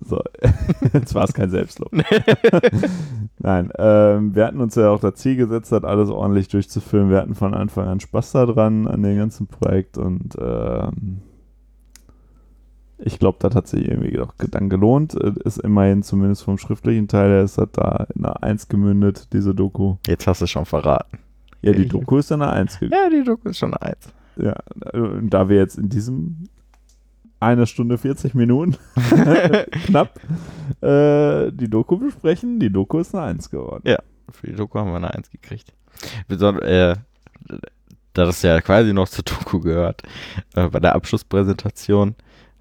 So, jetzt war es kein Selbstlob. Nein, ähm, wir hatten uns ja auch das Ziel gesetzt, das alles ordentlich durchzuführen. Wir hatten von Anfang an Spaß daran, an dem ganzen Projekt und ähm, ich glaube, das hat sich irgendwie doch dann gelohnt. Es Ist immerhin zumindest vom schriftlichen Teil her, ist das da in einer 1 gemündet, diese Doku.
Jetzt hast du es schon verraten.
Ja, die Doku ist in einer 1 gegangen.
Ja, die Doku ist schon eins.
Ja, und da wir jetzt in diesem eine Stunde 40 Minuten knapp äh, die Doku besprechen, die Doku ist eine 1 geworden.
Für die Doku haben wir eine Eins gekriegt. Beson äh, da das ja quasi noch zur Doku gehört, äh, bei der Abschlusspräsentation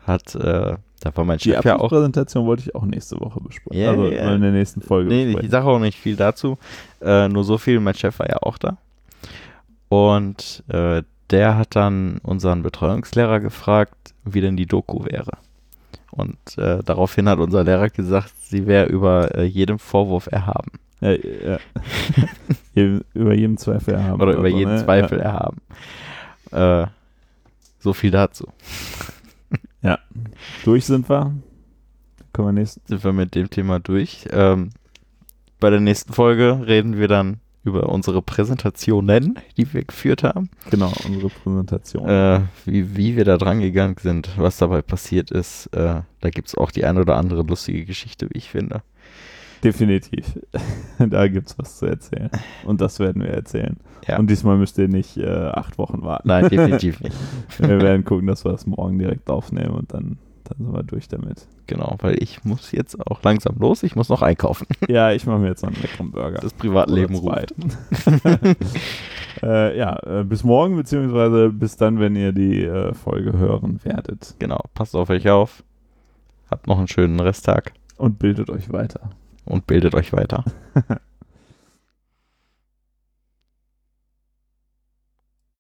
hat, äh, da war mein
Die
Chef ja auch.
Abschlusspräsentation wollte ich auch nächste Woche besprechen.
Ja,
also
ja.
in der nächsten Folge
Nee, ich
besprechen.
sage auch nicht viel dazu. Äh, nur so viel, mein Chef war ja auch da. Und äh, der hat dann unseren Betreuungslehrer gefragt, wie denn die Doku wäre. Und äh, daraufhin hat unser Lehrer gesagt, sie wäre über äh, jedem Vorwurf erhaben.
Ja, ja. Über jeden Zweifel erhaben.
Oder über
so,
jeden
ne?
Zweifel erhaben. Äh, so viel dazu.
Ja. Durch sind wir. Können wir nächsten.
Sind wir mit dem Thema durch. Ähm, bei der nächsten Folge reden wir dann über unsere Präsentationen, die wir geführt haben.
Genau, unsere Präsentation.
Äh, wie, wie wir da dran gegangen sind, was dabei passiert ist. Äh, da gibt es auch die ein oder andere lustige Geschichte, wie ich finde.
Definitiv. da gibt's was zu erzählen. Und das werden wir erzählen.
Ja.
Und diesmal müsst ihr nicht äh, acht Wochen warten.
Nein, definitiv nicht.
wir werden gucken, dass wir das morgen direkt aufnehmen und dann, dann sind wir durch damit.
Genau, weil ich muss jetzt auch langsam los. Ich muss noch einkaufen.
Ja, ich mache mir jetzt noch einen leckeren Burger.
Das Privatleben
zwei. äh, ja, äh, bis morgen, beziehungsweise bis dann, wenn ihr die äh, Folge hören werdet.
Genau, passt auf euch auf. Habt noch einen schönen Resttag
Und bildet euch weiter.
und bildet euch weiter.